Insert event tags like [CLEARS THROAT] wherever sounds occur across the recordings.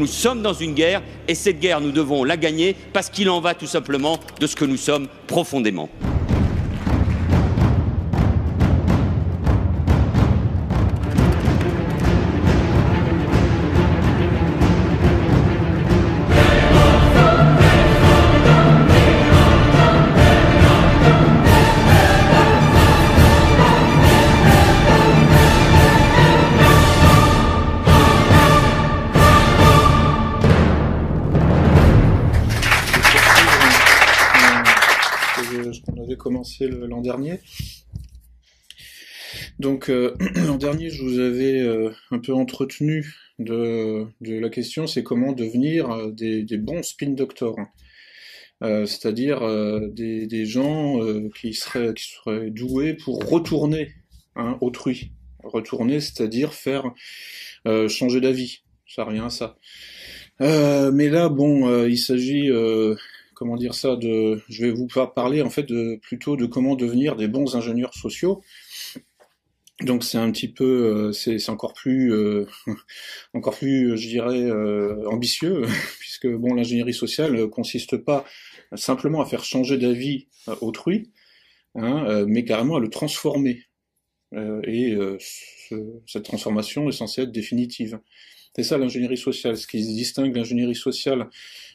Nous sommes dans une guerre et cette guerre, nous devons la gagner parce qu'il en va tout simplement de ce que nous sommes profondément. Donc euh, [CLEARS THROAT] l'an dernier, je vous avais euh, un peu entretenu de, la question, c'est comment devenir euh, des, bons spin doctors, c'est-à-dire des, gens qui seraient doués pour retourner hein, autrui, retourner, c'est-à-dire faire changer d'avis. Ça rien à ça. mais là, bon, il s'agit comment dire ça, de, je vais vous parler en fait plutôt de comment devenir des bons ingénieurs sociaux. Donc c'est un petit peu, euh, c'est encore plus, euh, [LAUGHS] encore plus, je dirais, euh, ambitieux, [LAUGHS] puisque bon, l'ingénierie sociale ne consiste pas simplement à faire changer d'avis autrui, hein, mais carrément à le transformer. et cette transformation est censée être définitive. C'est ça l'ingénierie sociale. Ce qui distingue l'ingénierie sociale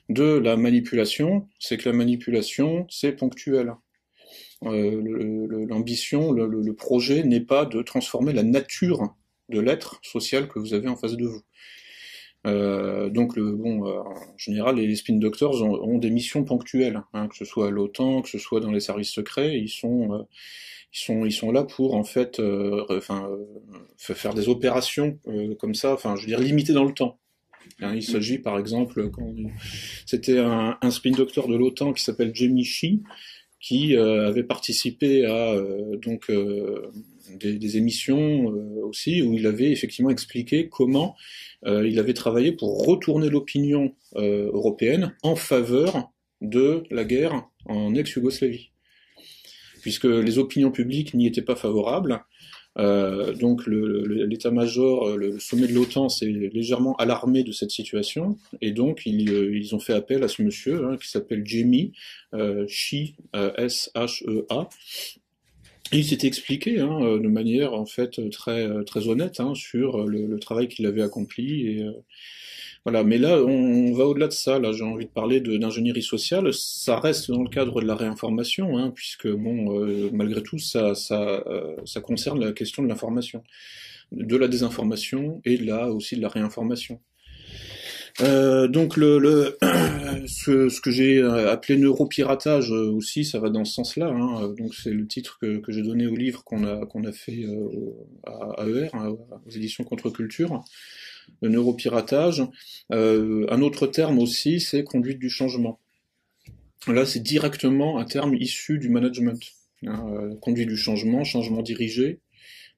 de la manipulation, c'est que la manipulation, c'est ponctuel. Euh, L'ambition, le, projet n'est pas de transformer la nature de l'être social que vous avez en face de vous. Euh, donc, le, bon, euh, en général, les, spin doctors ont, des missions ponctuelles, hein, que ce soit à l'OTAN, que ce soit dans les services secrets, ils sont, ils sont, ils sont là pour en fait, faire des opérations comme ça, enfin, je veux dire, limitées dans le temps. Hein, il s'agit par exemple, c'était un, spin doctor de l'OTAN qui s'appelle Jamie Shee, qui euh, avait participé à euh, donc euh, des, des, émissions aussi où il avait effectivement expliqué comment il avait travaillé pour retourner l'opinion européenne en faveur de la guerre en ex-Yougoslavie, puisque les opinions publiques n'y étaient pas favorables. Euh, donc l'état-major, euh, le, sommet de l'OTAN s'est légèrement alarmé de cette situation et donc ils, euh, ils ont fait appel à ce monsieur hein, qui s'appelle Jamie euh, S-H-E-A. il s'était expliqué hein, de manière en fait très très honnête hein, sur le, le travail qu'il avait accompli et voilà, mais là, on, va au-delà de ça. Là, j'ai envie de parler d'ingénierie sociale. Ça reste dans le cadre de la réinformation, hein, puisque bon, euh, malgré tout, ça, ça, euh, ça concerne la question de l'information, de la désinformation et là aussi de la réinformation. Euh, donc le, le [CLEARS THROAT] ce, ce, que j'ai appelé neuropiratage aussi, ça va dans ce sens-là. Hein. Donc c'est le titre que, que j'ai donné au livre qu'on a qu'on a fait à AER, hein, aux éditions Contre-Culture le neuropiratage. Euh, un autre terme aussi, c'est conduite du changement. Là, c'est directement un terme issu du management. Hein, euh, conduite du changement, changement dirigé,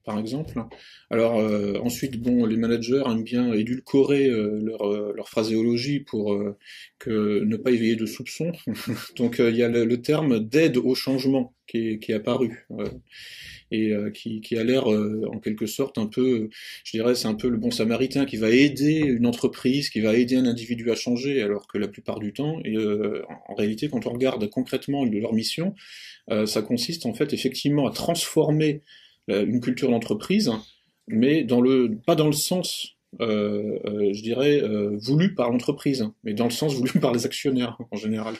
par exemple. Alors euh, ensuite, bon, les managers aiment bien édulcorer leur, phraséologie pour ne pas éveiller de soupçons. [LAUGHS] Donc il y a le, terme d'aide au changement qui qui est apparu et euh, qui, qui, a l'air euh, en quelque sorte un peu, je dirais, c'est un peu le bon samaritain qui va aider une entreprise, qui va aider un individu à changer, alors que la plupart du temps, et, euh, en réalité, quand on regarde concrètement leur mission, ça consiste en fait effectivement à transformer une culture d'entreprise, mais dans le pas dans le sens euh, je dirais, euh, voulu par l'entreprise, mais dans le sens voulu [LAUGHS] par les actionnaires en général,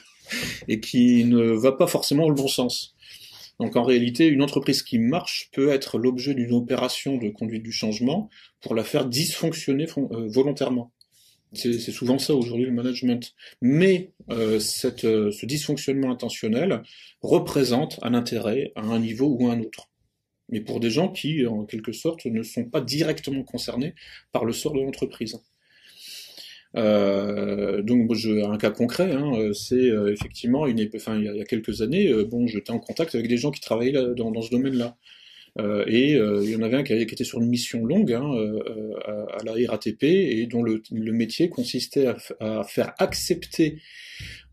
et qui ne va pas forcément dans le bon sens. Donc en réalité, une entreprise qui marche peut être l'objet d'une opération de conduite du changement pour la faire dysfonctionner euh, volontairement. C'est souvent ça aujourd'hui le management. Mais euh, euh, ce dysfonctionnement intentionnel représente un intérêt à un niveau ou à un autre. Mais pour des gens qui, en quelque sorte, ne sont pas directement concernés par le sort de l'entreprise. Euh, donc je, un cas concret, hein, euh, c'est euh, effectivement une, enfin, il, y a, quelques années, euh, bon, j'étais en contact avec des gens qui travaillaient dans, dans, ce domaine-là. et il y en avait un qui, était sur une mission longue hein, à, à, la RATP et dont le, le métier consistait à, faire accepter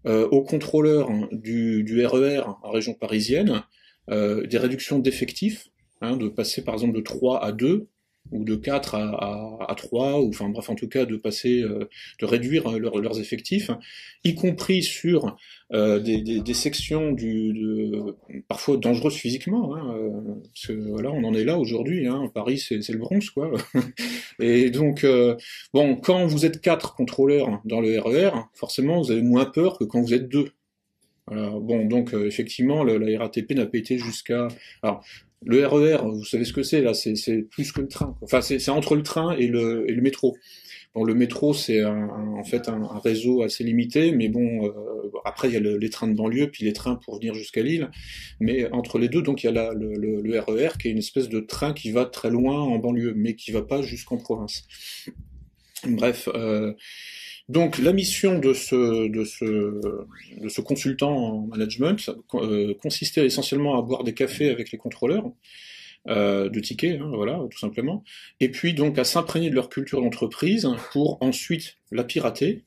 aux contrôleurs du, du, RER e en région parisienne des réductions d'effectifs, hein, de passer par exemple de 3 à 2 ou de 4 à, à, 3, ou enfin bref en tout cas de passer, euh, de réduire euh, leurs effectifs, y compris sur euh, des, des, des, sections du, de, parfois dangereuses physiquement, hein, parce que voilà, on en est là aujourd'hui, hein, Paris c'est le Bronx quoi. [LAUGHS] Et donc bon, quand vous êtes quatre contrôleurs dans le RER, e forcément vous avez moins peur que quand vous êtes deux. Voilà. Bon, donc effectivement, la RATP n'a pas été jusqu'à. Alors, le RER, e vous savez ce que c'est là, c'est plus que le train. Enfin, c'est entre le train et le, et le métro. Bon, le métro, c'est en fait un, réseau assez limité, mais bon, euh, après il y a les trains de banlieue, puis les trains pour venir jusqu'à Lille. Mais entre les deux, donc il y a là, le, le, RER e qui est une espèce de train qui va très loin en banlieue, mais qui va pas jusqu'en province. Bref. Euh, donc la mission de ce, de ce, de ce consultant en management euh, consistait essentiellement à boire des cafés avec les contrôleurs euh, de tickets, hein, voilà, tout simplement, et puis donc à s'imprégner de leur culture d'entreprise pour ensuite la pirater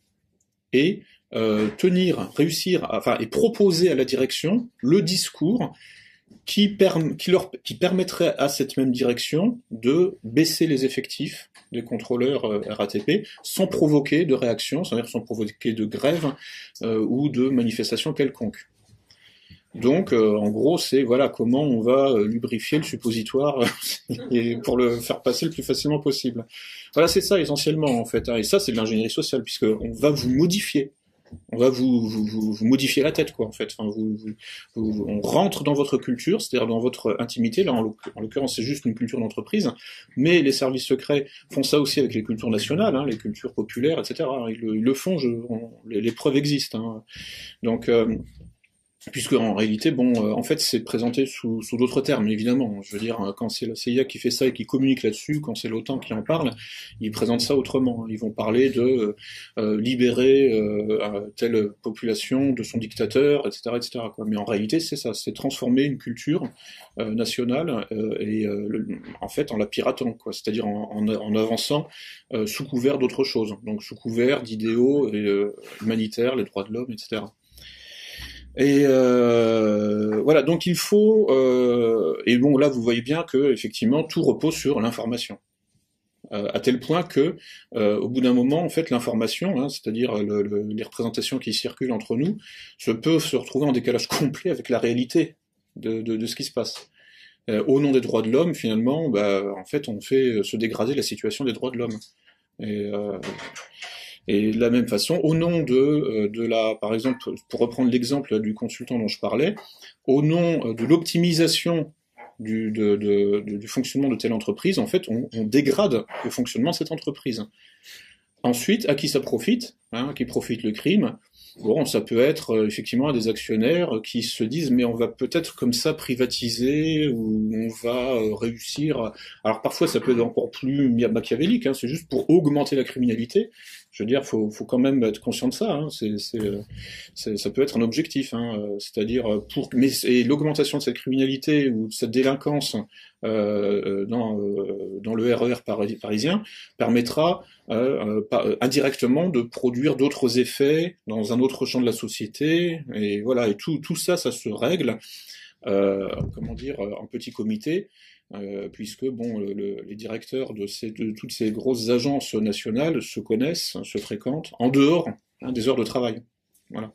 et euh, tenir, réussir, enfin, et proposer à la direction le discours qui, qui, leur, qui permettrait à cette même direction de baisser les effectifs des contrôleurs euh, RATP sans provoquer de réaction, c'est-à-dire sans provoquer de grève euh, ou de manifestation quelconque. Donc, euh, en gros, c'est voilà comment on va lubrifier le suppositoire [LAUGHS] et pour le faire passer le plus facilement possible. Voilà, c'est ça essentiellement en fait. Hein. Et ça, c'est de l'ingénierie sociale puisque on va vous modifier on va vous, vous, vous, modifier la tête, quoi, en fait. Enfin, vous, on rentre dans votre culture, c'est-à-dire dans votre intimité. Là, en l'occurrence, c'est juste une culture d'entreprise, mais les services secrets font ça aussi avec les cultures nationales, hein, les cultures populaires, etc. Ils le, font, je, les, preuves existent. Hein. Donc, euh, puisque en réalité, bon, euh, en fait, c'est présenté sous, sous d'autres termes, évidemment. Je veux dire, euh, quand c'est la CIA qui fait ça et qui communique là-dessus, quand c'est l'OTAN qui en parle, ils présentent ça autrement. Ils vont parler de euh, libérer euh, telle population de son dictateur, etc., etc. Quoi. Mais en réalité, c'est ça, c'est transformer une culture nationale et en fait en la piratant, quoi. C'est-à-dire en, en, en, avançant sous couvert d'autre chose. Donc sous couvert d'idéaux humanitaires, les droits de l'homme, etc. Et euh, voilà, donc il faut euh, et bon là vous voyez bien que effectivement tout repose sur l'information. Euh, à tel point que euh, au bout d'un moment, en fait, l'information, hein, c'est-à-dire le, les représentations qui circulent entre nous, se peuvent se retrouver en décalage [LAUGHS] complet avec la réalité de, de, de ce qui se passe. Euh, au nom des droits de l'homme, finalement, bah, en fait, on fait se dégrader la situation des droits de l'homme. Et, et de la même façon, au nom de, euh, de la, par exemple, pour reprendre l'exemple du consultant dont je parlais, au nom euh, de l'optimisation du, de, de, du fonctionnement de telle entreprise, en fait, on, on, dégrade le fonctionnement de cette entreprise. Ensuite, à qui ça profite hein, Qui profite le crime? Bon, ça peut être euh, effectivement des actionnaires qui se disent mais on va peut-être comme ça privatiser ou on va réussir. Alors parfois ça peut être encore plus machiavélique, hein, c'est juste pour augmenter la criminalité. Je veux dire, faut, faut quand même être conscient de ça. Hein, c'est, c'est, ça peut être un objectif, hein, c'est-à-dire pour mais l'augmentation de cette criminalité ou de cette délinquance euh, dans, dans le RER e parisien permettra euh, indirectement de produire d'autres effets dans un autre champ de la société, et voilà, et tout, tout ça, ça se règle, euh, comment dire, en petit comité, euh, puisque bon, les directeurs de, ces, de toutes ces grosses agences nationales se connaissent, se fréquentent en dehors hein, des heures de travail. Voilà.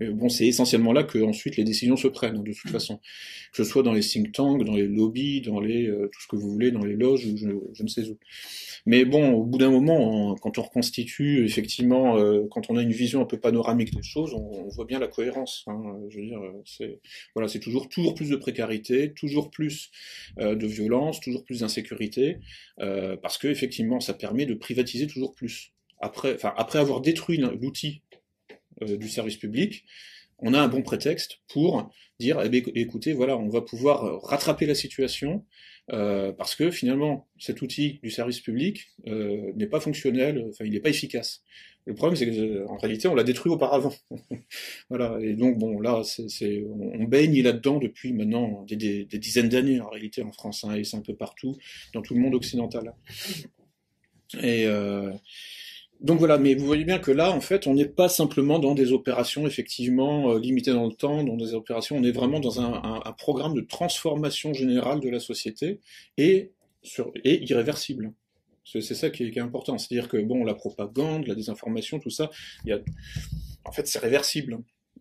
bon, c'est essentiellement là que ensuite les décisions se prennent, de toute façon. Que ce soit dans les think tanks, dans les lobbies, dans les euh, tout ce que vous voulez, dans les loges, je, je ne sais où. Mais bon, au bout d'un moment, quand on reconstitue, effectivement, euh, quand on a une vision un peu panoramique des choses, on, voit bien la cohérence. Hein, je veux dire, c'est voilà, c'est toujours toujours plus de précarité, toujours plus euh, de violence, toujours plus d'insécurité, parce que effectivement, ça permet de privatiser toujours plus. Après, enfin, après avoir détruit l'outil euh, du service public, on a un bon prétexte pour dire eh écoutez, voilà, on va pouvoir rattraper la situation euh, parce que finalement, cet outil du service public euh, n'est pas fonctionnel, enfin, il n'est pas efficace. Le problème, c'est qu'en réalité, on l'a détruit auparavant. [LAUGHS] voilà, et donc bon, là, on baigne là-dedans depuis maintenant des, dizaines d'années en réalité en France, hein, et c'est un peu partout dans tout le monde occidental. Et euh, donc voilà, mais vous voyez bien que là, en fait, on n'est pas simplement dans des opérations effectivement euh, limitées dans le temps, dans des opérations, on est vraiment dans un, programme de transformation générale de la société, et sur, et irréversible. C'est ça qui est, important. C'est-à-dire que bon, la propagande, la désinformation, tout ça, en fait, c'est réversible.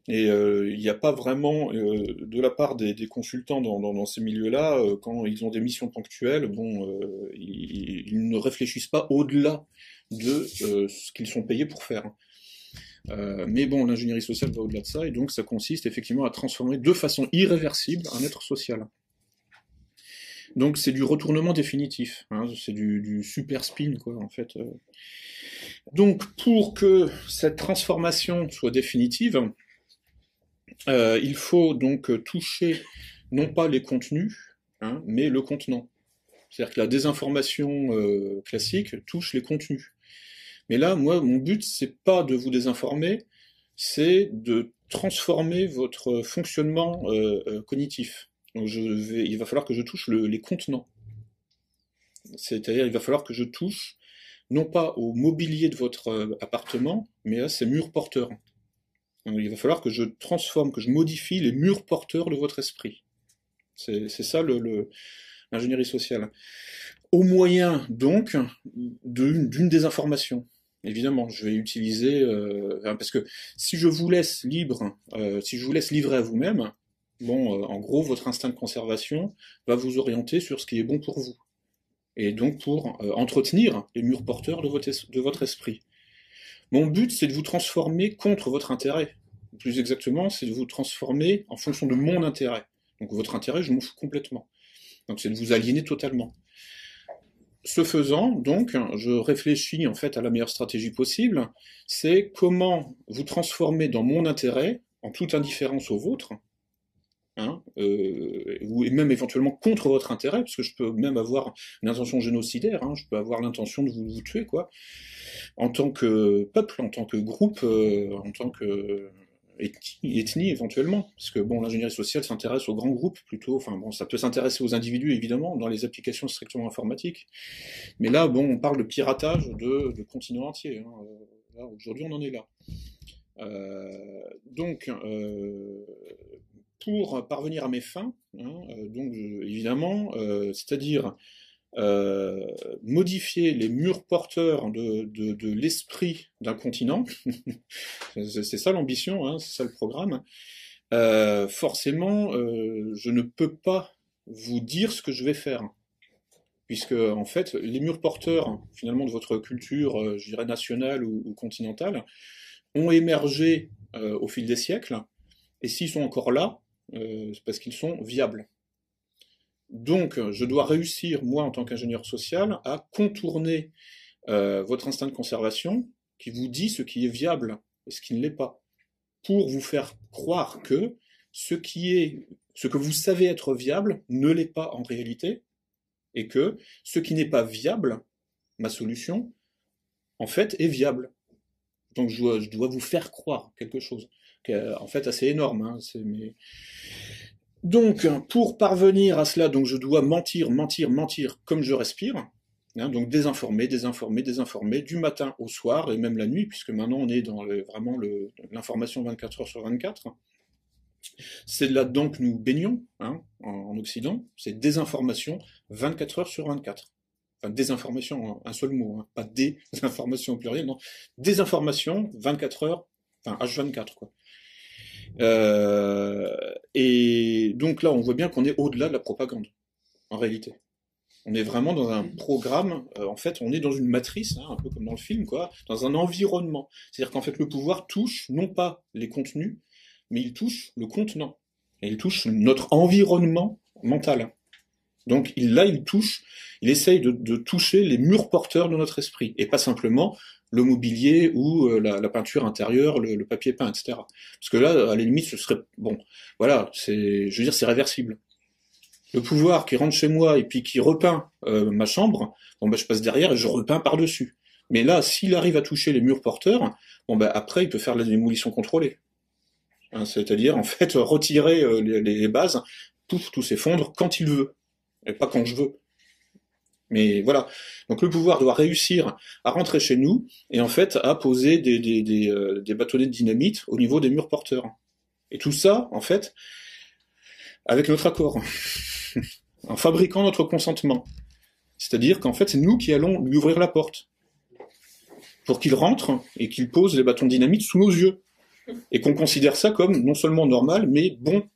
Et euh, il n'y a pas vraiment, euh, de la part des, consultants dans, ces milieux-là, quand ils ont des missions ponctuelles, bon, ils, ne réfléchissent pas au-delà de euh, ce qu'ils sont payés pour faire. mais bon, l'ingénierie sociale va au-delà de ça, et donc ça consiste effectivement à transformer de façon irréversible un être social. Donc c'est du retournement définitif, hein, c'est du, super spin, quoi, en fait. Donc pour que cette transformation soit définitive, euh, il faut donc toucher non pas les contenus, hein, mais le contenant. C'est-à-dire que la désinformation euh, classique touche les contenus. Mais là, moi, mon but, c'est pas de vous désinformer, c'est de transformer votre fonctionnement euh, euh, cognitif. Donc je vais, il va falloir que je touche le, les contenants. C'est-à-dire, il va falloir que je touche non pas au mobilier de votre euh, appartement, mais à ses murs porteurs. Donc, il va falloir que je transforme, que je modifie les murs porteurs de votre esprit. C'est ça l'ingénierie le, sociale. Au moyen, donc, d'une désinformation. Évidemment, je vais utiliser... Euh, parce que si je vous laisse libre, euh, si je vous laisse livrer à vous-même, bon, euh, en gros, votre instinct de conservation va vous orienter sur ce qui est bon pour vous. Et donc pour entretenir les murs porteurs de votre esprit. Mon but, c'est de vous transformer contre votre intérêt. Plus exactement, c'est de vous transformer en fonction de mon intérêt. Donc votre intérêt, je m'en fous complètement. Donc c'est de vous aliéner totalement. Ce faisant, donc, je réfléchis en fait à la meilleure stratégie possible, c'est comment vous transformer dans mon intérêt, en toute indifférence au vôtre, hein, euh, ou même éventuellement contre votre intérêt, parce que je peux même avoir une intention génocidaire, hein, je peux avoir l'intention de vous, tuer, quoi, en tant que peuple, en tant que groupe, euh, en tant que ethnie, ethnie, éventuellement, parce que bon, l'ingénierie sociale s'intéresse aux grands groupes plutôt, enfin bon, ça peut s'intéresser aux individus évidemment dans les applications strictement informatiques, mais là, bon, on parle de piratage de, de continents entiers. Hein. Aujourd'hui, on en est là. Euh, donc, euh, pour parvenir à mes fins, hein, euh, donc évidemment, c'est-à-dire euh, modifier les murs porteurs de, l'esprit d'un continent, [LAUGHS] c'est ça l'ambition, hein, c'est ça le programme, euh, forcément, euh, je ne peux pas vous dire ce que je vais faire. Puisque, en fait, les murs porteurs, finalement, de votre culture, je dirais, nationale ou, ou continentale, ont émergé au fil des siècles, et s'ils sont encore là, c'est parce qu'ils sont viables. Donc, je dois réussir, moi, en tant qu'ingénieur social, à contourner euh, votre instinct de conservation qui vous dit ce qui est viable et ce qui ne l'est pas, pour vous faire croire que ce qui est, ce que vous savez être viable ne l'est pas en réalité, et que ce qui n'est pas viable, ma solution, en fait, est viable. Donc, je dois, vous faire croire quelque chose, qui est en fait assez énorme. Hein. Donc, pour parvenir à cela, donc je dois mentir, mentir, mentir comme je respire. Hein, donc désinformer, désinformer, désinformer, du matin au soir et même la nuit, puisque maintenant on est dans vraiment l'information 24 heures sur 24. C'est là-dedans que nous baignons hein, en, en, Occident. C'est désinformation 24 heures sur 24. Enfin, désinformation, un seul mot, hein, pas désinformation au pluriel, non. Désinformation 24 heures, enfin H24 quoi. Euh, et donc là, on voit bien qu'on est au-delà de la propagande, en réalité. On est vraiment dans un programme, euh, en fait, on est dans une matrice, hein, un peu comme dans le film, quoi, dans un environnement. C'est-à-dire qu'en fait, le pouvoir touche non pas les contenus, mais il touche le contenant. Et il touche notre environnement mental. Donc il, là, il touche, il essaye de, de, toucher les murs porteurs de notre esprit, et pas simplement le mobilier ou euh, la, peinture intérieure, le, papier peint, etc. Parce que là, à la limite, ce serait bon. Voilà, c'est, je veux dire, c'est réversible. Le pouvoir qui rentre chez moi et puis qui repeint euh, ma chambre, bon ben je passe derrière et je repeins par dessus. Mais là, s'il arrive à toucher les murs porteurs, bon ben après il peut faire la démolition contrôlée. Hein, c'est-à-dire en fait retirer euh, les, les, bases, tout, tout s'effondre quand il veut et pas quand je veux. Mais voilà. Donc le pouvoir doit réussir à rentrer chez nous et en fait à poser des, des, des, euh, des bâtonnets de dynamite au niveau des murs porteurs. Et tout ça, en fait, avec notre accord, [LAUGHS] en fabriquant notre consentement. C'est-à-dire qu'en fait, c'est nous qui allons lui ouvrir la porte pour qu'il rentre et qu'il pose les bâtons de dynamite sous nos yeux. Et qu'on considère ça comme non seulement normal, mais bon.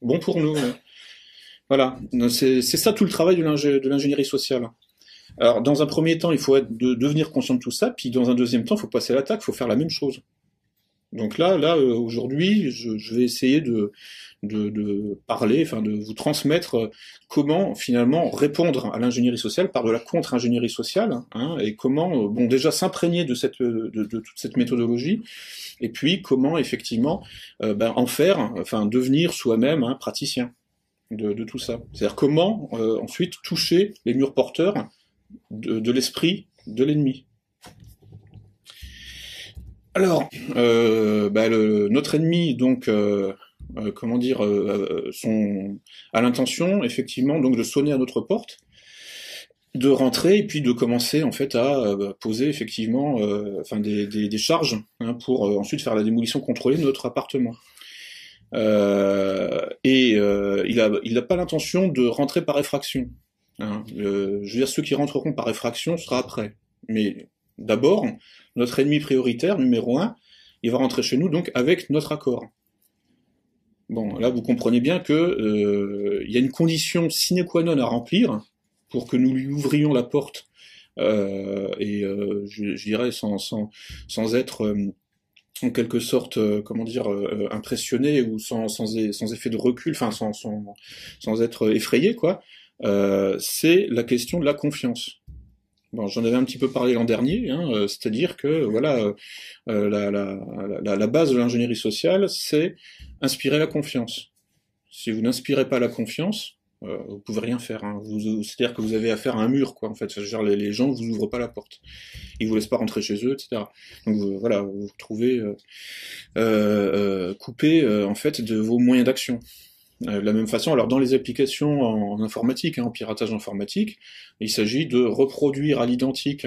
Bon pour nous. Voilà. C'est ça tout le travail de l'ingénierie sociale. Alors, dans un premier temps, il faut devenir conscient de tout ça, puis dans un deuxième temps, il faut passer à l'attaque, il faut faire la même chose. Donc là, là, euh, aujourd'hui, je, vais essayer de, parler, enfin, de vous transmettre euh, comment finalement répondre à l'ingénierie sociale par de la contre-ingénierie sociale, hein, et comment, euh, bon, déjà s'imprégner de, toute cette méthodologie, et puis comment effectivement ben, en faire, enfin, devenir soi-même un praticien de, tout ça. C'est-à-dire comment ensuite toucher les murs porteurs de, l'esprit de l'ennemi. Alors, euh, bah, notre ennemi, donc, euh, euh, comment dire, sont à l'intention, effectivement, donc de sonner à notre porte, de rentrer et puis de commencer en fait à poser effectivement, des, charges hein, pour ensuite faire la démolition contrôlée de notre appartement. Et il n'a il a pas l'intention de rentrer par effraction. Hein. je veux dire, ceux qui rentreront par effraction sera après. Mais d'abord, notre ennemi prioritaire, numéro un, il va rentrer chez nous donc avec notre accord. Bon, là vous comprenez bien que euh, il y a une condition sine qua non à remplir pour que nous lui ouvrions la porte euh, et euh, je, dirais sans, sans, sans être en quelque sorte, comment dire, impressionné ou sans, sans, sans, effet de recul, enfin sans, sans, sans être effrayé, quoi. Euh, c'est la question de la confiance. Bon, j'en avais un petit peu parlé l'an dernier, hein, euh, c'est-à-dire que voilà, euh, la, la, la, base de l'ingénierie sociale, c'est inspirer la confiance. Si vous n'inspirez pas la confiance, euh, vous pouvez rien faire. Hein. C'est-à-dire que vous avez affaire à un mur, quoi. En fait, dire les, les gens vous ouvrent pas la porte, ils vous laissent pas rentrer chez eux, etc. Donc voilà, vous vous retrouvez coupé en fait de vos moyens d'action. Euh, de la même façon, alors dans les applications en, informatique, hein, en piratage informatique, il s'agit de reproduire à l'identique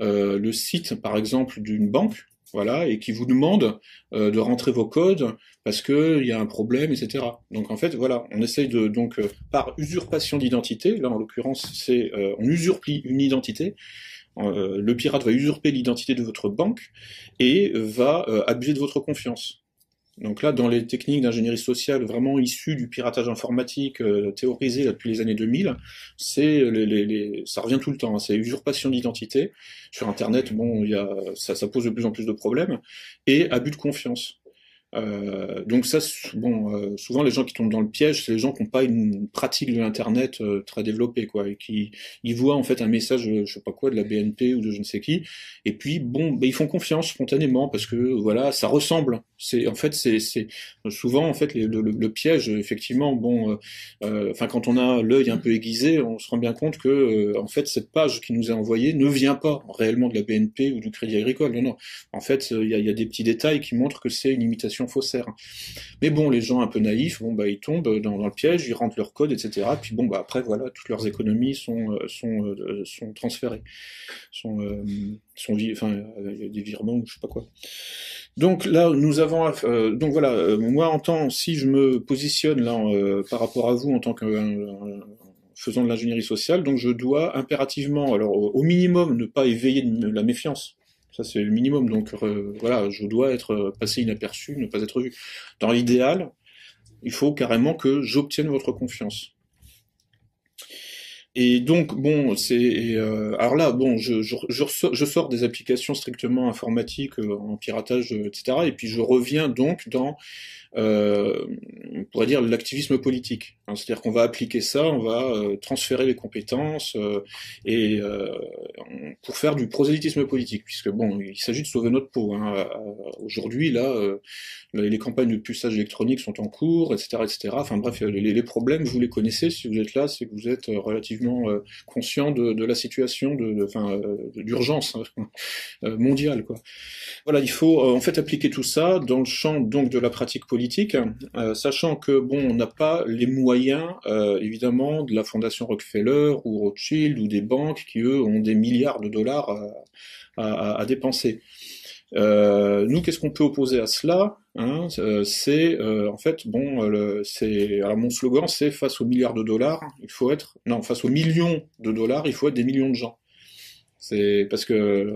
euh, le site, par exemple, d'une banque, voilà, et qui vous demande euh, de rentrer vos codes parce qu'il y a un problème, etc. Donc en fait, voilà, on essaye de donc par usurpation d'identité, là en l'occurrence, c'est on usurpe une identité. le pirate va usurper l'identité de votre banque et va abuser de votre confiance. Donc là, dans les techniques d'ingénierie sociale vraiment issues du piratage informatique euh, théorisé depuis les années 2000, c'est les, les, ça revient tout le temps. Hein, c'est usurpation d'identité sur Internet. Bon, y a, ça pose de plus en plus de problèmes et abus de confiance. Euh, donc ça, bon, euh, souvent les gens qui tombent dans le piège, c'est les gens qui n'ont pas une pratique de l'internet euh, très développée, quoi, et qui ils voient en fait un message, je sais pas quoi, de la BNP ou de je ne sais qui, et puis bon, ben, ils font confiance spontanément parce que voilà, ça ressemble. C'est en fait, c'est souvent en fait le, piège, effectivement, bon, enfin quand on a l'œil un peu aiguisé, on se rend bien compte que en fait cette page qui nous est envoyée ne vient pas réellement de la BNP ou du Crédit Agricole, non, non. En fait, il y a des petits détails qui montrent que c'est une imitation faussaire. Mais bon, les gens un peu naïfs, bon bah ils tombent dans, le piège, ils rentrent leur code, etc. Puis bon bah après voilà, toutes leurs économies sont euh, sont euh, sont transférées, sont euh, sont enfin des virements ou je sais pas quoi. Donc là, nous avons, donc voilà, moi en tant, si je me positionne là par rapport à vous en tant que faisant de l'ingénierie sociale, donc je dois impérativement, alors au minimum, ne pas éveiller la méfiance. Ça, c'est le minimum. Donc, euh, voilà, je dois être euh, passé inaperçu, ne pas être vu. Dans l'idéal, il faut carrément que j'obtienne votre confiance. Et donc, bon, c'est euh, alors là, bon, je, je, je, sors des applications strictement informatiques en piratage, etc. Et puis je reviens donc dans euh, on pourrait dire l'activisme politique. Hein, C'est-à-dire qu'on va appliquer ça, on va euh, transférer les compétences euh, et pour faire du prosélytisme politique, puisque bon, il s'agit de sauver notre peau. Hein. Aujourd'hui, là, les campagnes de puçage électronique sont en cours, etc., etc. Enfin bref, les, problèmes, vous les connaissez. Si vous êtes là, c'est que vous êtes relativement conscient de, la situation, de, d'urgence hein, [LAUGHS] mondiale, quoi. Voilà, il faut en fait appliquer tout ça dans le champ donc de la pratique politique euh, sachant que bon, on n'a pas les moyens, euh, évidemment, de la fondation Rockefeller ou Rothschild ou des banques qui eux ont des milliards de dollars à, dépenser. Euh, nous, qu'est-ce qu'on peut opposer à cela hein euh, C'est euh, en fait bon, c'est alors mon slogan, c'est face aux milliards de dollars, il faut être non face aux millions de dollars, il faut être des millions de gens. C'est parce que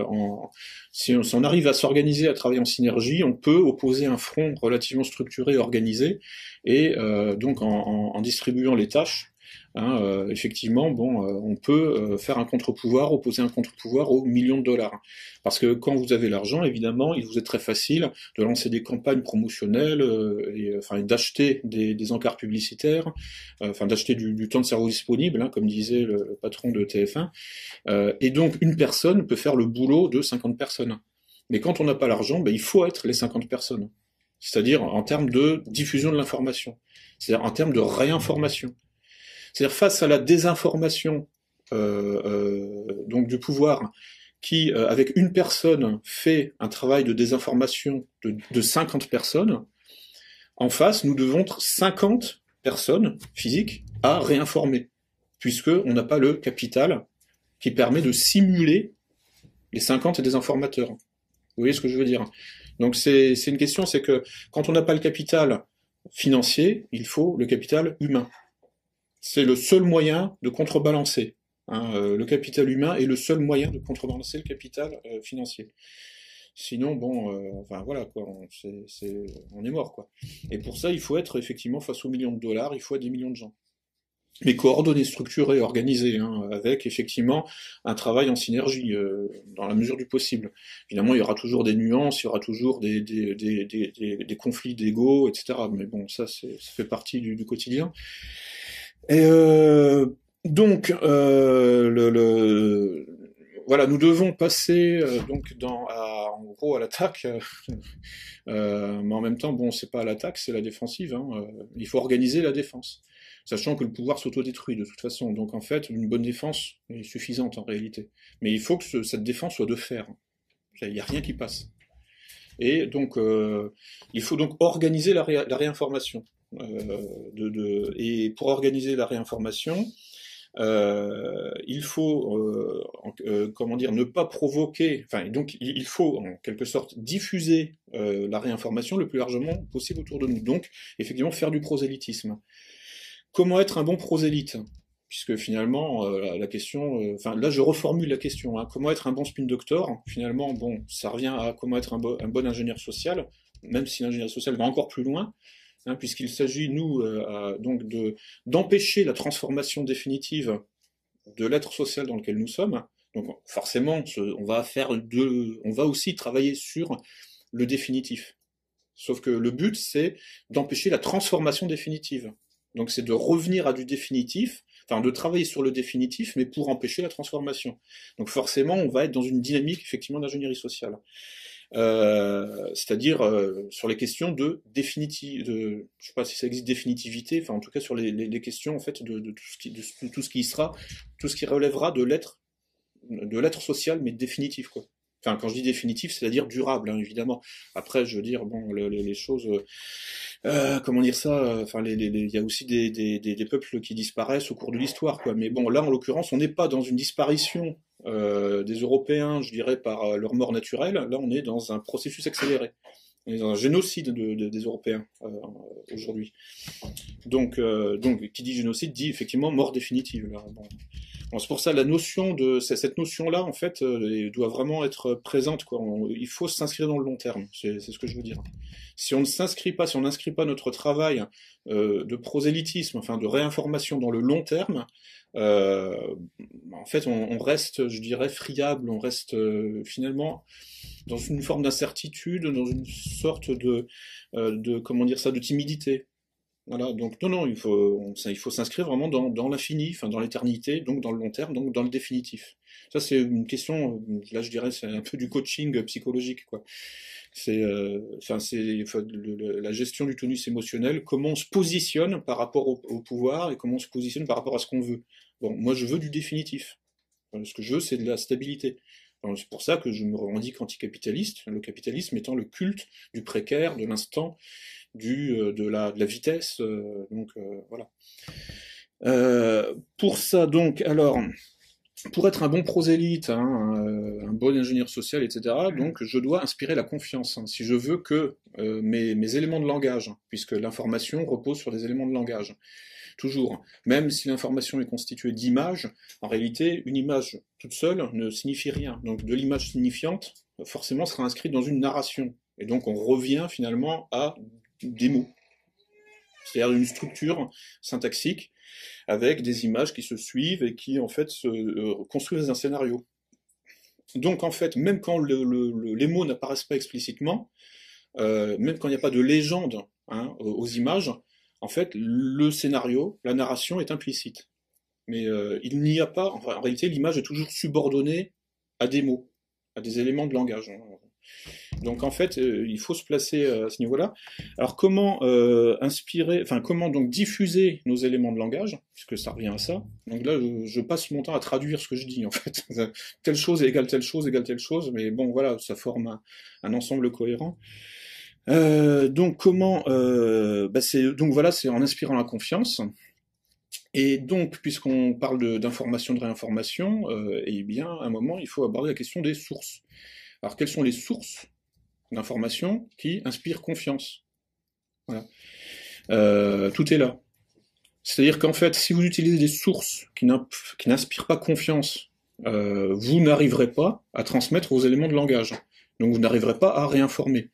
si, on, si, arrive à s'organiser, à travailler en synergie, on peut opposer un front relativement structuré, organisé, et donc en, en, en distribuant les tâches, Hein, euh, effectivement, bon, euh, on peut euh, faire un contre-pouvoir, opposer un contre-pouvoir aux millions de dollars. Parce que quand vous avez l'argent, évidemment, il vous est très facile de lancer des campagnes promotionnelles, et, enfin, d'acheter des, des, encarts publicitaires, enfin, d'acheter du, temps de cerveau disponible, hein, comme disait le, patron de TF1. et donc, une personne peut faire le boulot de 50 personnes. Mais quand on n'a pas l'argent, ben, il faut être les 50 personnes. C'est-à-dire en termes de diffusion de l'information. C'est-à-dire en termes de réinformation. C'est-à-dire face à la désinformation euh, euh, donc du pouvoir qui, euh, avec une personne, fait un travail de désinformation de, de 50 personnes, en face, nous devons être 50 personnes physiques à réinformer, puisqu'on n'a pas le capital qui permet de simuler les 50 désinformateurs. Vous voyez ce que je veux dire? Donc c'est une question, c'est que quand on n'a pas le capital financier, il faut le capital humain c'est le seul moyen de contrebalancer. Hein, euh, le capital humain est le seul moyen de contrebalancer le capital euh, financier. Sinon, bon, euh, enfin voilà quoi, on, est mort quoi. Et pour ça, il faut être effectivement face aux millions de dollars, il faut des millions de gens mais coordonnés, structurés, organisés, hein, avec effectivement un travail en synergie dans la mesure du possible. Évidemment, il y aura toujours des nuances, il y aura toujours des, conflits d'ego, etc. Mais bon, ça, ça fait partie du quotidien. Et euh, donc, euh, le, le, voilà, nous devons passer euh, donc dans, à, en gros à l'attaque, [LAUGHS] euh, mais en même temps, bon, c'est pas l'attaque, c'est la défensive. Hein, il faut organiser la défense, sachant que le pouvoir s'autodétruit de toute façon. Donc en fait, une bonne défense est suffisante en réalité, mais il faut que ce, cette défense soit de fer. Il n'y a rien qui passe. Et donc, il faut donc organiser la, ré, la réinformation. Euh, et pour organiser la réinformation, euh, il faut, euh, comment dire, ne pas provoquer. Enfin, donc, il faut en quelque sorte diffuser la réinformation le plus largement possible autour de nous. Donc, effectivement, faire du prosélytisme. Comment être un bon prosélyte? Puisque finalement, la question, enfin là, je reformule la question. Hein, comment être un bon spin doctor? Finalement, bon, ça revient à comment être un bon ingénieur social, même si l'ingénieur social va encore plus loin. Hein, puisqu'il s'agit, nous, euh, donc de d'empêcher la transformation définitive de l'être social dans lequel nous sommes. Donc forcément, on va faire de, on va aussi travailler sur le définitif. Sauf que le but, c'est d'empêcher la transformation définitive. Donc c'est de revenir à du définitif, enfin de travailler sur le définitif, mais pour empêcher la transformation. Donc forcément, on va être dans une dynamique effectivement d'ingénierie sociale. Euh, c'est-à-dire euh, sur les questions de définitive, de, je sais pas si ça existe définitivité, enfin en tout cas sur les, les, les questions en fait de, de, tout ce qui, de, tout ce qui sera, tout ce qui relèvera de l'être, de l'être social, mais définitif quoi. Enfin, quand je dis définitif, c'est-à-dire durable, hein, évidemment. Après, je veux dire, bon, le, les, les, choses, euh, comment dire ça Enfin, il y a aussi des, des, des, peuples qui disparaissent au cours de l'histoire, quoi. Mais bon, là, en l'occurrence, on n'est pas dans une disparition euh, des Européens, je dirais, par euh, leur mort naturelle. Là, on est dans un processus accéléré. On est dans un génocide de, de, des Européens euh, aujourd'hui. Donc, donc, qui dit génocide dit effectivement mort définitive. C'est pour ça la notion de cette notion-là, en fait, doit vraiment être présente. Il faut s'inscrire dans le long terme. C'est ce que je veux dire. Si on ne s'inscrit pas, si on n'inscrit pas notre travail euh, de prosélytisme, enfin de réinformation dans le long terme, euh, en fait, on, reste, je dirais, friable, on reste euh, finalement dans une forme d'incertitude, dans une sorte de, euh, de, comment dire ça, de timidité. Voilà, donc non, non, il faut, il faut s'inscrire vraiment dans, dans l'infini, enfin dans l'éternité, donc dans le long terme, donc dans le définitif. Ça, c'est une question, là, je dirais, c'est un peu du coaching psychologique, quoi. C'est, euh, la gestion du tonus émotionnel, comment on se positionne par rapport au, pouvoir et comment on se positionne par rapport à ce qu'on veut. Bon, moi, je veux du définitif. Ce que je veux, c'est de la stabilité. C'est pour ça que je me revendique anticapitaliste, le capitalisme étant le culte du précaire, de l'instant, du euh, de la, de la vitesse. Euh, donc euh, voilà. pour ça, donc, alors, pour être un bon prosélyte, hein, un bon ingénieur social, etc., donc je dois inspirer la confiance. Hein, si je veux que mes, mes, éléments de langage, puisque l'information repose sur des éléments de langage, toujours, même si l'information est constituée d'images, en réalité, une image toute seule ne signifie rien. Donc de l'image signifiante, forcément, sera inscrite dans une narration. Et donc on revient finalement à des mots. C'est-à-dire une structure syntaxique avec des images qui se suivent et qui en fait se euh, construisent un scénario. Donc en fait, même quand les mots n'apparaissent pas explicitement, euh, même quand il n'y a pas de légende hein, aux images, en fait, le scénario, la narration est implicite. Mais euh, il n'y a pas, en réalité, l'image est toujours subordonnée à des mots, à des éléments de langage. Hein. Donc en fait, euh, il faut se placer euh, à ce niveau-là. Alors comment euh, inspirer, enfin comment donc diffuser nos éléments de langage, puisque ça revient à ça. Donc là, je, passe mon temps à traduire ce que je dis en fait. [LAUGHS] telle chose égale telle chose égale telle chose, mais bon voilà, ça forme un, ensemble cohérent. donc comment, bah, donc voilà, c'est en inspirant la confiance. Et donc, puisqu'on parle d'information, de, de, réinformation, eh bien, à un moment, il faut aborder la question des sources. Alors, quelles sont les sources d'informations qui inspirent confiance? Voilà. Euh, tout est là. C'est-à-dire qu'en fait, si vous utilisez des sources qui n'inspirent pas confiance, euh, vous n'arriverez pas à transmettre vos éléments de langage. Donc vous n'arriverez pas à réinformer.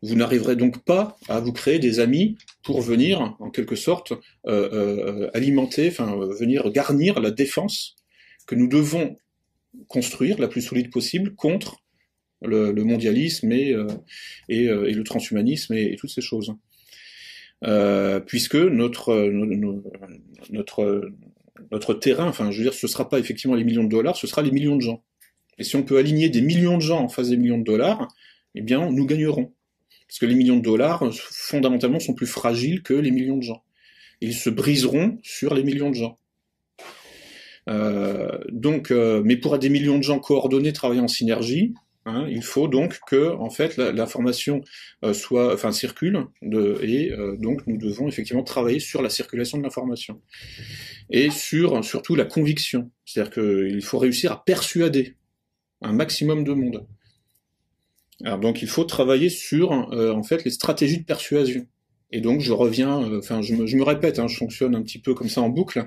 Vous n'arriverez donc pas à vous créer des amis pour venir, en quelque sorte, euh, alimenter, enfin venir garnir la défense que nous devons construire la plus solide possible contre le, mondialisme et, euh, euh, et, le transhumanisme et, toutes ces choses. Euh, puisque notre, terrain, enfin je veux dire, ce ne sera pas effectivement les millions de dollars, ce sera les millions de gens. Et si on peut aligner des millions de gens en face des millions de dollars, eh bien nous gagnerons. Parce que les millions de dollars, fondamentalement, sont plus fragiles que les millions de gens. Ils se briseront sur les millions de gens. donc, mais pour des millions de gens coordonnés, travailler en synergie, Hein, il faut donc que, en fait, l'information euh, soit, enfin, circule, et euh, donc nous devons effectivement travailler sur la circulation de l'information et sur surtout la conviction. C'est-à-dire qu'il faut réussir à persuader un maximum de monde. Alors donc il faut travailler sur euh, en fait les stratégies de persuasion. Et donc je reviens, enfin je, me, répète, hein, je fonctionne un petit peu comme ça en boucle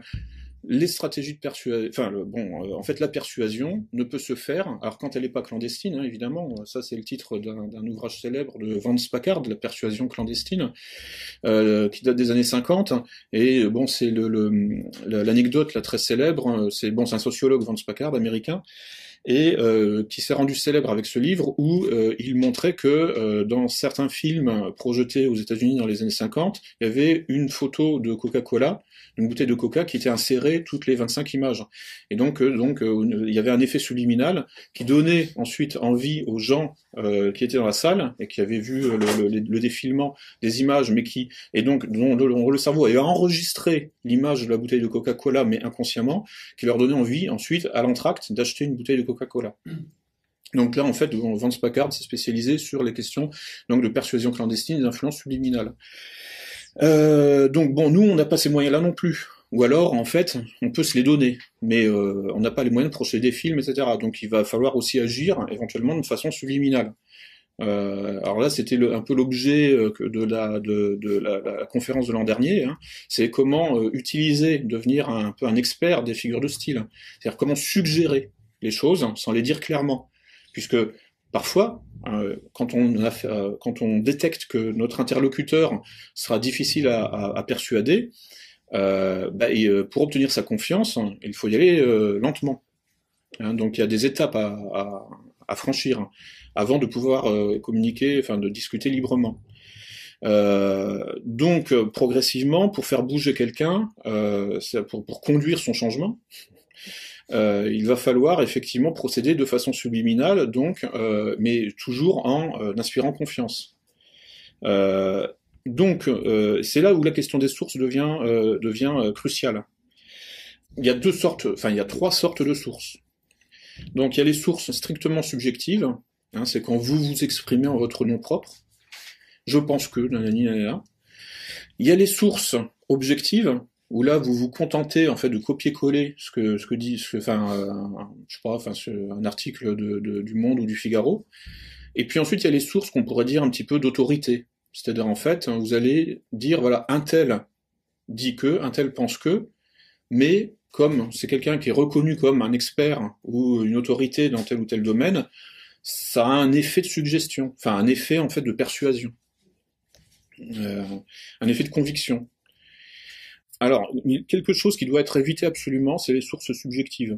les stratégies de persuasion, enfin bon, euh, en fait la persuasion ne peut se faire, alors quand elle n'est pas clandestine, hein, évidemment, ça c'est le titre d'un ouvrage célèbre de Vance Packard, la persuasion clandestine, euh, qui date des années 50, et bon c'est l'anecdote le, la très célèbre, c'est bon c'est un sociologue Vance Packard américain, et euh, qui s'est rendu célèbre avec ce livre où euh, il montrait que euh, dans certains films projetés aux États-Unis dans les années 50, il y avait une photo de Coca-Cola, une bouteille de Coca qui était insérée toutes les 25 images. Et donc, donc il y avait un effet subliminal qui donnait ensuite envie aux gens qui étaient dans la salle et qui avaient vu le, le, défilement des images, mais qui et donc dont, le cerveau avait enregistré l'image de la bouteille de Coca-Cola, mais inconsciemment, qui leur donnait envie ensuite à l'entracte d'acheter une bouteille de Coca Coca-Cola. Donc là, en fait, Vance Packard s'est spécialisé sur les questions donc, de persuasion clandestine et d'influence subliminale. Euh, donc bon, nous, on n'a pas ces moyens-là non plus. Ou alors, en fait, on peut se les donner, mais euh, on n'a pas les moyens de procéder des films, etc. Donc il va falloir aussi agir éventuellement de façon subliminale. Euh, alors là, c'était un peu l'objet de, la, de, la, conférence de l'an dernier. Hein. C'est comment utiliser, devenir un peu un expert des figures de style. C'est-à-dire comment suggérer les choses sans les dire clairement. Puisque parfois, euh, quand, on a euh, quand on détecte que notre interlocuteur sera difficile à, persuader, euh, bah, pour obtenir sa confiance, il faut y aller lentement. Hein, donc il y a des étapes à, franchir avant de pouvoir communiquer, enfin de discuter librement. donc progressivement, pour faire bouger quelqu'un, pour, conduire son changement, euh, il va falloir effectivement procéder de façon subliminale, donc, euh, mais toujours en euh, inspirant confiance. Donc, c'est là où la question des sources devient, devient cruciale. Il y a deux sortes, enfin, il y a trois sortes de sources. Donc, il y a les sources strictement subjectives, hein, c'est quand vous vous exprimez en votre nom propre. Je pense que, nanani, nanana. Il y a les sources objectives, où là vous vous contentez en fait de copier-coller ce que ce que dit, enfin, je sais pas, enfin, un article de, de, du Monde ou du Figaro. Et puis ensuite il y a les sources qu'on pourrait dire un petit peu d'autorité. C'est-à-dire en fait, vous allez dire voilà un tel dit que, un tel pense que, mais comme c'est quelqu'un qui est reconnu comme un expert ou une autorité dans tel ou tel domaine, ça a un effet de suggestion, enfin un effet en fait de persuasion, euh, un effet de conviction. Alors, quelque chose qui doit être évité absolument, c'est les sources subjectives.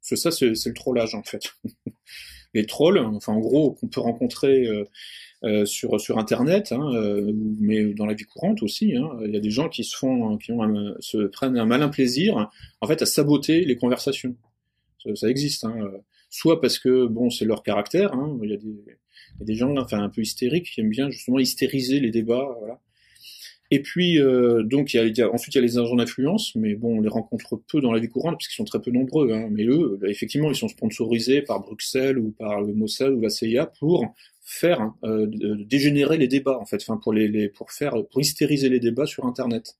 Parce que ça, c'est le trollage en fait. [LAUGHS] les trolls, enfin en gros, qu'on peut rencontrer euh, euh, sur sur internet, hein, euh, mais dans la vie courante aussi. Hein. Il y a des gens qui se font, qui ont se prennent un malin plaisir, en fait, à saboter les conversations. Ça, ça existe. Hein. Soit parce que bon, c'est leur caractère. Hein. Il, y a des, il y a des gens, enfin un peu hystériques, qui aiment bien justement hystériser les débats. Voilà. Et puis, euh, donc, il y, a, ensuite, il y a les agents d'influence, mais bon, on les rencontre peu dans la vie courante, puisqu'ils sont très peu nombreux. Hein. Mais eux, effectivement, ils sont sponsorisés par Bruxelles ou par le Mossad ou la CIA pour faire euh, dégénérer les débats, en fait, pour faire, pour hystériser les débats sur Internet.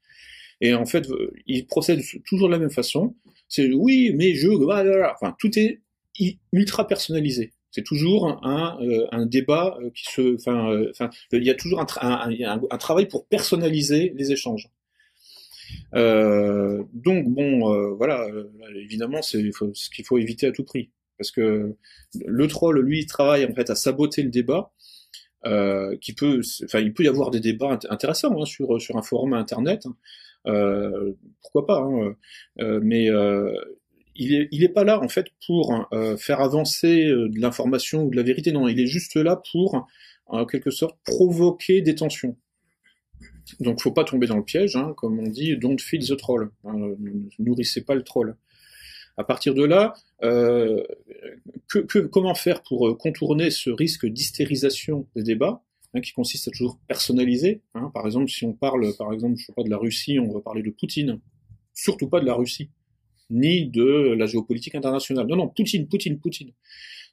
Et en fait, ils procèdent toujours de la même façon. C'est oui, mais je, enfin, tout est ultra personnalisé. C'est toujours un, euh, débat euh, qui se, enfin, il y a toujours un, travail pour personnaliser les échanges. Donc bon, voilà, évidemment, c'est ce qu'il faut éviter à tout prix, parce que le troll, lui, travaille en fait à saboter le débat. Euh, qui peut, enfin, il peut y avoir des débats intéressants hein, sur sur un forum internet. Hein. pourquoi pas hein, mais il est, pas là en fait pour euh, faire avancer euh, de l'information ou de la vérité. Non, il est juste là pour, en quelque sorte, provoquer des tensions. Donc, faut pas tomber dans le piège, comme on dit, don't feed the troll. Nourrissez pas le troll. À partir de là, euh, que, comment faire pour contourner ce risque d'hystérisation des débats, hein, qui consiste à toujours personnaliser. par exemple, si on parle, par exemple, je sais pas de la Russie, on va parler de Poutine. Surtout pas de la Russie ni de la géopolitique internationale. Non, non, Poutine, Poutine, Poutine.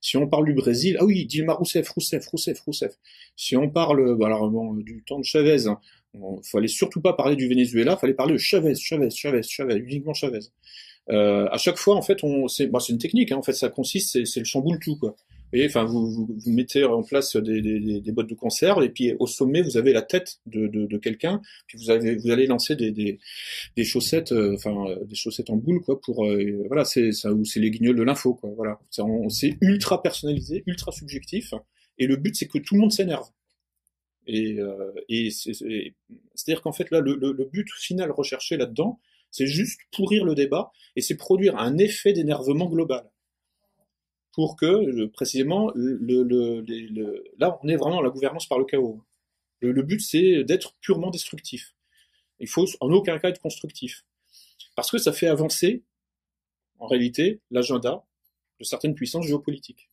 Si on parle du Brésil, ah oui, Dilma Rousseff, Rousseff, Rousseff, Rousseff. Si on parle, bah alors, bon, du temps de Chavez, hein, fallait surtout pas parler du Venezuela, fallait parler de Chavez, Chavez, Chavez, Chavez, uniquement Chavez. Euh, à chaque fois, en fait, on, c'est, bah, c'est une technique. Hein, en fait, ça consiste, c'est, c'est le chamboule tout, quoi enfin, vous, vous, mettez en place des, des, des, bottes de conserve et puis au sommet vous avez la tête de, de, de quelqu'un, puis vous avez, vous allez lancer des, des, des chaussettes, euh, enfin euh, des chaussettes en boule quoi, pour euh, voilà, c'est ça ou c'est les guignols de l'info quoi, voilà. C'est ultra personnalisé, ultra subjectif, et le but c'est que tout le monde s'énerve. Et, et c'est-à-dire qu'en fait là, le, le, le but final recherché là-dedans, c'est juste pourrir le débat et c'est produire un effet d'énervement global pour que précisément le, le, là on est vraiment dans la gouvernance par le chaos. Le, but c'est d'être purement destructif. Il faut en aucun cas être constructif parce que ça fait avancer en réalité l'agenda de certaines puissances géopolitiques.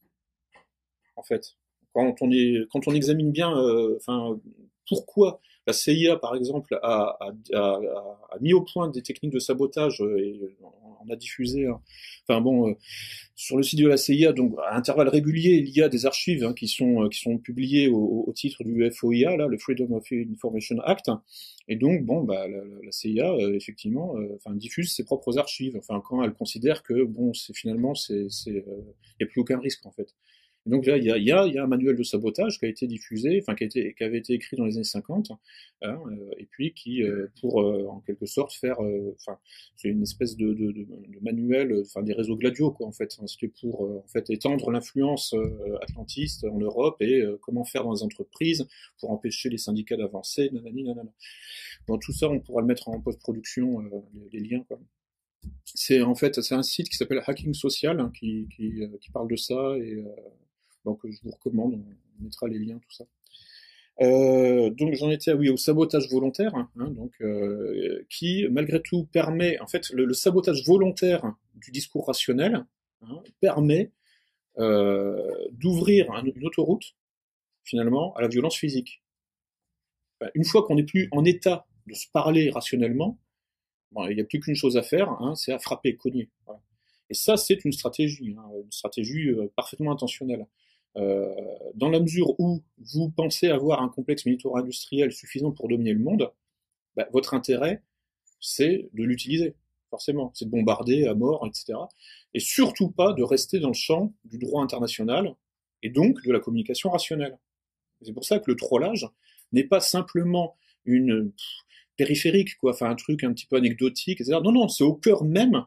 En fait, quand on est quand on examine bien, euh, enfin pourquoi la CIA, par exemple, a, mis au point des techniques de sabotage euh, et on a diffusé. Hein. Enfin bon, euh, sur le site de la CIA, donc à intervalles réguliers, il y a des archives hein, qui sont euh, qui sont publiées au, titre du FOIA, là, le Freedom of Information Act. Et donc bon, bah la, CIA effectivement, enfin diffuse ses propres archives. Enfin quand elle considère que bon, c'est finalement c'est c'est il n'y a plus aucun risque en fait donc là, il y a, y, a, y a, un manuel de sabotage qui a été diffusé, enfin qui, a été, qui avait été écrit dans les années 50, hein, euh, et puis qui, euh, pour euh, en quelque sorte faire, enfin, c'est une espèce de, de, de, de manuel, enfin des réseaux gladiaux quoi en fait, c'était pour en fait étendre l'influence atlantiste en Europe et comment faire dans les entreprises pour empêcher les syndicats d'avancer, nanani, nanana. Bon, tout ça, on pourra le mettre en post-production, les, les, liens quoi c'est en fait c'est un site qui s'appelle Hacking Social hein, qui, qui, qui, parle de ça et donc je vous recommande, on mettra les liens, tout ça. Euh, donc j'en étais oui, au sabotage volontaire, hein, donc euh, qui malgré tout permet, en fait, le, sabotage volontaire du discours rationnel hein, permet euh, d'ouvrir une autoroute finalement à la violence physique. une fois qu'on n'est plus en état de se parler rationnellement, il n'y a plus qu'une chose à faire, hein, c'est à frapper, cogner. Et ça, c'est une stratégie, hein, une stratégie parfaitement intentionnelle. Euh, dans la mesure où vous pensez avoir un complexe militaire-industriel suffisant pour dominer le monde, bah, votre intérêt, c'est de l'utiliser, forcément. C'est de bombarder à mort, etc. Et surtout pas de rester dans le champ du droit international et donc de la communication rationnelle. C'est pour ça que le trollage n'est pas simplement une périphérique, quoi, enfin un truc un petit peu anecdotique, etc. Non, non, c'est au cœur même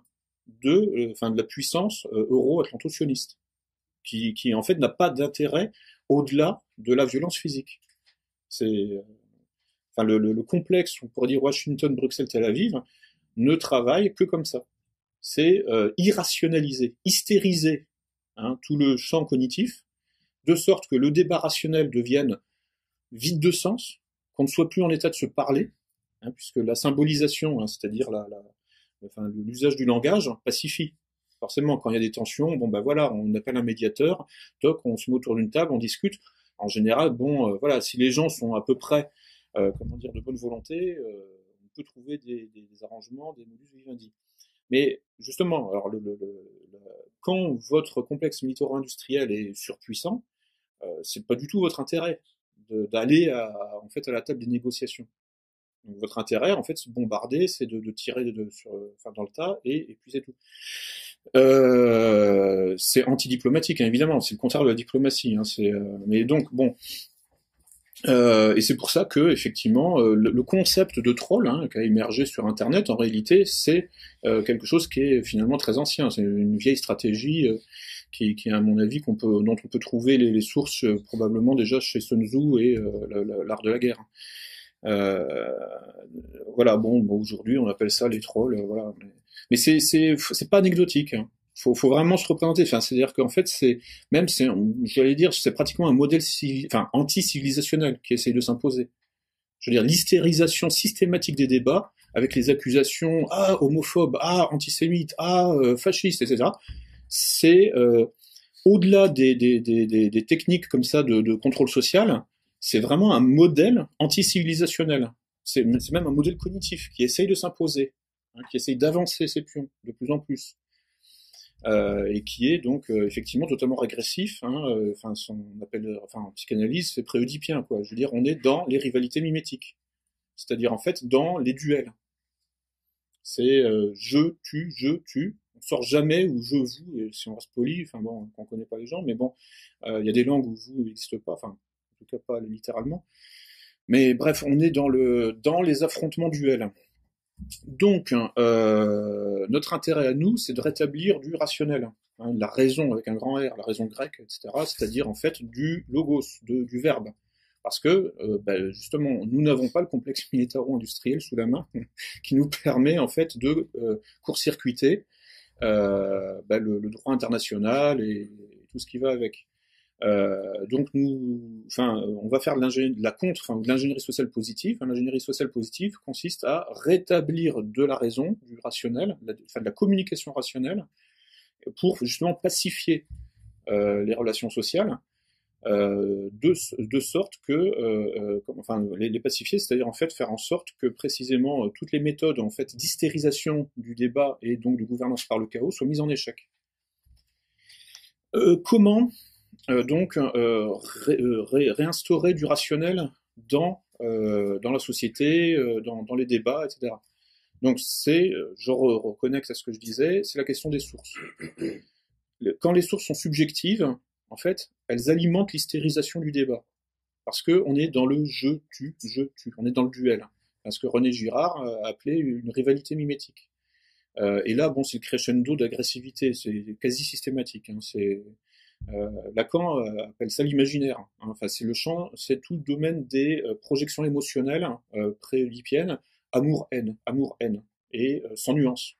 de, euh, enfin, de la puissance euh, euro-atlanto-sioniste, qui, qui en fait n'a pas d'intérêt au-delà de la violence physique. C'est, enfin, le, le, complexe, on pourrait dire Washington, Bruxelles, Tel Aviv, ne travaille que comme ça. C'est euh, irrationaliser, hystériser hein, tout le champ cognitif, de sorte que le débat rationnel devienne vide de sens, qu'on ne soit plus en état de se parler, hein, puisque la symbolisation, hein, c'est-à-dire la, la, enfin, l'usage du langage, pacifie. Forcément, quand il y a des tensions, bon ben voilà, on appelle un médiateur, toc, on se met autour d'une table, on discute. En général, bon, euh, voilà, si les gens sont à peu près, euh, comment dire, de bonne volonté, euh, on peut trouver des, des, des arrangements, des modus vivendi. Mais justement, alors quand votre complexe militaro-industriel est surpuissant, euh, c'est pas du tout votre intérêt d'aller en fait à la table des négociations. Votre intérêt, en fait, c'est de bombarder, c'est de, de, tirer de, sur, enfin, dans le tas et, et puis c'est tout. Euh, c'est antidiplomatique, hein, évidemment. C'est le contraire de la diplomatie. Hein, c'est, euh, mais donc bon. Euh, et c'est pour ça que effectivement euh, le, le, concept de troll hein, qui a émergé sur Internet, en réalité, c'est euh, quelque chose qui est finalement très ancien. C'est une vieille stratégie qui, qui, à mon avis, qu'on peut, dont on peut trouver les, les sources probablement déjà chez Sun Tzu et l'art de la guerre. Euh, voilà, bon, bon aujourd'hui on appelle ça les trolls, voilà. Mais c'est c'est c'est pas anecdotique. Hein. Faut, faut vraiment se représenter. Enfin, c'est-à-dire qu'en fait, c'est même, c'est, j'allais dire, c'est pratiquement un modèle, enfin, anti-civilisationnel qui essaye de s'imposer. Je veux dire, l'hystérisation systématique des débats avec les accusations ah homophobe, ah antisémite, ah euh, fasciste, etc. C'est euh, au-delà des, des, des, des, techniques comme ça de, de contrôle social, c'est vraiment un modèle anti-civilisationnel. C'est même un modèle cognitif qui essaye de s'imposer, hein, qui essaye d'avancer ses pions de plus en plus. Euh, et qui est donc euh, effectivement totalement régressif. Hein, euh, enfin, son appelle, enfin, en psychanalyse, c'est préoedipien, quoi. Je veux dire, on est dans les rivalités mimétiques, c'est-à-dire en fait dans les duels. C'est euh, je tue, je tue. On sort jamais ou je vous. Et si on reste poli, enfin bon, on connaît pas les gens, mais bon, il y a des langues où vous n'existe pas. Enfin, en tout cas pas littéralement. Mais bref, on est dans, le, dans les affrontements duels. Donc, euh, notre intérêt à nous, c'est de rétablir du rationnel, hein, la raison avec un grand R, la raison grecque, etc., c'est-à-dire en fait du logos, du verbe. Parce que, euh, ben, justement, nous n'avons pas le complexe [LAUGHS] militaro-industriel sous la main [LAUGHS] qui nous permet en fait de euh, court-circuiter ben, le, droit international et, tout ce qui va avec. Euh, donc nous, enfin, on va faire de, de la contre, enfin, de l'ingénierie sociale positive. L'ingénierie sociale positive consiste à rétablir de la raison, du rationnel, la, enfin, de la communication rationnelle, pour justement pacifier euh, les relations sociales, euh, de, de, sorte que, euh, euh enfin, les, les pacifier, c'est-à-dire en fait faire en sorte que précisément euh, toutes les méthodes en fait d'hystérisation du débat et donc de gouvernance par le chaos soient mises en échec. comment euh, donc euh, ré, euh, ré, réinstaurer du rationnel dans, dans la société, dans, dans, les débats, etc. Donc c'est, je re reconnecte à ce que je disais, c'est la question des sources. Quand les sources sont subjectives, en fait, elles alimentent l'hystérisation du débat. Parce que on est dans le je tue, je tue, on est dans le duel. Ce que René Girard a appelé une rivalité mimétique. Euh, et là, bon, c'est le crescendo d'agressivité, c'est quasi systématique. Hein, c'est euh, Lacan euh, appelle ça l'imaginaire. Hein. Enfin, c'est le champ, c'est tout le domaine des euh, projections émotionnelles pré-oedipiennes, amour-haine, amour-haine, et sans nuance.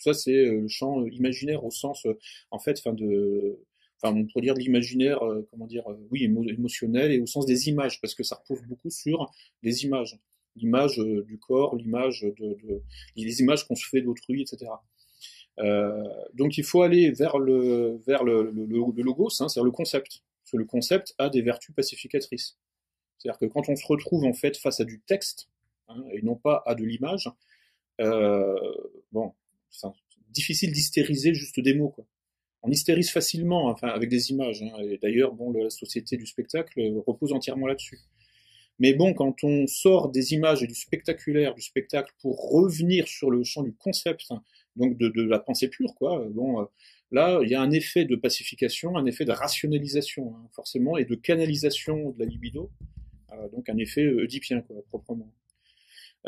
Ça, c'est le champ imaginaire au sens, en fait, enfin de, enfin on pourrait dire l'imaginaire, euh, comment dire, euh, oui, émo émotionnel et au sens des images, parce que ça repose beaucoup sur les images, l'image euh, du corps, l'image de, de, les images qu'on se fait d'autrui, etc. Euh, donc il faut aller vers le, vers logos, hein, c'est-à-dire le concept. Parce que le concept a des vertus pacificatrices. C'est-à-dire que quand on se retrouve en fait face à du texte, hein, et non pas à de l'image, euh, bon, c'est difficile d'hystériser juste des mots. On hystérise facilement, enfin, avec des images. Hein, et d'ailleurs, bon, la société du spectacle repose entièrement là-dessus. Mais bon, quand on sort des images et du spectaculaire, du spectacle, pour revenir sur le champ du concept, donc de, de la pensée pure, quoi, bon, là, il y a un effet de pacification, un effet de rationalisation, hein, forcément, et de canalisation de la libido, donc un effet oedipien, quoi, proprement.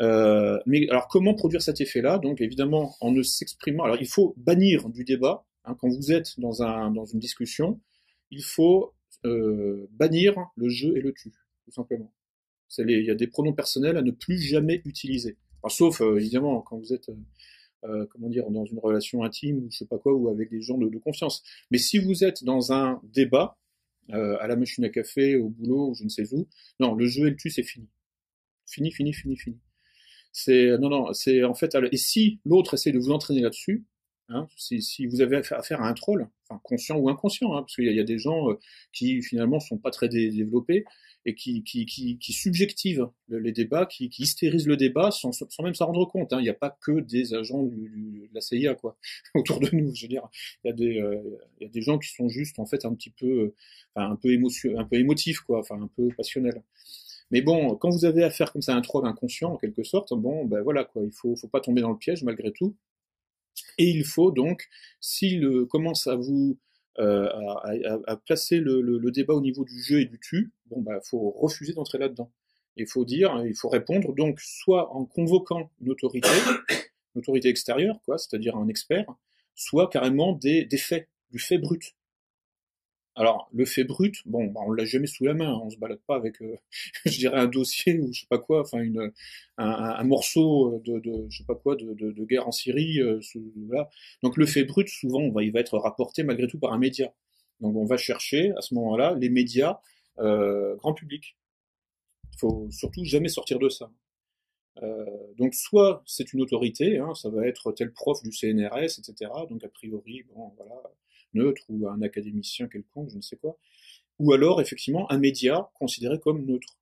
Euh, mais alors comment produire cet effet-là? Donc évidemment en ne s'exprimant. Alors il faut bannir du débat hein, quand vous êtes dans un dans une discussion. Il faut euh, bannir le jeu et le tu, tout simplement. Les, il y a des pronoms personnels à ne plus jamais utiliser. sauf euh, évidemment quand vous êtes euh, comment dire dans une relation intime ou je sais pas quoi ou avec des gens de, de confiance. Mais si vous êtes dans un débat à la machine à café, au boulot, ou je ne sais où, non, le jeu et le tu c'est fini. Fini, fini, fini, fini. C'est non, non, c'est en fait. Et si l'autre essaie de vous entraîner là-dessus, hein, si, vous avez affaire à un troll, enfin conscient ou inconscient, hein, parce qu'il y, y, a des gens euh, qui finalement sont pas très développés et qui, qui, qui, qui subjectivent les débats, qui, qui hystérisent le débat sans, sans même s'en rendre compte. Hein. Il n'y a pas que des agents du, du, de la CIA quoi [LAUGHS] autour de nous. Je veux dire, il y a des euh, y a des gens qui sont juste en fait un petit peu, euh, un peu émotion, un peu émotifs quoi, enfin un peu passionnels. Mais bon, quand vous avez affaire comme ça à un troll inconscient, en quelque sorte, bon, ben voilà, quoi, il faut, faut pas tomber dans le piège malgré tout. Et il faut donc, s'il commence à vous euh, à, placer le, débat au niveau du jeu et du tu, bon, ben, faut refuser d'entrer là-dedans. Il faut dire, il faut répondre donc soit en convoquant une autorité, une autorité extérieure, quoi, c'est-à-dire un expert, soit carrément des, des faits, du fait brut. Alors, le fait brut, bon, bah, on l'a jamais sous la main, hein, on se balade pas avec, euh, [LAUGHS] je dirais, un dossier ou je sais pas quoi, enfin un, morceau de, de, je sais pas quoi, de, guerre en Syrie, euh. Donc le fait brut, souvent, on va, il va être rapporté malgré tout par un média. Donc on va chercher à ce moment-là les médias euh, grand public. Il faut surtout jamais sortir de ça. Euh, donc soit c'est une autorité, hein, ça va être tel prof du CNRS, etc. Donc a priori, bon, voilà, neutre ou un académicien quelconque, je ne sais quoi, ou alors effectivement un média considéré comme neutre.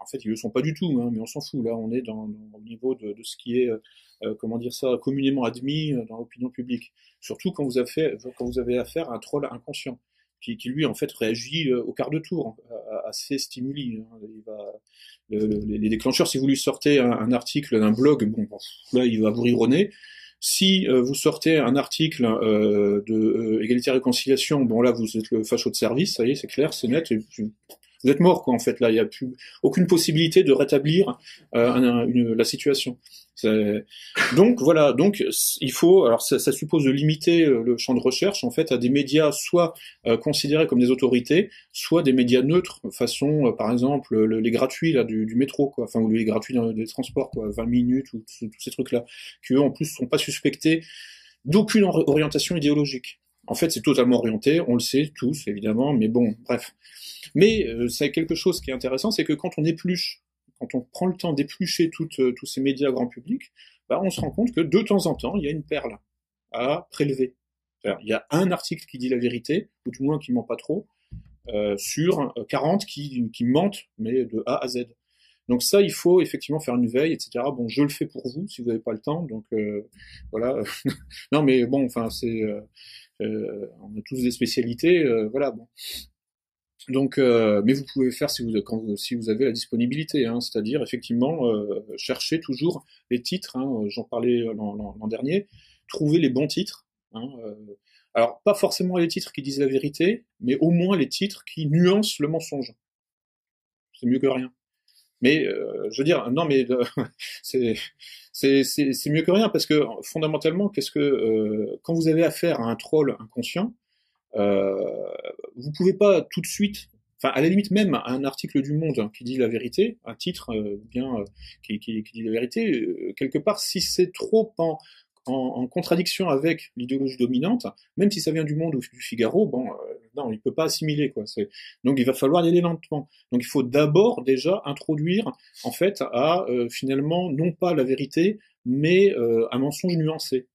En fait, ils le sont pas du tout, hein, mais on s'en fout. Là, on est dans, au niveau de, ce qui est, euh, comment dire ça, communément admis euh, dans l'opinion publique. Surtout quand vous, avez affaire à un troll inconscient, qui, lui en fait réagit euh, au quart de tour, à, à ces stimuli. Hein. Les déclencheurs, si vous lui sortez un, un article d'un blog, bon, là, il va vous rironner. Si euh, vous sortez un article euh, de euh, égalité et réconciliation, bon là vous êtes le facho de service, ça y est, c'est clair, c'est net. Vous êtes mort quoi en fait là, il n'y a plus aucune possibilité de rétablir une, la situation. Donc voilà, donc il faut, alors ça, ça, suppose de limiter euh, le champ de recherche en fait à des médias soit euh, considérés comme des autorités, soit des médias neutres, façon euh, par exemple les gratuits là du, du, métro quoi, enfin ou les gratuits dans des transports quoi, 20 minutes ou tous ces trucs là, qui eux en plus sont pas suspectés d'aucune orientation idéologique. En fait, c'est totalement orienté, on le sait tous évidemment, mais bon, bref. Mais c'est quelque chose qui est intéressant, c'est que quand on épluche quand on prend le temps d'éplucher euh, tous ces médias grand public, bah, on se rend compte que de temps en temps, il y a une perle à prélever. Il y a un article qui dit la vérité, ou du moins qui ment pas trop, euh, sur 40 qui, qui mentent, mais de A à Z. Donc ça, il faut effectivement faire une veille, etc. Bon, je le fais pour vous si vous n'avez pas le temps. Donc euh, voilà. [LAUGHS] non, mais bon, enfin, c'est, euh, euh, on a tous des spécialités. Euh, voilà. Bon. Donc, euh, mais vous pouvez faire si vous, quand vous, si vous avez la disponibilité, hein, c'est-à-dire effectivement euh, chercher toujours les titres. Hein, J'en parlais l'an dernier. Trouver les bons titres. Hein, euh, alors, pas forcément les titres qui disent la vérité, mais au moins les titres qui nuancent le mensonge. C'est mieux que rien. Mais euh, je veux dire, non, mais euh, [LAUGHS] c'est c'est mieux que rien parce que fondamentalement, qu'est-ce que euh, quand vous avez affaire à un troll inconscient, euh, vous pouvez pas tout de suite enfin à la limite même un article du Monde qui dit la vérité, un titre euh, bien euh, qui, qui, qui, dit la vérité, quelque part si c'est trop en, en, contradiction avec l'idéologie dominante, même si ça vient du Monde ou du Figaro, bon, non, il peut pas assimiler quoi. Donc il va falloir y aller lentement. Donc il faut d'abord déjà introduire en fait à finalement non pas la vérité, mais un mensonge nuancé.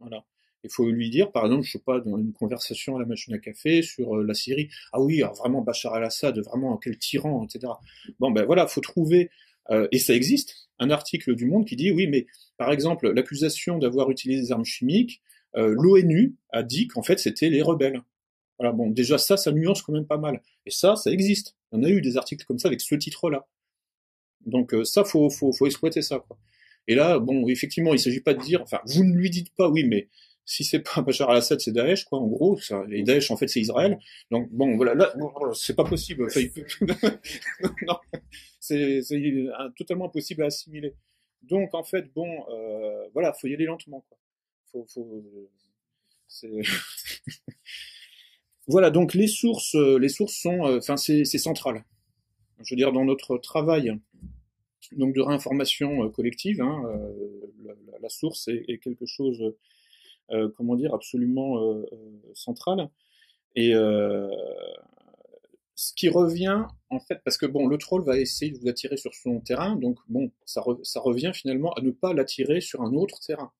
Voilà. Il faut lui dire, par exemple, je sais pas, dans une conversation à la machine à café sur euh, la Syrie, ah oui, alors vraiment Bachar al-Assad, vraiment quel tyran, etc. Bon ben voilà, faut trouver, euh, et ça existe, un article du Monde qui dit oui, mais par exemple l'accusation d'avoir utilisé des armes chimiques, euh, l'ONU a dit qu'en fait c'était les rebelles. Voilà, bon, déjà ça, ça nuance quand même pas mal. Et ça, ça existe. On a eu des articles comme ça avec ce titre-là. Donc ça, faut, faut, faut exploiter ça. Quoi. Et là, bon, effectivement, il s'agit pas de dire, enfin, vous ne lui dites pas, oui, mais si c'est pas [LAUGHS] Bachar al-Assad, c'est Daesh, quoi, en gros. Et Daesh, en fait, c'est Israël. Donc, bon, voilà, là, c'est pas possible. [LAUGHS] c'est totalement impossible à assimiler. Donc, en fait, bon, euh, voilà, faut y aller lentement, quoi. Faut, faut, [LAUGHS] voilà, donc les sources, les sources sont, euh, enfin, c'est central. Je veux dire, dans notre travail, donc de réinformation euh, collective, hein, euh, la, source est, quelque chose euh, comment dire, absolument euh, euh, central. Et ce qui revient, en fait, parce que bon, le troll va essayer de vous attirer sur son terrain, donc bon, ça, ça revient finalement à ne pas l'attirer sur un autre terrain.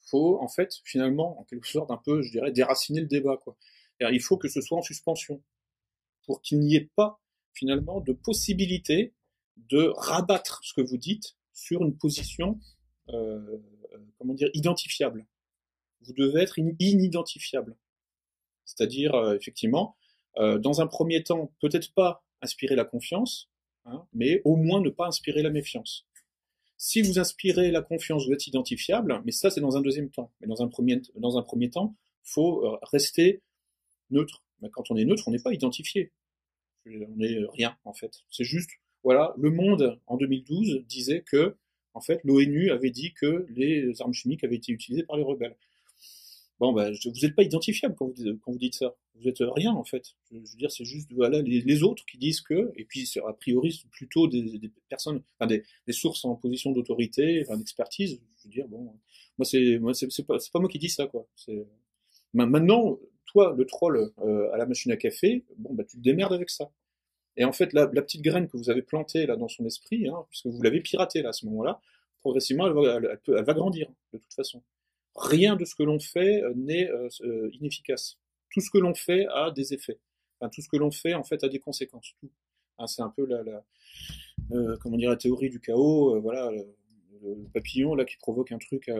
Faut, en fait, finalement, en quelque sorte, un peu, je dirais, déraciner le débat, quoi. Il faut que ce soit en suspension, pour qu'il n'y ait pas, finalement, de possibilité de rabattre ce que vous dites sur une position, euh, comment dire, identifiable vous devez être inidentifiable. C'est-à-dire, euh, effectivement, euh, dans un premier temps, peut-être pas inspirer la confiance, hein, mais au moins ne pas inspirer la méfiance. Si vous inspirez la confiance, vous êtes identifiable, mais ça c'est dans un deuxième temps. Mais dans un premier, dans un premier temps, faut euh, rester neutre. Quand on est neutre, on n'est pas identifié. On n'est rien en fait. C'est juste, voilà, le Monde en 2012 disait que, en fait, l'ONU avait dit que les armes chimiques avaient été utilisées par les rebelles. Bon, ben, vous n'êtes pas identifiable quand vous, quand vous dites ça. Vous êtes rien, en fait. Je, veux dire, c'est juste, voilà, les, autres qui disent que, et puis, a priori, c'est plutôt des, des, personnes, enfin, des, des, sources en position d'autorité, enfin, d'expertise. Je veux dire, bon, moi, c'est, pas, pas moi qui dis ça, quoi. Maintenant, toi, le troll, euh, à la machine à café, bon, bah, tu te démerdes avec ça. Et en fait, la, la petite graine que vous avez plantée, là, dans son esprit, hein, puisque vous l'avez piratée, là, à ce moment-là, progressivement, elle va, elle, elle va grandir, de toute façon rien de ce que l'on fait euh, n'est euh, euh, inefficace. Tout ce que l'on fait a des effets. Enfin, tout ce que l'on fait, en fait, a des conséquences. Tout. Hein, c'est un peu la, la euh, comment dire, la théorie du chaos. voilà, le, papillon là qui provoque un truc,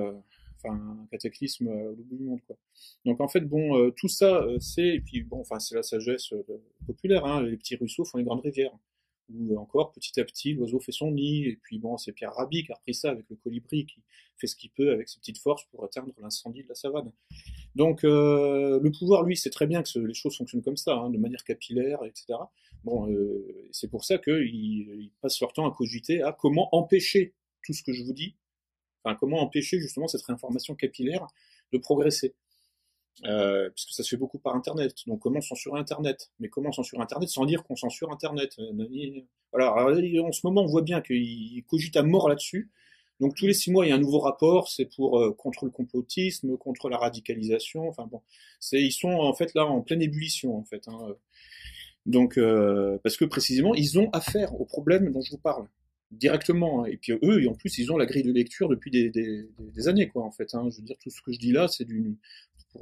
enfin, un cataclysme au bout du monde. Quoi. Donc en fait, bon, tout ça, c'est et puis bon, enfin, c'est la sagesse populaire. Hein, les petits ruisseaux font les grandes rivières où encore petit à petit l'oiseau fait son nid, et puis bon, c'est Pierre Rabhi qui a repris ça avec le colibri, qui fait ce qu'il peut avec ses petites forces pour atteindre l'incendie de la savane. Donc euh, le pouvoir, lui, c'est très bien que les choses fonctionnent comme ça, hein, de manière capillaire, etc. Bon, euh, c'est pour ça qu'ils ils passent leur temps à cogiter à comment empêcher tout ce que je vous dis, enfin comment empêcher justement cette réinformation capillaire de progresser. Euh, puisque ça se fait beaucoup par Internet. Donc comment censurer Internet? Mais comment censurer Internet sans dire qu'on censure Internet? Euh, Voilà, en ce moment on voit bien qu'il cogite à mort là-dessus. Donc tous les six mois il y a un nouveau rapport, c'est pour euh, contre le complotisme, contre la radicalisation. Enfin bon, c'est ils sont en fait là en pleine ébullition en fait. Hein. Donc euh, parce que précisément ils ont affaire au problème dont je vous parle directement. Hein. Et puis eux, en plus, ils ont la grille de lecture depuis des années, quoi, en fait. Hein. Je veux dire, tout ce que je dis là, c'est d'une,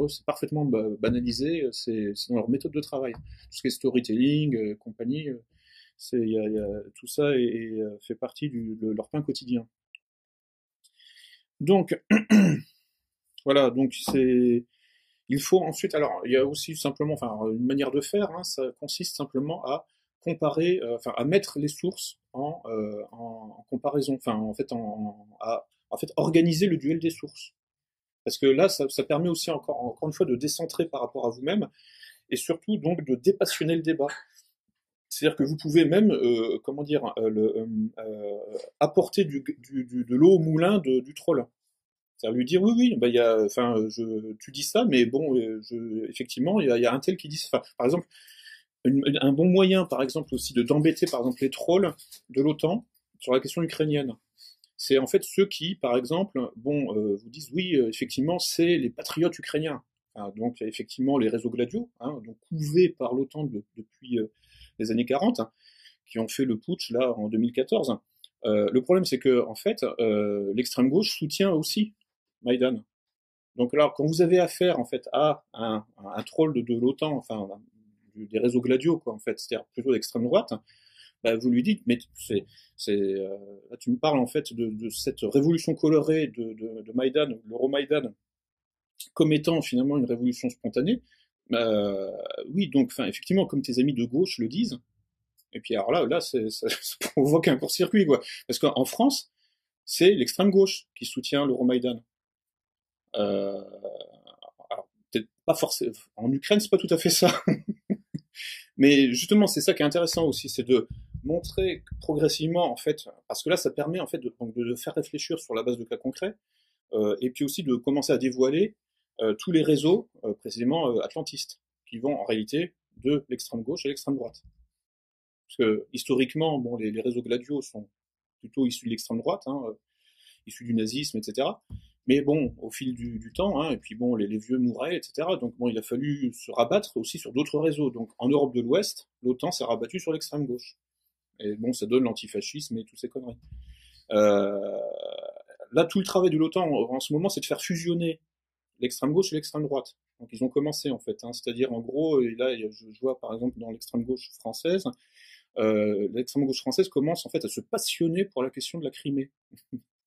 eux, c'est parfaitement banalisé. C'est dans leur méthode de travail. Tout ce qui est storytelling, euh, compagnie, euh, c'est, y a, tout ça euh, fait partie de leur pain quotidien. Donc, [CLEARS THROAT] voilà. Donc c'est, il faut ensuite. Alors, il y a aussi simplement, enfin, une manière de faire. Hein, ça consiste simplement à comparer, euh, enfin à mettre les sources en, euh, en, comparaison, enfin en fait en, à en fait organiser le duel des sources. Parce que là, ça, permet aussi encore, encore une fois de décentrer par rapport à vous-même et surtout donc de dépassionner le débat. C'est-à-dire que vous pouvez même, euh, comment dire, euh, le, euh, apporter de l'eau au moulin du troll. C'est-à-dire lui dire oui, oui, bah, y a, enfin, tu dis ça, mais bon, je, effectivement, il y a, un tel qui dit ça. Par exemple, un bon moyen, par exemple, aussi de d'embêter, par exemple, les trolls de l'OTAN sur la question ukrainienne. C'est en fait ceux qui, par exemple, bon, euh, vous disent oui, euh, effectivement, c'est les patriotes ukrainiens. Donc, effectivement, les réseaux gladiaux, hein, donc couvés par l'OTAN depuis euh, les années 40, hein, qui ont fait le putsch là en 2014. le problème, c'est que en fait, l'extrême gauche soutient aussi Maïdan. Donc là, quand vous avez affaire en fait à un, troll de, de l'OTAN, enfin des réseaux gladiaux, quoi, en fait, c'est-à-dire plutôt d'extrême droite, bah, vous lui dites, mais c'est, euh, là, tu me parles en fait de, de cette révolution colorée de, de, de Maïdan, l'Euromaïdan, comme étant finalement une révolution spontanée. Euh, oui, donc, effectivement, comme tes amis de gauche le disent, Et puis alors là, là, ça, [LAUGHS] ça provoque un court-circuit, quoi. Parce qu'en France, c'est l'extrême gauche qui soutient l'Euromaïdan. Euh, alors, peut-être pas forcément. En Ukraine, c'est pas tout à fait ça. [LAUGHS] Mais justement, c'est ça qui est intéressant aussi, c'est de montrer progressivement, en fait, parce que là, ça permet en fait de, faire réfléchir sur la base de cas concrets, euh, et puis aussi de commencer à dévoiler euh, tous les réseaux, euh, précisément atlantistes, qui vont en réalité de l'extrême gauche à l'extrême droite. Parce que historiquement, bon, les, réseaux gladiaux sont plutôt issus de l'extrême droite, hein, issus du nazisme, etc. Mais bon, au fil du, temps, hein, et puis bon, les, les, vieux mouraient, etc. Donc bon, il a fallu se rabattre aussi sur d'autres réseaux. Donc en Europe de l'Ouest, l'OTAN s'est rabattu sur l'extrême gauche. Et bon, ça donne l'antifascisme et toutes ces conneries. Euh, là, tout le travail de l'OTAN en, ce moment, c'est de faire fusionner l'extrême gauche et l'extrême droite. Donc ils ont commencé en fait, hein, c'est-à-dire en gros, et là je, vois par exemple dans l'extrême gauche française, euh, l'extrême gauche française commence en fait à se passionner pour la question de la Crimée.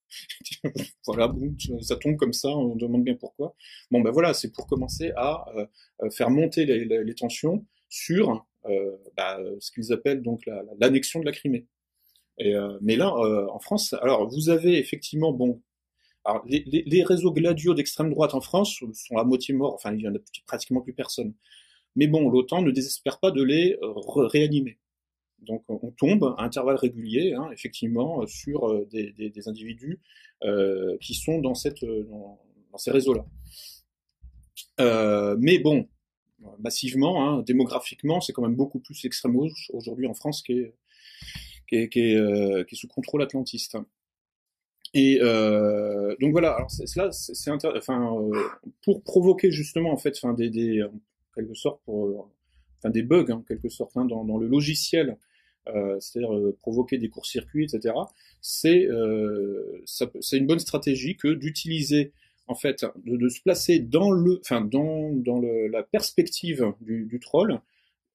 [LAUGHS] voilà, bon, ça tombe comme ça, on demande bien pourquoi. Bon, ben voilà, c'est pour commencer à euh, faire monter les, tensions sur euh, bah, ce qu'ils appellent donc l'annexion la, de la Crimée. Euh, mais là, euh, en France, alors vous avez effectivement, bon, alors les, réseaux gladiaux d'extrême droite en France sont à moitié morts, enfin il y en a pratiquement plus personne. Mais bon, l'OTAN ne désespère pas de les réanimer. Donc on tombe à intervalles réguliers, hein, effectivement, sur euh, des, individus euh, qui sont dans, cette, euh, dans, ces réseaux-là. Euh, mais bon, massivement, hein, démographiquement, c'est quand même beaucoup plus extrême aujourd'hui en France qui est, qui est, est, euh, qui est sous contrôle atlantiste. Et euh, donc voilà, alors c'est, là, c'est, enfin, pour provoquer justement en fait, enfin des, des en quelque sorte pour enfin des bugs en quelque sorte hein, dans, dans, le logiciel, euh, c'est-à-dire euh, provoquer des courts-circuits, etc. C'est euh, c'est une bonne stratégie que d'utiliser en fait de, se placer dans le, enfin dans dans la perspective du, troll,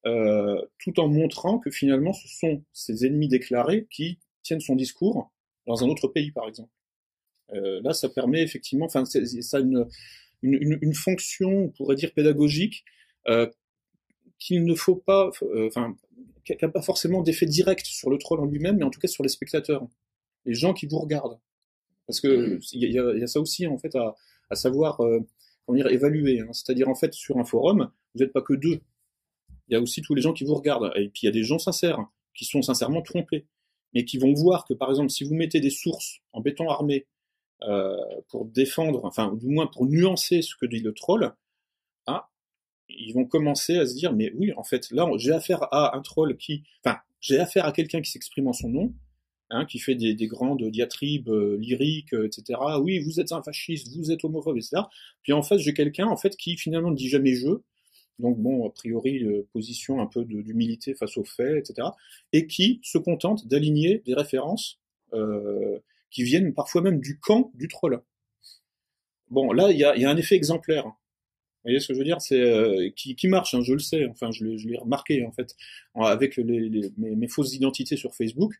euh, tout en montrant que finalement ce sont ses ennemis déclarés qui tiennent son discours dans un autre pays, par exemple. Euh, là, ça permet effectivement, enfin, ça a une, une, fonction, on pourrait dire pédagogique, euh, qu'il ne faut pas, enfin, qui n'a pas forcément d'effet direct sur le troll en lui-même, mais en tout cas sur les spectateurs, les gens qui vous regardent. Parce que il y, y, a ça aussi en fait à, à savoir euh, comment dire évaluer. Hein. C'est-à-dire en fait sur un forum, vous n'êtes pas que deux. Il y a aussi tous les gens qui vous regardent. Et puis il y a des gens sincères qui sont sincèrement trompés, mais qui vont voir que par exemple si vous mettez des sources en béton armé euh, pour défendre, enfin du moins pour nuancer ce que dit le troll, ah ils vont commencer à se dire mais oui en fait là j'ai affaire à un troll qui enfin j'ai affaire à quelqu'un qui s'exprime en son nom hein, qui fait des, des grandes diatribes euh, lyriques euh, etc oui vous êtes un fasciste vous êtes homophobe etc puis en face j'ai quelqu'un en fait qui finalement ne dit jamais je. Donc bon a priori euh, position un peu d'humilité face aux faits etc et qui se contente d'aligner des références qui viennent parfois même du camp du troll. Bon là il y a, un effet exemplaire. Vous voyez ce que je veux dire? C'est qui, marche, hein, je le sais. Enfin, je l'ai remarqué en fait avec mes, fausses identités sur Facebook.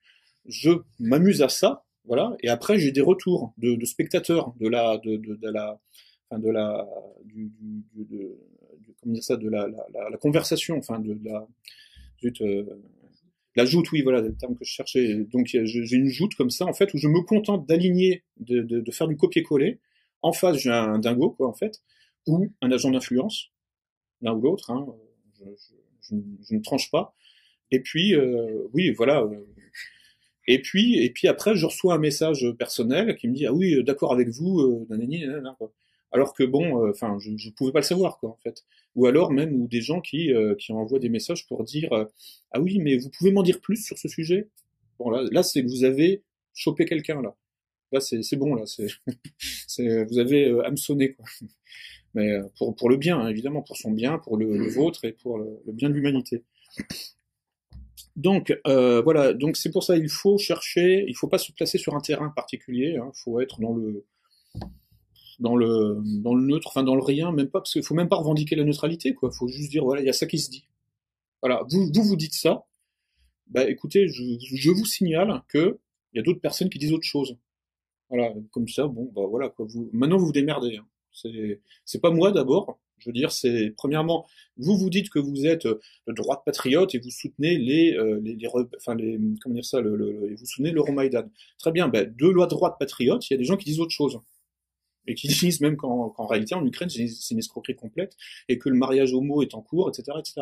Je m'amuse à ça, voilà. Et après, j'ai des retours de, de, spectateurs de la, de, de, de la, enfin de la, du, du, de, comment dire ça, de la, la, la conversation, enfin de, la, zut, euh, la joute, oui, voilà, le terme que je cherchais. Donc j'ai une joute comme ça en fait où je me contente d'aligner, de, de, de faire du copier-coller. En face, j'ai un dingo, quoi, en fait ou un agent d'influence, l'un ou l'autre, hein, je, je, je, ne tranche pas. Et puis, euh, oui, voilà. Euh, et puis, et puis après, je reçois un message personnel qui me dit ah oui, d'accord avec vous, euh, nanani, nanana, quoi. Alors que bon, enfin, je, je pouvais pas le savoir, quoi, en fait. Ou alors même ou des gens qui qui envoient des messages pour dire ah oui, mais vous pouvez m'en dire plus sur ce sujet? Bon là, là c'est que vous avez chopé quelqu'un là. Là, c'est bon là, c'est [LAUGHS] vous avez hameçonné quoi mais euh, pour, pour le bien, hein, évidemment, pour son bien, pour le, le vôtre et pour le, le bien de l'humanité. Donc euh, voilà, donc c'est pour ça il faut chercher, il faut pas se placer sur un terrain particulier, hein, il faut être dans le dans le dans le neutre, enfin dans le rien, même pas parce qu'il faut même pas revendiquer la neutralité quoi, faut juste dire voilà, il y a ça qui se dit. Voilà, vous vous, vous dites ça, bah écoutez, je, je vous signale que il y a d'autres personnes qui disent autre chose. Voilà, comme ça, bon bah voilà quoi, vous maintenant vous vous démerdez. Hein. C'est, c'est pas moi d'abord. Je veux dire, c'est premièrement, vous vous dites que vous êtes de droite patriote et vous soutenez les, les, les, enfin les, comment dire ça, vous soutenez l'Euromaïdan. Très bien, ben, de loi droite patriote, il y a des gens qui disent autre chose et qui [LAUGHS] disent même qu'en réalité en Ukraine c'est une escroquerie complète et que le mariage homo est en cours, etc., etc.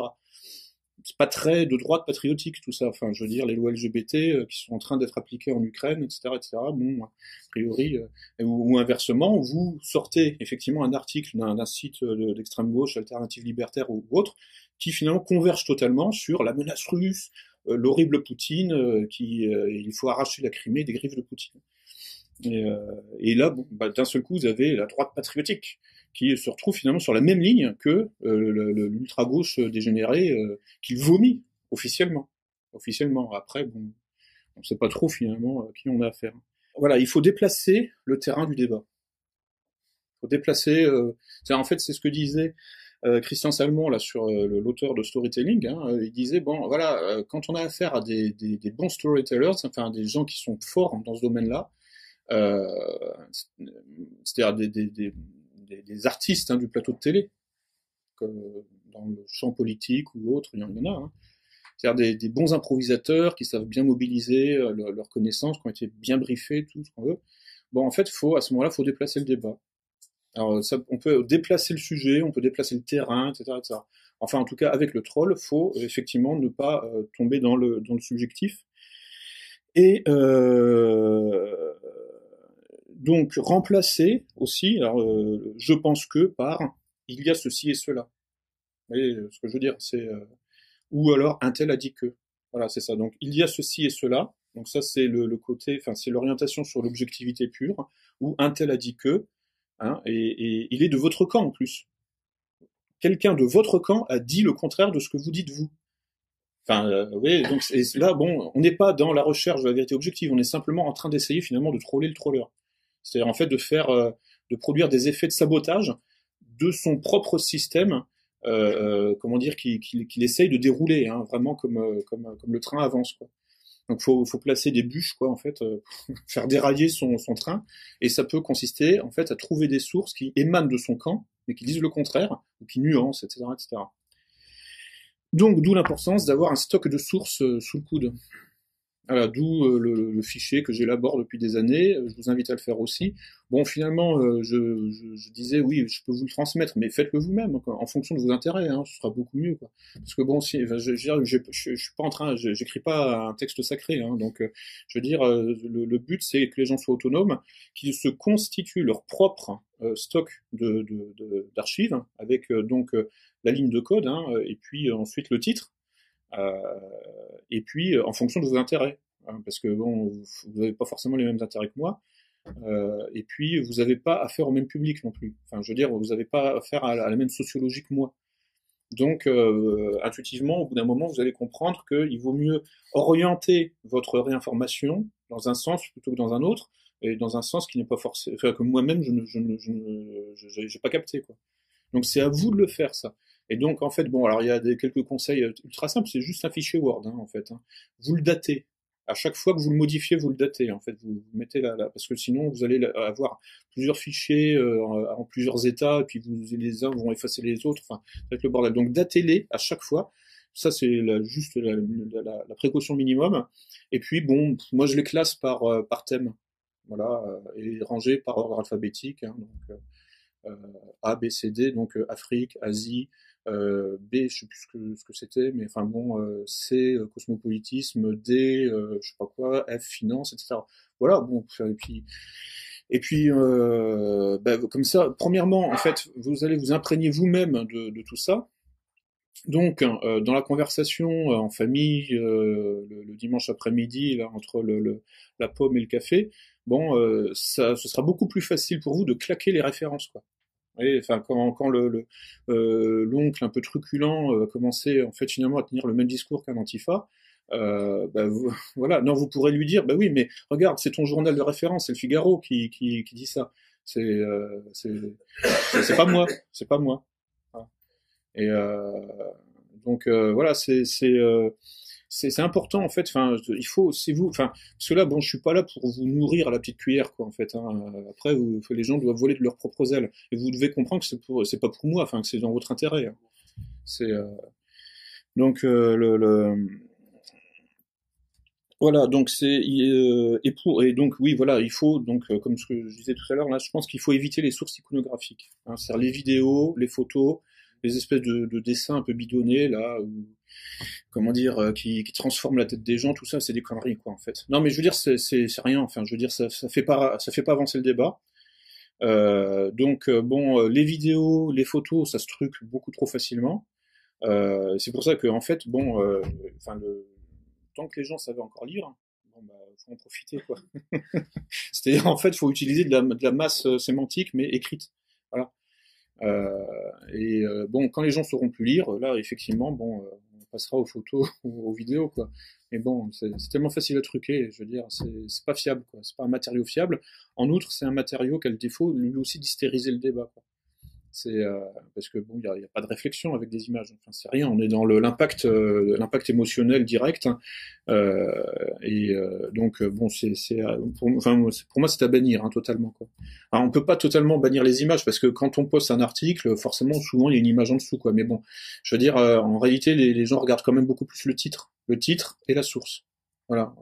C'est pas très de droite patriotique tout ça. Enfin, je veux dire, les lois LGBT euh, qui sont en train d'être appliquées en Ukraine, etc., etc. Bon, a priori, euh, ou, inversement, vous sortez effectivement un article d'un site d'extrême gauche, alternative libertaire ou, autre, qui finalement converge totalement sur la menace russe, euh, l'horrible Poutine, qui il faut arracher la Crimée des griffes de Poutine. Et, euh, là, bah, d'un seul coup, vous avez la droite patriotique qui se retrouve finalement sur la même ligne que euh, l'ultra-gauche dégénéré euh, qui vomit officiellement. Officiellement. Après, bon, on ne sait pas trop finalement qui on a affaire. Voilà, il faut déplacer le terrain du débat. Il faut déplacer. Euh, en fait, c'est ce que disait euh, Christian Salmon là sur l'auteur de storytelling. Hein, il disait bon, voilà, quand on a affaire à des, des, des bons storytellers, enfin des gens qui sont forts dans ce domaine-là, euh, c'est-à-dire des, des, des, artistes hein, du plateau de télé, comme dans le champ politique ou autre, il y en a. Hein. C'est-à-dire des, bons improvisateurs qui savent bien mobiliser euh, leurs connaissances, qui ont été bien briefés, tout ce qu'on veut. Bon, en fait, faut, à ce moment-là, faut déplacer le débat. Alors, on peut déplacer le sujet, on peut déplacer le terrain, etc., etc. Enfin, en tout cas, avec le troll, faut effectivement ne pas euh, tomber dans le, dans le subjectif. Et euh, donc remplacer aussi, alors, euh, je pense que par il y a ceci et cela. Vous voyez ce que je veux dire, c'est euh, ou alors un tel a dit que. Voilà, c'est ça. Donc il y a ceci et cela. Donc ça c'est le, le, côté, enfin c'est l'orientation sur l'objectivité pure. Ou un tel a dit que, hein, et, et il est de votre camp en plus. Quelqu'un de votre camp a dit le contraire de ce que vous dites vous. Enfin, euh, oui, donc là, bon, on n'est pas dans la recherche de la vérité objective, on est simplement en train d'essayer finalement de troller le troller. C'est-à-dire en fait de faire, euh, de produire des effets de sabotage de son propre système, euh, euh comment dire, qu'il qui, essaye de dérouler, hein, vraiment comme, comme, comme le train avance. Donc faut, faut placer des bûches, quoi, en fait, [LAUGHS] faire dérailler son, son train, et ça peut consister en fait à trouver des sources qui émanent de son camp, mais qui disent le contraire, ou qui nuancent, etc., etc. Donc d'où l'importance d'avoir un stock de sources sous le coude. Voilà, d'où euh, le, fichier que j'élabore depuis des années. Je vous invite à le faire aussi. Bon, finalement, euh, je, je, disais oui, je peux vous le transmettre, mais faites-le vous-même, en fonction de vos intérêts. Hein, ce sera beaucoup mieux. Quoi. Parce que bon, si, je, je, je, je, suis pas en train, j'écris pas un texte sacré. Hein, donc, euh, je veux dire, le, but, c'est que les gens soient autonomes, qu'ils se constituent leur propre stock de d'archives, de, avec donc la ligne de code, hein, et puis ensuite le titre euh, et puis, euh, en fonction de vos intérêts, hein, parce que bon, vous n'avez pas forcément les mêmes intérêts que moi. Euh, et puis, vous n'avez pas affaire au même public non plus. Enfin, je veux dire, vous n'avez pas affaire à la, même sociologie que moi. Donc, euh, intuitivement, au bout d'un moment, vous allez comprendre qu'il vaut mieux orienter votre réinformation dans un sens plutôt que dans un autre, et dans un sens qui n'est pas forcément, enfin, que moi-même, je ne, je je j'ai pas capté, quoi. Donc, c'est à vous de le faire, ça. Et donc, en fait, bon, alors il y a des, quelques conseils euh, ultra simples, c'est juste un fichier Word, hein, en fait. Hein. Vous le datez. À chaque fois que vous le modifiez, vous le datez. En fait, vous, mettez là, là, parce que sinon, vous allez avoir plusieurs fichiers euh, en, plusieurs états, et puis vous, les uns vont effacer les autres. Enfin, ça le bordel. Donc, datez-les à chaque fois. Ça, c'est juste la, la, la, précaution minimum. Et puis, bon, moi, je les classe par, euh, par thème. Voilà, et rangés par ordre alphabétique. Hein, donc, A, B, C, D, donc Afrique, Asie, euh, B, je sais plus ce que, ce que c'était, mais enfin bon, euh, C, euh, cosmopolitisme, D, euh, je sais pas quoi, F, finance, etc. Voilà, bon, et puis, et puis euh, bah, comme ça, premièrement, en fait, vous allez vous imprégner vous-même de, de, tout ça. Donc, euh, dans la conversation en famille, le, le, dimanche après-midi, là, entre le, le, la pomme et le café, bon, ça, ce sera beaucoup plus facile pour vous de claquer les références, quoi enfin, quand, quand le, euh, l'oncle un peu truculent euh, commençait en fait finalement à tenir le même discours qu'un antifa, euh, bah, [LAUGHS] voilà, non, vous pourrez lui dire, bah oui, mais regarde, c'est ton journal de référence, c'est le Figaro qui, qui, qui dit ça. C'est, euh, c'est, c'est pas moi, c'est pas moi. Et euh, donc voilà, c'est, c'est, c'est important en fait. Enfin, il faut, c'est vous. Enfin, parce que là, bon, je suis pas là pour vous nourrir à la petite cuillère, quoi, en fait. Hein. Après, vous, les gens doivent voler de leurs propres ailes, et vous devez comprendre que c'est pour, c'est pas pour moi, enfin, que c'est dans votre intérêt. Hein. C'est euh... donc euh, le, le voilà, donc c'est euh, et pour et donc oui, voilà, il faut donc euh, comme ce que je disais tout à l'heure là, je pense qu'il faut éviter les sources iconographiques, hein, c'est-à-dire les vidéos, les photos, les espèces de, de, dessins un peu bidonnés là, ou, comment dire, euh, qui, qui transforment la tête des gens, tout ça, c'est des conneries quoi en fait. Non mais je veux dire c'est rien, enfin je veux dire ça ça fait pas ça fait pas avancer le débat. Euh, donc bon, les vidéos, les photos, ça se truque beaucoup trop facilement. c'est pour ça que en fait bon, enfin le tant que les gens savaient encore lire, bon bah faut en profiter quoi. [LAUGHS] C'est-à-dire en fait faut utiliser de la, de la masse euh, sémantique mais écrite. Voilà. Euh, et euh, bon quand les gens sauront plus lire, là effectivement bon euh, on passera aux photos [LAUGHS] ou aux vidéos quoi. Mais bon c'est tellement facile à truquer, je veux dire c'est pas fiable quoi. C'est pas un matériau fiable. En outre c'est un matériau qui a le défaut lui aussi d'hystériser le débat. C'est euh, parce que bon, il n'y a, pas de réflexion avec des images. Enfin, c'est rien. On est dans l'impact, euh, l'impact émotionnel direct. Hein. Euh, et euh, donc bon, c'est, pour, enfin, pour moi, c'est à bannir hein, totalement. Quoi. Alors, on peut pas totalement bannir les images parce que quand on poste un article, forcément, souvent, il y a une image en dessous. Quoi. Mais bon, je veux dire, en réalité, les, gens regardent quand même beaucoup plus le titre, le titre et la source. Voilà,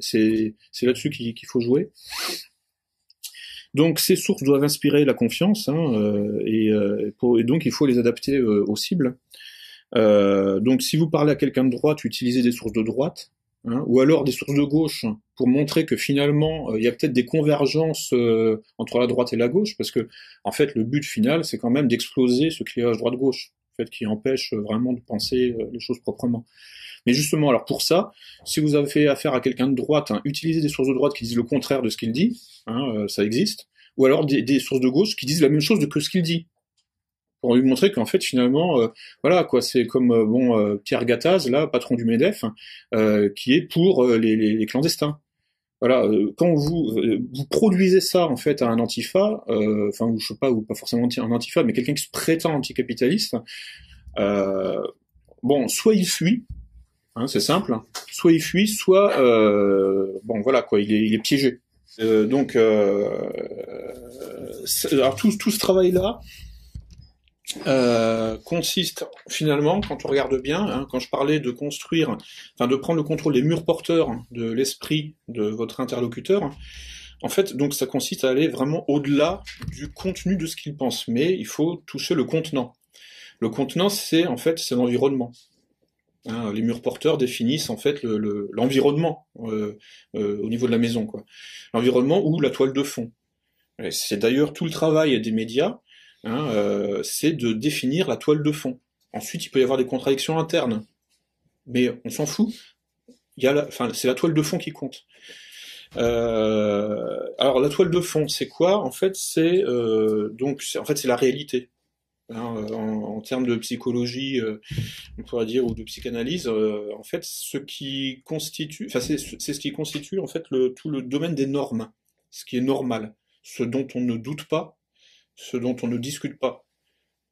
c'est, c'est là-dessus qu'il, qu'il faut jouer. Donc ces sources doivent inspirer la confiance, hein, euh, et, euh, et, donc il faut les adapter euh, aux cibles. donc si vous parlez à quelqu'un de droite, utilisez des sources de droite, hein, ou alors des sources de gauche pour montrer que finalement il y a peut-être des convergences entre la droite et la gauche, parce que en fait le but final c'est quand même d'exploser ce clivage droite-gauche, en fait qui empêche vraiment de penser les choses proprement. Mais justement, alors pour ça, si vous avez fait affaire à quelqu'un de droite, hein, utilisez des sources de droite qui disent le contraire de ce qu'il dit, hein, euh, ça existe, ou alors des, sources de gauche qui disent la même chose que ce qu'il dit, pour lui montrer qu'en fait finalement, euh, voilà quoi, c'est comme euh, bon Pierre Gattaz, là, patron du Medef, euh, qui est pour les, clandestins. Voilà, quand vous vous produisez ça en fait à un antifa, enfin je sais pas ou pas forcément un antifa, mais quelqu'un qui se prétend anticapitaliste, bon, soit il fuit, Hein, c'est simple. Soit il fuit, soit euh, bon voilà quoi, il est, piégé. Euh, donc euh, tout, tout ce travail là consiste finalement, quand on regarde bien, hein, quand je parlais de construire, enfin de prendre le contrôle des murs porteurs de l'esprit de votre interlocuteur, en fait, donc ça consiste à aller vraiment au-delà du contenu de ce qu'il pense, mais il faut toucher le contenant. Le contenant, c'est en fait c'est l'environnement. Hein, les murs porteurs définissent en fait l'environnement le, euh, euh, au niveau de la maison. L'environnement ou la toile de fond. C'est d'ailleurs tout le travail des médias, hein, euh, c'est de définir la toile de fond. Ensuite, il peut y avoir des contradictions internes, mais on s'en fout. C'est la toile de fond qui compte. Alors la toile de fond, c'est quoi? En fait, c'est en fait, c'est la réalité. Hein, euh, en, en, termes de psychologie, euh, on pourrait dire, ou de psychanalyse, euh, en fait, ce qui constitue, enfin, c'est ce qui constitue en fait le, tout le domaine des normes, ce qui est normal, ce dont on ne doute pas, ce dont on ne discute pas.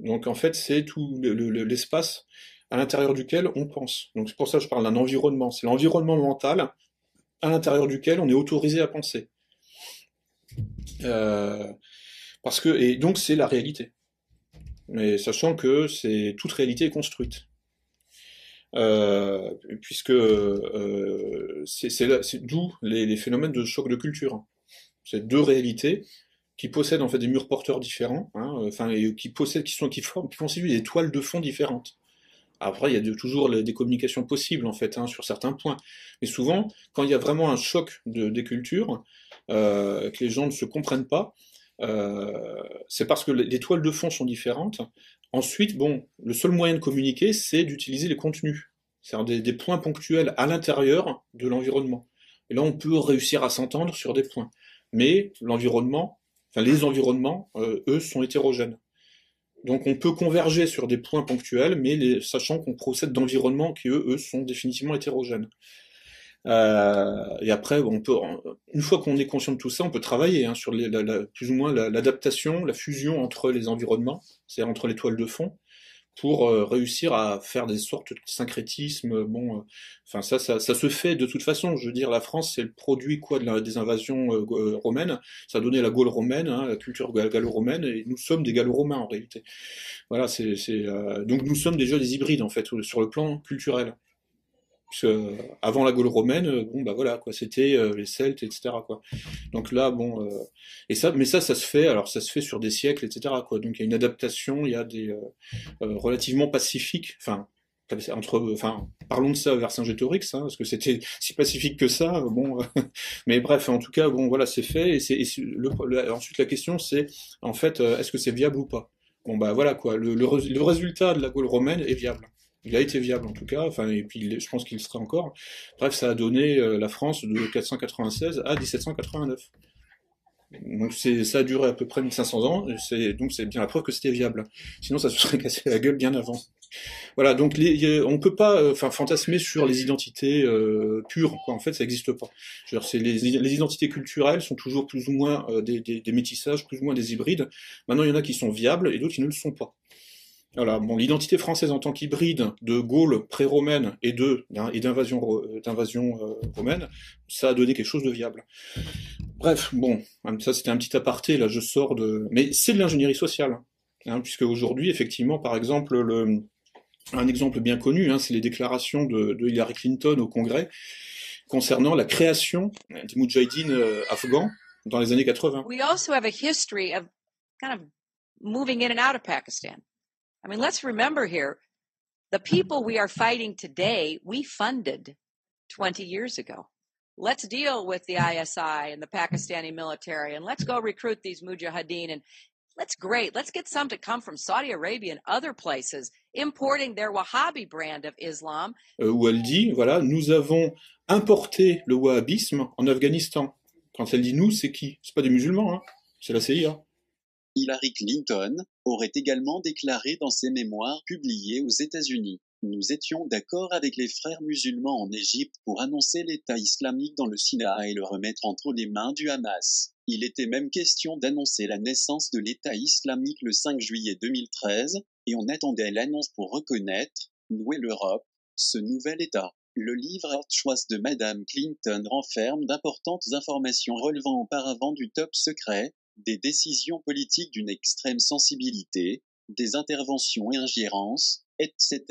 Donc en fait, c'est tout l'espace à l'intérieur duquel on pense. Donc c'est pour ça que je parle d'un environnement. C'est l'environnement mental à l'intérieur duquel on est autorisé à penser. Euh, parce que et donc c'est la réalité mais sachant que c'est toute réalité est construite. Euh, puisque euh, c'est d'où les, phénomènes de choc de culture. C'est deux réalités qui possèdent en fait des murs porteurs différents, hein, enfin qui possèdent, qui sont qui, forment, qui constituent des toiles de fond différentes. Après, il y a toujours des communications possibles en fait hein, sur certains points, mais souvent quand il y a vraiment un choc de, des cultures, euh, que les gens ne se comprennent pas, euh, c'est parce que les toiles de fond sont différentes. Ensuite, bon, le seul moyen de communiquer, c'est d'utiliser les contenus, c'est-à-dire des, des, points ponctuels à l'intérieur de l'environnement. Et là, on peut réussir à s'entendre sur des points. Mais l'environnement, enfin les environnements, euh, eux, sont hétérogènes. Donc on peut converger sur des points ponctuels, mais les, sachant qu'on procède d'environnements qui, eux, eux, sont définitivement hétérogènes. Euh, et après, on peut, une fois qu'on est conscient de tout ça, on peut travailler hein, sur les, la, la, plus ou moins l'adaptation, la, fusion entre les environnements, c'est-à-dire entre les toiles de fond, pour euh, réussir à faire des sortes de syncrétismes. Bon, euh, enfin ça, ça, ça, se fait de toute façon. Je veux dire, la France, c'est le produit quoi de des invasions euh, romaines. Ça a donné la Gaule romaine, hein, la culture gallo-romaine, et nous sommes des gallo-romains en réalité. Voilà, c'est donc nous sommes déjà des hybrides en fait sur le plan culturel. Parce que, avant la Gaule romaine, bon bah voilà quoi, c'était les Celtes, etc. quoi. Donc là, bon, et ça, mais ça, ça se fait. Alors ça se fait sur des siècles, etc. quoi. Donc il y a une adaptation, il y a des relativement pacifiques. Enfin, entre, enfin, parlons de ça vers Saint-Gétorix, hein, parce que c'était si pacifique que ça. Bon, mais bref, en tout cas, bon, voilà, c'est fait. Et, c'est, ensuite la question, c'est en fait, est-ce que c'est viable ou pas? Bon bah voilà quoi. Le, le, le résultat de la Gaule romaine est viable. Il a été viable en tout cas, enfin, et puis je pense qu'il sera encore. Bref, ça a donné euh, la France de 496 à 1789. Donc ça a duré à peu près 1500 ans, donc c'est bien la preuve que c'était viable. Sinon ça se serait cassé la gueule bien avant. Voilà, donc les, on peut pas euh, fantasmer sur les identités euh, pures. En fait, ça n'existe pas. les, identités culturelles sont toujours plus ou moins des, métissages, plus ou moins des hybrides. Maintenant, il y en a qui sont viables et d'autres qui ne le sont pas. Voilà, bon, l'identité française en tant qu'hybride de Gaule pré-romaine et de et d'invasion d'invasion euh, romaine, ça a donné quelque chose de viable. Bref, bon, ça c'était un petit aparté, là je sors de... Mais c'est de l'ingénierie sociale, hein, puisque aujourd'hui, effectivement, par exemple, le... un exemple bien connu, hein, c'est les déclarations de, Hillary Clinton au Congrès concernant la création des Moudjahidines euh, afghans dans les années 80. We also have a history of kind of moving in and out of Pakistan. I mean, let's remember here the people we are fighting today, we funded 20 years ago. Let's deal with the ISI and the Pakistani military and let's go recruit these mujahideen and let's great. Let's get some to come from Saudi Arabia and other places importing their Wahhabi brand of Islam. Où elle dit, voilà, nous avons importé le wahhabisme en Afghanistan. Quand elle dit nous, c'est qui C'est pas des musulmans, hein c'est la CIA. Hillary Clinton, aurait également déclaré dans ses mémoires publiés aux États-Unis. Nous étions d'accord avec les frères musulmans en Égypte pour annoncer l'État islamique dans le Sinaï et le remettre entre les mains du Hamas. Il était même question d'annoncer la naissance de l'État islamique le 5 juillet 2013, et on attendait l'annonce pour reconnaître, nouer l'Europe, ce nouvel État. Le livre Art Choice de Madame Clinton renferme d'importantes informations relevant auparavant du top secret, des décisions politiques d'une extrême sensibilité, des interventions et ingérences, etc.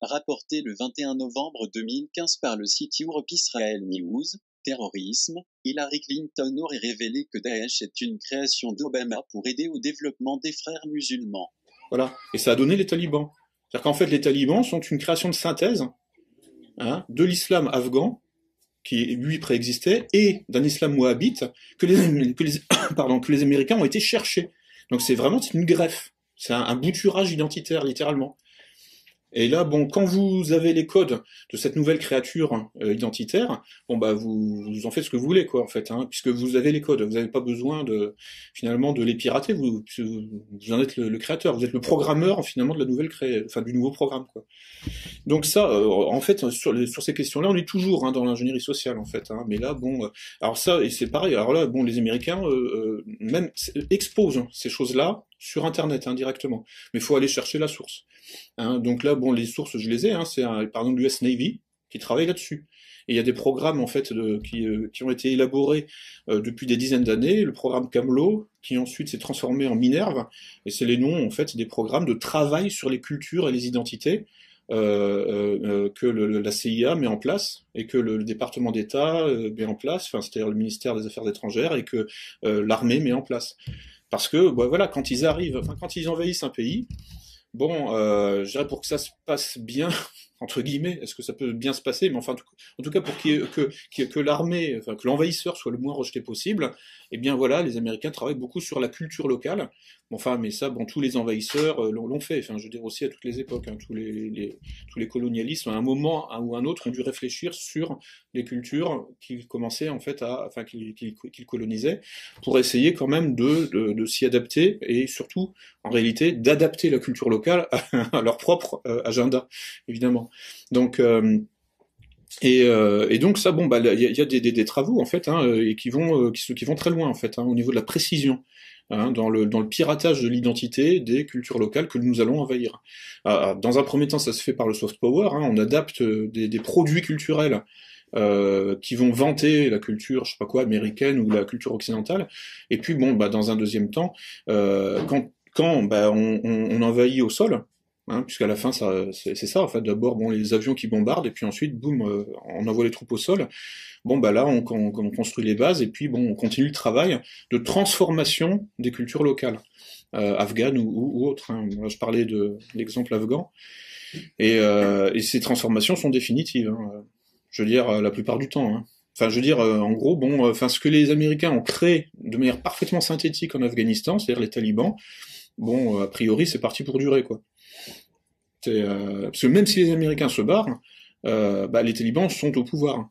Rapporté le 21 novembre 2015 par le site Europe Israel News, terrorisme, Hillary Clinton aurait révélé que Daesh est une création d'Obama pour aider au développement des frères musulmans. Voilà, et ça a donné les talibans. C'est-à-dire qu'en fait, les talibans sont une création de synthèse hein, de l'islam afghan qui lui préexistait, et d'un islam wahhabite que les, que les, [COUGHS] pardon, que les Américains ont été chercher. Donc c'est vraiment une greffe, c'est un, bouturage identitaire littéralement. Et là, bon, quand vous avez les codes de cette nouvelle créature euh, identitaire, bon bah vous, vous, en faites ce que vous voulez, quoi, en fait, hein, puisque vous avez les codes, vous n'avez pas besoin de finalement de les pirater, vous, vous en êtes le, créateur, vous êtes le programmeur finalement de la nouvelle cré... enfin du nouveau programme, quoi. Donc ça, euh, en fait, sur, sur ces questions-là, on est toujours hein, dans l'ingénierie sociale, en fait. Hein, mais là, bon, euh, alors ça, et c'est pareil. Alors là, bon, les Américains même exposent ces choses-là sur Internet indirectement, mais il faut aller chercher la source. Hein, donc là, bon, les sources, je les ai. Hein, c'est par exemple l'US Navy qui travaille là-dessus. Et il y a des programmes en fait de, qui, euh, qui, ont été élaborés euh, depuis des dizaines d'années. Le programme Camelot, qui ensuite s'est transformé en Minerve, et c'est les noms en fait des programmes de travail sur les cultures et les identités euh, euh que le, la CIA met en place et que le, le département d'État met en place, enfin c'est-à-dire le ministère des Affaires étrangères et que l'armée met en place. Parce que voilà, quand ils arrivent, quand ils envahissent un pays, Bon, euh, je dirais pour que ça se passe bien, [LAUGHS] entre guillemets, est-ce que ça peut bien se passer Mais enfin, en tout cas, pour que, l'armée, que l'envahisseur soit le moins rejeté possible, eh bien voilà, les Américains travaillent beaucoup sur la culture locale. Enfin, mais ça, bon, tous les envahisseurs euh, l'ont fait. Enfin, je veux dire aussi à toutes les époques, hein, tous les, les à un moment ou un autre, ont dû réfléchir sur les cultures qu'ils commençaient en fait à, enfin, qu'ils colonisaient, pour essayer quand même de, s'y adapter et surtout, en réalité, d'adapter la culture locale à, leur propre euh, agenda, évidemment. Donc euh, et, donc ça, bon, bah, il y a, des, travaux en fait, hein, et qui vont, qui, vont très loin en fait, hein, au niveau de la précision hein, dans, le, dans le piratage de l'identité des cultures locales que nous allons envahir. Euh, dans un premier temps, ça se fait par le soft power, hein, on adapte des, des produits culturels euh, qui vont vanter la culture, je sais pas quoi, américaine ou la culture occidentale. Et puis bon, bah, dans un deuxième temps, euh, quand, quand bah, on, on, envahit au sol, hein, puisqu'à la fin c'est ça en fait. D'abord bon les avions qui bombardent et puis ensuite boum, euh, on envoie les troupes au sol. Bon bah là on, on, on, construit les bases et puis bon on continue le travail de transformation des cultures locales, euh, afghanes ou, ou, autres. Hein. je parlais de l'exemple afghan. Et, euh, et, ces transformations sont définitives. Hein. Je veux dire, euh, la plupart du temps. Hein. Enfin, je veux dire, euh, en gros, bon, euh, enfin, ce que les Américains ont créé de manière parfaitement synthétique en Afghanistan, c'est-à-dire les talibans, bon, a priori, c'est parti pour durer, quoi. Parce que même si les Américains se barrent, bah, les talibans sont au pouvoir.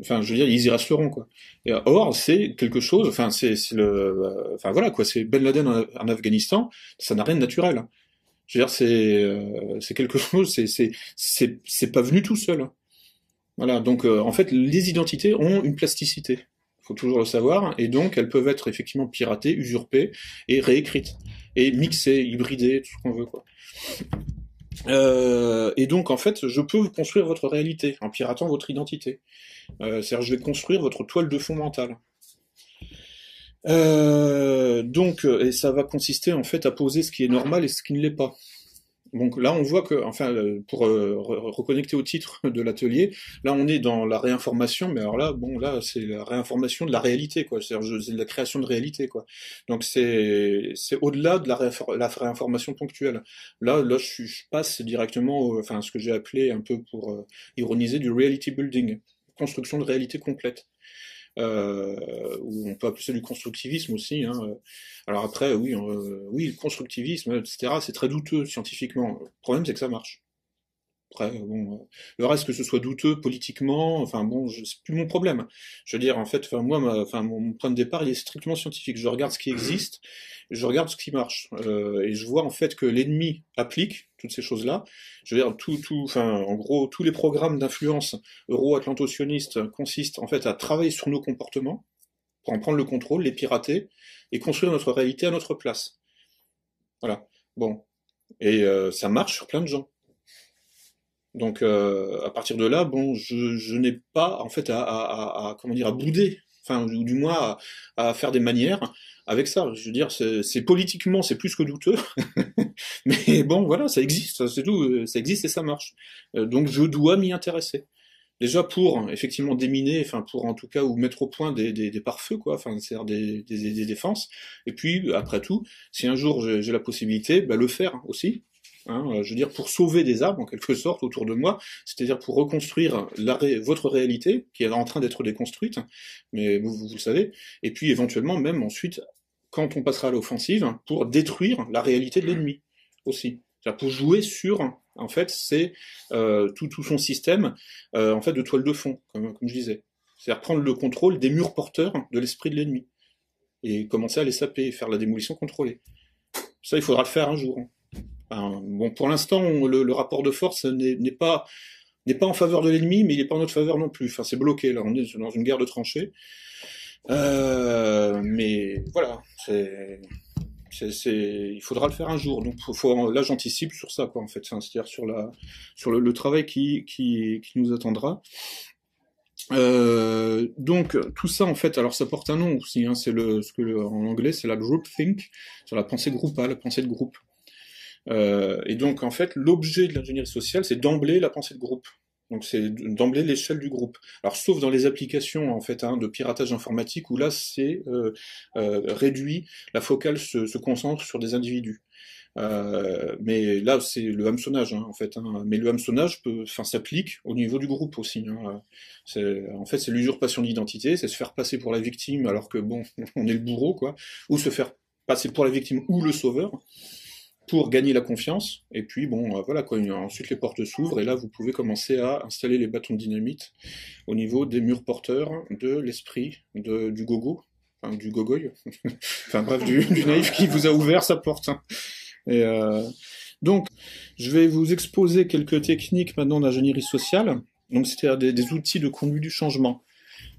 Enfin, je veux dire, ils y resteront, quoi. Et, or, c'est quelque chose. Enfin, c'est le. enfin, voilà, quoi. C'est Ben Laden en, Afghanistan. Ça n'a rien de naturel. Je veux dire, c'est quelque [LAUGHS] chose. C'est c'est pas venu tout seul. Voilà, donc euh, en fait, les identités ont une plasticité. Il faut toujours le savoir, et donc elles peuvent être effectivement piratées, usurpées et réécrites, et mixées, hybridées, tout ce qu'on veut, quoi. Euh, et donc en fait, je peux construire votre réalité en piratant votre identité. Euh, C'est-à-dire, je vais construire votre toile de fond mentale. Euh, donc, et ça va consister en fait à poser ce qui est normal et ce qui ne l'est pas. Donc là, on voit que, enfin, pour euh, reconnecter au titre [LAUGHS] de l'atelier, là, on est dans la réinformation, mais alors là, bon, là, c'est la réinformation de la réalité, quoi. C'est-à-dire, c'est la création de réalité, quoi. Donc c'est c'est au-delà de la, réinformation ponctuelle. Là, là, je, passe directement, enfin, ce que j'ai appelé un peu pour euh, ironiser du reality building, construction de réalité complète ou on peut appeler ça du constructivisme aussi. Hein. Alors après, oui, euh, oui, le constructivisme, etc., c'est très douteux scientifiquement. Le problème, c'est que ça marche. Après, bon, euh, le reste que ce soit douteux politiquement, enfin bon, c'est plus mon problème. Je veux dire, en fait, enfin moi, enfin mon point de départ, il est strictement scientifique. Je regarde ce qui existe, je regarde ce qui marche, euh, et je vois en fait que l'ennemi applique toutes ces choses-là. Je veux dire, tout, tout, enfin, en gros, tous les programmes d'influence euro-atlanto-sionistes consistent en fait à travailler sur nos comportements pour en prendre le contrôle, les pirater et construire notre réalité à notre place. Voilà. Bon, et euh, ça marche sur plein de gens. Donc euh, à partir de là, bon, je, je n'ai pas en fait à, à, à, comment dire à bouder, enfin ou du moins à, à, faire des manières avec ça. Je veux dire, c'est politiquement c'est plus que douteux, [LAUGHS] mais bon voilà, ça existe, c'est tout, ça existe et ça marche. Euh, donc je dois m'y intéresser. Déjà pour effectivement déminer, enfin pour en tout cas ou mettre au point des, des, des pare-feux quoi, enfin c'est-à-dire des, des, des, défenses. Et puis après tout, si un jour j'ai la possibilité, bah, le faire aussi, Hein, euh, je veux dire, pour sauver des arbres en quelque sorte autour de moi, c'est-à-dire pour reconstruire la votre réalité qui est en train d'être déconstruite, mais vous, vous, le savez, et puis éventuellement même ensuite, quand on passera à l'offensive, pour détruire la réalité de l'ennemi aussi, pour jouer sur, en fait, c'est euh, tout, tout son système, euh, en fait, de toile de fond, comme, comme je disais, c'est-à-dire prendre le contrôle des murs porteurs de l'esprit de l'ennemi et commencer à les saper, faire la démolition contrôlée. Ça, il faudra le faire un jour. Hein bon, pour l'instant, le, rapport de force n'est pas en faveur de l'ennemi, mais il n'est pas en notre faveur non plus. Enfin, c'est bloqué là. On est dans une guerre de tranchées. Euh, mais voilà, c'est il faudra le faire un jour. Donc, faut, là, j'anticipe sur ça, quoi, en fait. C'est-à-dire sur la, sur le, travail qui, qui, qui, nous attendra. Euh, donc, tout ça, en fait, alors ça porte un nom aussi. Hein, c'est le, ce que en anglais, c'est la group think, sur la pensée groupale, la pensée de groupe. Euh, et donc, en fait, l'objet de l'ingénierie sociale, c'est d'emblée la pensée de groupe. Donc c'est d'emblée l'échelle du groupe. Alors sauf dans les applications en fait hein, de piratage informatique où là c'est euh, euh, réduit, la focale se, concentre sur des individus. Mais là c'est le hameçonnage hein, en fait. Hein. Mais le hameçonnage s'applique au niveau du groupe aussi. En fait c'est l'usurpation d'identité, c'est se faire passer pour la victime alors que bon [LAUGHS] on est le bourreau quoi, ou se faire passer pour la victime ou le sauveur pour gagner la confiance. Et puis bon, euh, voilà quoi. Ensuite les portes s'ouvrent et là vous pouvez commencer à installer les bâtons de dynamite au niveau des murs porteurs de l'esprit du gogo, enfin du gogoy, [LAUGHS] enfin bref du, naïf qui vous a ouvert sa porte. Hein. Et euh, donc je vais vous exposer quelques techniques maintenant d'ingénierie sociale. Donc c'est-à-dire des, outils de conduite du changement.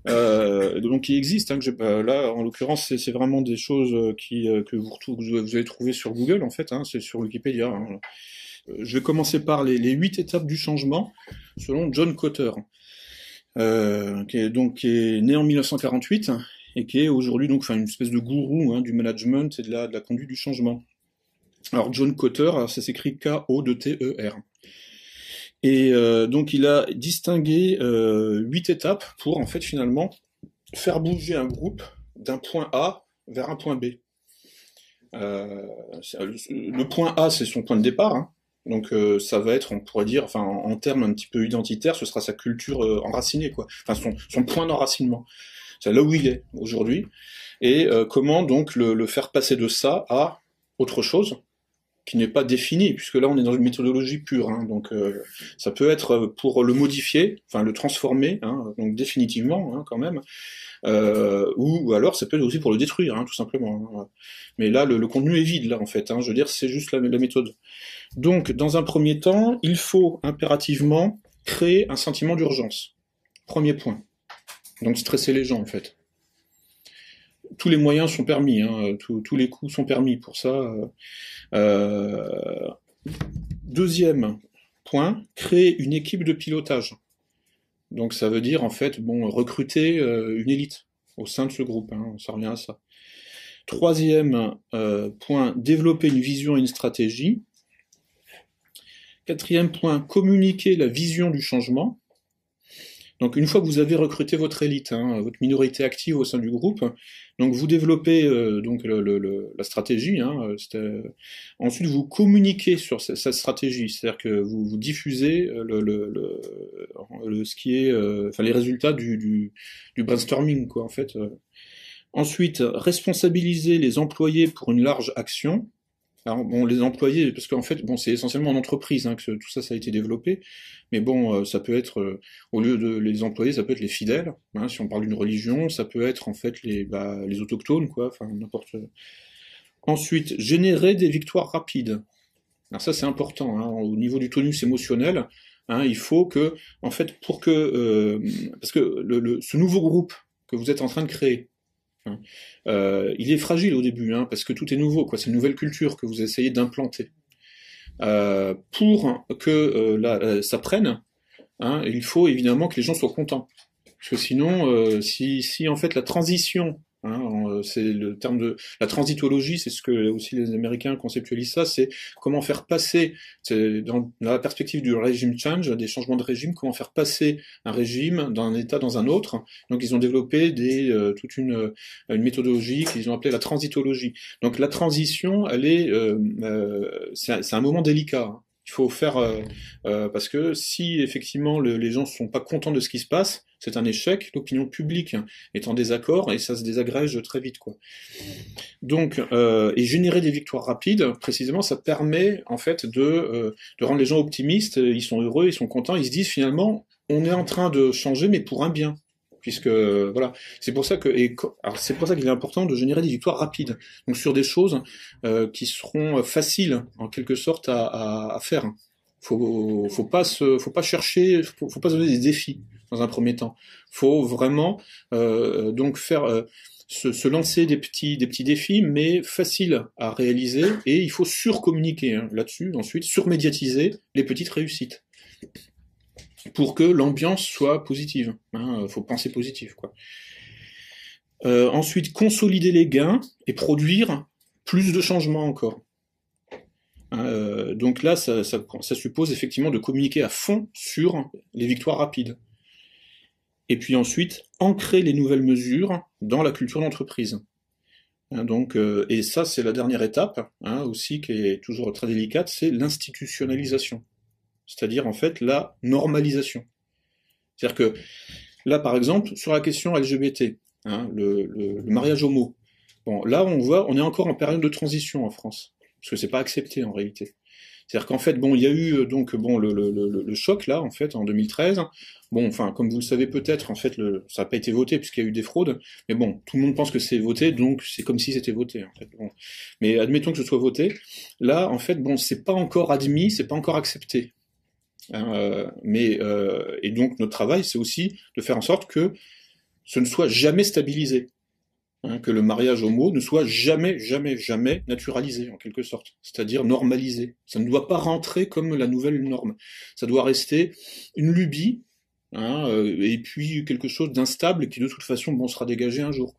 Euh, donc il existe. Hein, que j'ai- là, en l'occurrence, c'est vraiment des choses euh, qui euh, que vous, vous vous allez trouver sur Google en fait. Hein, c'est sur Wikipédia. hein. Euh, Je vais commencer par les, huit étapes du changement selon John Cotter, euh, qui est donc qui né en 1948 et qui est aujourd'hui donc une espèce de gourou hein, du management et de la, conduite du changement. Alors John Cotter, ça s'écrit K-O-T-E-R. Et euh, donc il a distingué euh, huit étapes pour en fait finalement faire bouger un groupe d'un point A vers un point B. Euh, le, point A c'est son point de départ, hein. donc euh, ça va être, on pourrait dire, enfin en, termes un petit peu identitaires, ce sera sa culture enracinée, quoi. Enfin son, son point d'enracinement. C'est là où il est aujourd'hui. Et euh, comment donc le faire passer de ça à autre chose qui n'est pas défini, puisque là on est dans une méthodologie pure. hein. donc euh, ça peut être euh, pour le modifier, enfin le transformer, hein, donc définitivement hein, quand même, euh, ou, ou alors ça peut être aussi pour le détruire, hein, tout simplement. hein. Mais là le, le contenu est vide là en fait. hein. je veux dire c'est juste la, la méthode. Donc dans un premier temps, il faut impérativement créer un sentiment d'urgence. Premier point. Donc stresser les gens en fait tous les moyens sont permis, hein, tous, les coups sont permis pour ça. euh. Euh, deuxième point, créer une équipe de pilotage. Donc ça veut dire en fait bon recruter euh, une élite au sein de ce groupe. Hein, ça revient à ça. Troisième point, développer une vision et une stratégie. Quatrième point, communiquer la vision du changement. Donc une fois que vous avez recruté votre élite, hein, votre minorité active au sein du groupe, donc vous développez euh, donc la stratégie. Hein, euh, euh, ensuite vous communiquez sur ce- cette stratégie, c'est-à-dire que vous, vous diffusez le, le, ce qui est, enfin les résultats du, brainstorming quoi en fait. Ensuite responsabiliser les employés pour une large action. Alors bon les employés parce qu'en fait bon c'est essentiellement en entreprise hein, que tout ça ça a été développé, mais bon euh, ça peut être euh, au lieu de les employés, ça peut être les fidèles. hein, si on parle d'une religion, ça peut être en fait les, bah, les autochtones, quoi. Enfin, n'importe. Ensuite, générer des victoires rapides. Alors ça, c'est important. hein, au niveau du tonus émotionnel, il faut que, en fait, pour que, euh, parce que ce nouveau groupe que vous êtes en train de créer, hein, euh, il est fragile au début, hein, parce que tout est nouveau, quoi. C'est une nouvelle culture que vous essayez d'implanter. Euh, pour que euh, ça prenne, hein, il faut évidemment que les gens soient contents. Parce que sinon, si, si en fait la transition, hein, euh, c'est le terme de la transitologie, c'est ce que aussi les Américains conceptualisent ça, c'est comment faire passer, dans, dans la perspective du régime change, des changements de régime, comment faire passer un régime d'un état dans un autre. Donc ils ont développé des, euh, toute une, une méthodologie qu'ils ont appelée la transitologie. Donc la transition, elle est, euh, euh, c'est un, c'est un moment délicat. hein. Il faut faire euh, euh, parce que si effectivement le- les gens sont pas contents de ce qui se passe, c'est un échec. L'opinion publique est en désaccord et ça se désagrège très vite, quoi. Donc, euh, et générer des victoires rapides, précisément, ça permet en fait de, euh, de rendre les gens optimistes. Ils sont heureux, ils sont contents, ils se disent finalement, on est en train de changer, mais pour un bien. Puisque voilà, c'est pour ça que c'est pour ça qu'il est important de générer des victoires rapides. Donc sur des choses euh, qui seront faciles en quelque sorte à, faire. Faut faut pas se faut pas chercher faut, faut pas se donner des défis dans un premier temps. Faut vraiment euh, donc faire euh, se, se lancer des petits des petits défis mais faciles à réaliser et il faut surcommuniquer hein, là-dessus ensuite surmédiatiser les petites réussites pour que l'ambiance soit positive. Hein, faut penser positif. Euh, ensuite consolider les gains et produire plus de changements encore. Hein, euh, donc là, ça, suppose effectivement de communiquer à fond sur les victoires rapides. Et puis ensuite, ancrer les nouvelles mesures dans la culture d'entreprise. Hein, euh, et ça, c'est la dernière étape, hein, aussi, qui est toujours très délicate, c'est l'institutionnalisation. C'est-à-dire, en fait, la normalisation. C'est-à-dire que, là, par exemple, sur la question LGBT, hein, le, mariage homo, bon, là, on voit, on est encore en période de transition en France parce que c'est pas accepté en réalité. C'est-à-dire qu'en fait, bon, il y a eu donc bon le, choc là, en fait, en 2013. Bon, enfin, comme vous le savez peut-être, en fait, ça n'a pas été voté puisqu'il y a eu des fraudes. Mais bon, tout le monde pense que c'est voté, donc c'est comme si c'était voté. En fait. Mais admettons que ce soit voté. Là, en fait, bon, c'est pas encore admis, c'est pas encore accepté. Hein, euh, mais euh, et donc notre travail, c'est aussi de faire en sorte que ce ne soit jamais stabilisé. Hein, que le mariage homo ne soit jamais, jamais, jamais naturalisé, en quelque sorte, c'est-à-dire normalisé. Ça ne doit pas rentrer comme la nouvelle norme. Ça doit rester une lubie, hein, euh, et puis quelque chose d'instable qui de toute façon bon sera dégagé un jour.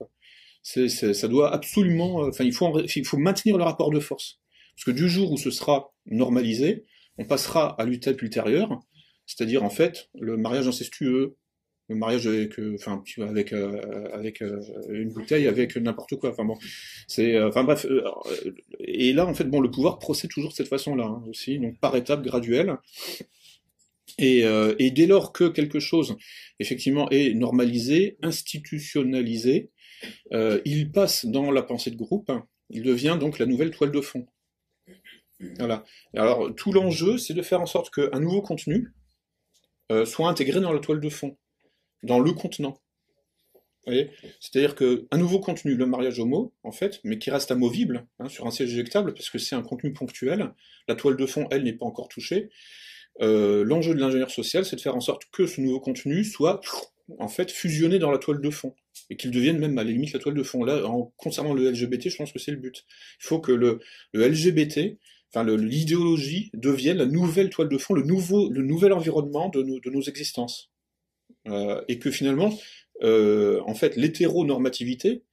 Ça doit absolument, euh, enfin il faut, il faut maintenir le rapport de force, parce que du jour où ce sera normalisé, on passera à l'étape ultérieure, c'est-à-dire en fait le mariage incestueux, le mariage avec, euh, euh, euh, une bouteille, avec n'importe quoi. Enfin bon, c'est, et là, en fait, bon, le pouvoir procède toujours de cette façon-là hein, aussi, donc par étapes graduelles. Et, et, dès lors que quelque chose, effectivement, est normalisé, institutionnalisé, il passe dans la pensée de groupe. Il devient donc la nouvelle toile de fond. Voilà. Alors tout l'enjeu, c'est de faire en sorte qu'un nouveau contenu soit intégré dans la toile de fond dans le contenant. C'est-à-dire qu'un nouveau contenu, le mariage homo, en fait, mais qui reste amovible hein, sur un siège éjectable, parce que c'est un contenu ponctuel, la toile de fond, elle, n'est pas encore touchée. Euh, l'enjeu de l'ingénieur social, c'est de faire en sorte que ce nouveau contenu soit en fait fusionné dans la toile de fond et qu'il devienne même à la limite la toile de fond. Là, en concernant le LGBT, je pense que c'est le but. Il faut que le, le LGBT, enfin l'idéologie, devienne la nouvelle toile de fond, le nouvel environnement de nos, existences. Euh, et que finalement, euh, en fait, l'hétéronormativité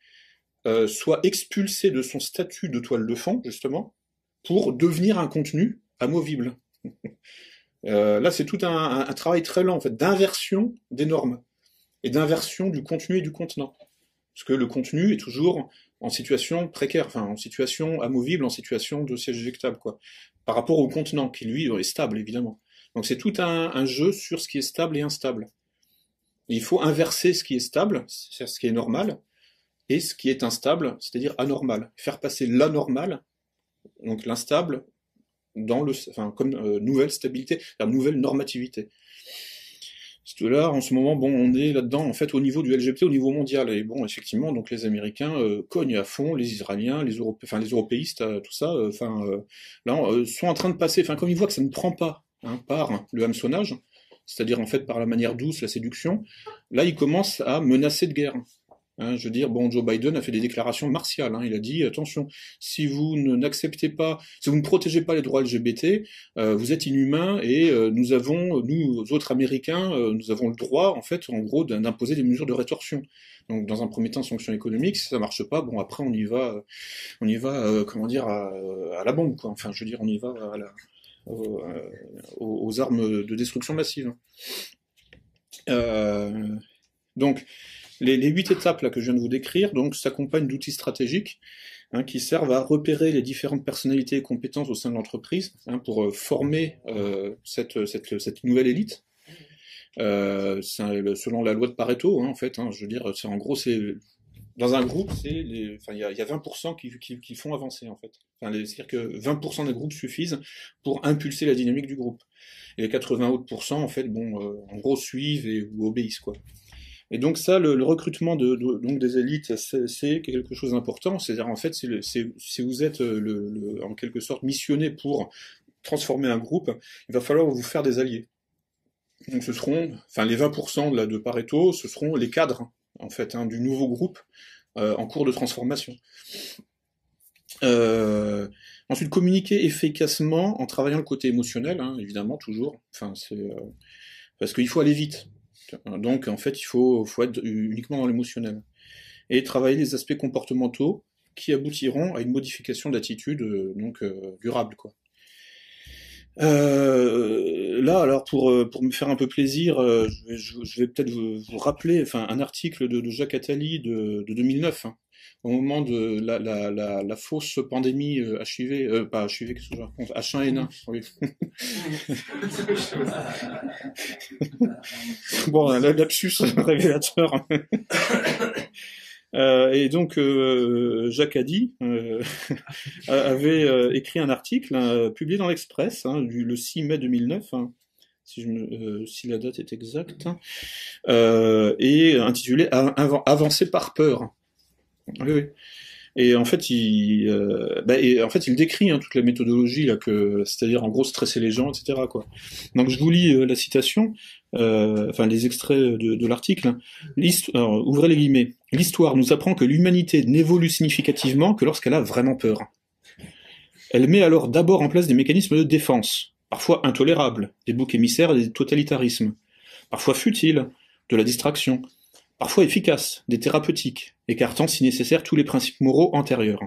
euh, soit expulsée de son statut de toile de fond, justement, pour devenir un contenu amovible. [LAUGHS] là, c'est tout un, travail très lent, en fait, d'inversion des normes et d'inversion du contenu et du contenant. Parce que le contenu est toujours en situation précaire, en situation amovible, en situation de siège éjectable, quoi. Par rapport au contenant, qui lui est stable, évidemment. Donc c'est tout un, jeu sur ce qui est stable et instable. Il faut inverser ce qui est stable, c'est ce qui est normal, et ce qui est instable, c'est-à-dire anormal. Faire passer l'anormal, donc l'instable, dans le, enfin, comme euh, nouvelle stabilité, nouvelle normativité. Là, en ce moment, bon, on est là-dedans, en fait, au niveau du LGBT, au niveau mondial. Et bon, effectivement, donc les Américains euh, cognent à fond, les Israéliens, les, enfin, les européistes, euh, tout ça, enfin, là, sont en train de passer, enfin, comme ils voient que ça ne prend pas hein, par le hameçonnage, c'est-à-dire en fait par la manière douce, la séduction, là il commence à menacer de guerre. Hein, je veux dire, bon, Joe Biden a fait des déclarations martiales. Hein, il a dit attention, si vous n'acceptez pas, si vous ne protégez pas les droits LGBT, euh, vous êtes inhumain et euh, nous avons, nous autres Américains, euh, nous avons le droit, en fait, en gros, d'imposer des mesures de rétorsion. Donc, dans un premier temps, sanctions économiques. Si ça marche pas, bon, après, on y va, on y va, comment dire, à, à, la bombe, quoi. Enfin, je veux dire, on y va euh, aux, armes de destruction massive. Euh, donc, les, huit étapes là que je viens de vous décrire, donc s'accompagnent d'outils stratégiques hein, qui servent à repérer les différentes personnalités et compétences au sein de l'entreprise hein, pour euh, former cette, cette, nouvelle élite. Euh, selon la loi de Pareto, hein, en fait, je veux dire, en gros, c'est dans un groupe, c'est il y, a, y a 20% qui, font avancer en fait. C'est-à-dire que 20% des groupes suffisent pour impulser la dynamique du groupe. Et les 80 autres en fait, bon, euh, en gros suivent et ou obéissent quoi. Et donc ça, le, recrutement de, donc des élites, c'est quelque chose d'important. C'est-à-dire en fait, si vous êtes euh, en quelque sorte missionné pour transformer un groupe, il va falloir vous faire des alliés. Donc ce seront, enfin les 20% de, Pareto, ce seront les cadres en fait, hein, du nouveau groupe euh, en cours de transformation. Euh, ensuite, communiquer efficacement en travaillant le côté émotionnel, hein, évidemment, toujours. Enfin, c'est parce qu'il faut aller vite. Donc, en fait, il faut, faut être uniquement dans l'émotionnel. Et travailler les aspects comportementaux qui aboutiront à une modification d'attitude donc durable, quoi. Euh, là, alors pour euh, pour me faire un peu plaisir, euh, je vais, peut-être vous, rappeler, enfin, un article de, Jacques Attali de, de 2009, hein, au moment de la, la, la, la fausse pandémie HIV, euh, pas HIV, qu'est-ce que je raconte, H1N1. Oui. [LAUGHS] bon, un lapsus révélateur. [LAUGHS] Euh, et donc euh, Jacques Addy euh, avait écrit un article hein, publié dans l'Express hein, le 6 mai 2009, hein, si, je me, si, la date est exacte, et intitulé Avancer par peur. Oui, oui. Et en fait, il, euh, bah, décrit hein, toute la méthodologie là, que, c'est-à-dire en gros stresser les gens, etc. Donc je vous lis euh, la citation, euh, enfin les extraits de, de l'article. Hein. Ouvrez les guillemets. L'histoire nous apprend que l'humanité n'évolue significativement que lorsqu'elle a vraiment peur. Elle met alors d'abord en place des mécanismes de défense, parfois intolérables, des boucs émissaires et des totalitarismes, parfois futiles, de la distraction, parfois efficaces, des thérapeutiques, écartant si nécessaire tous les principes moraux antérieurs.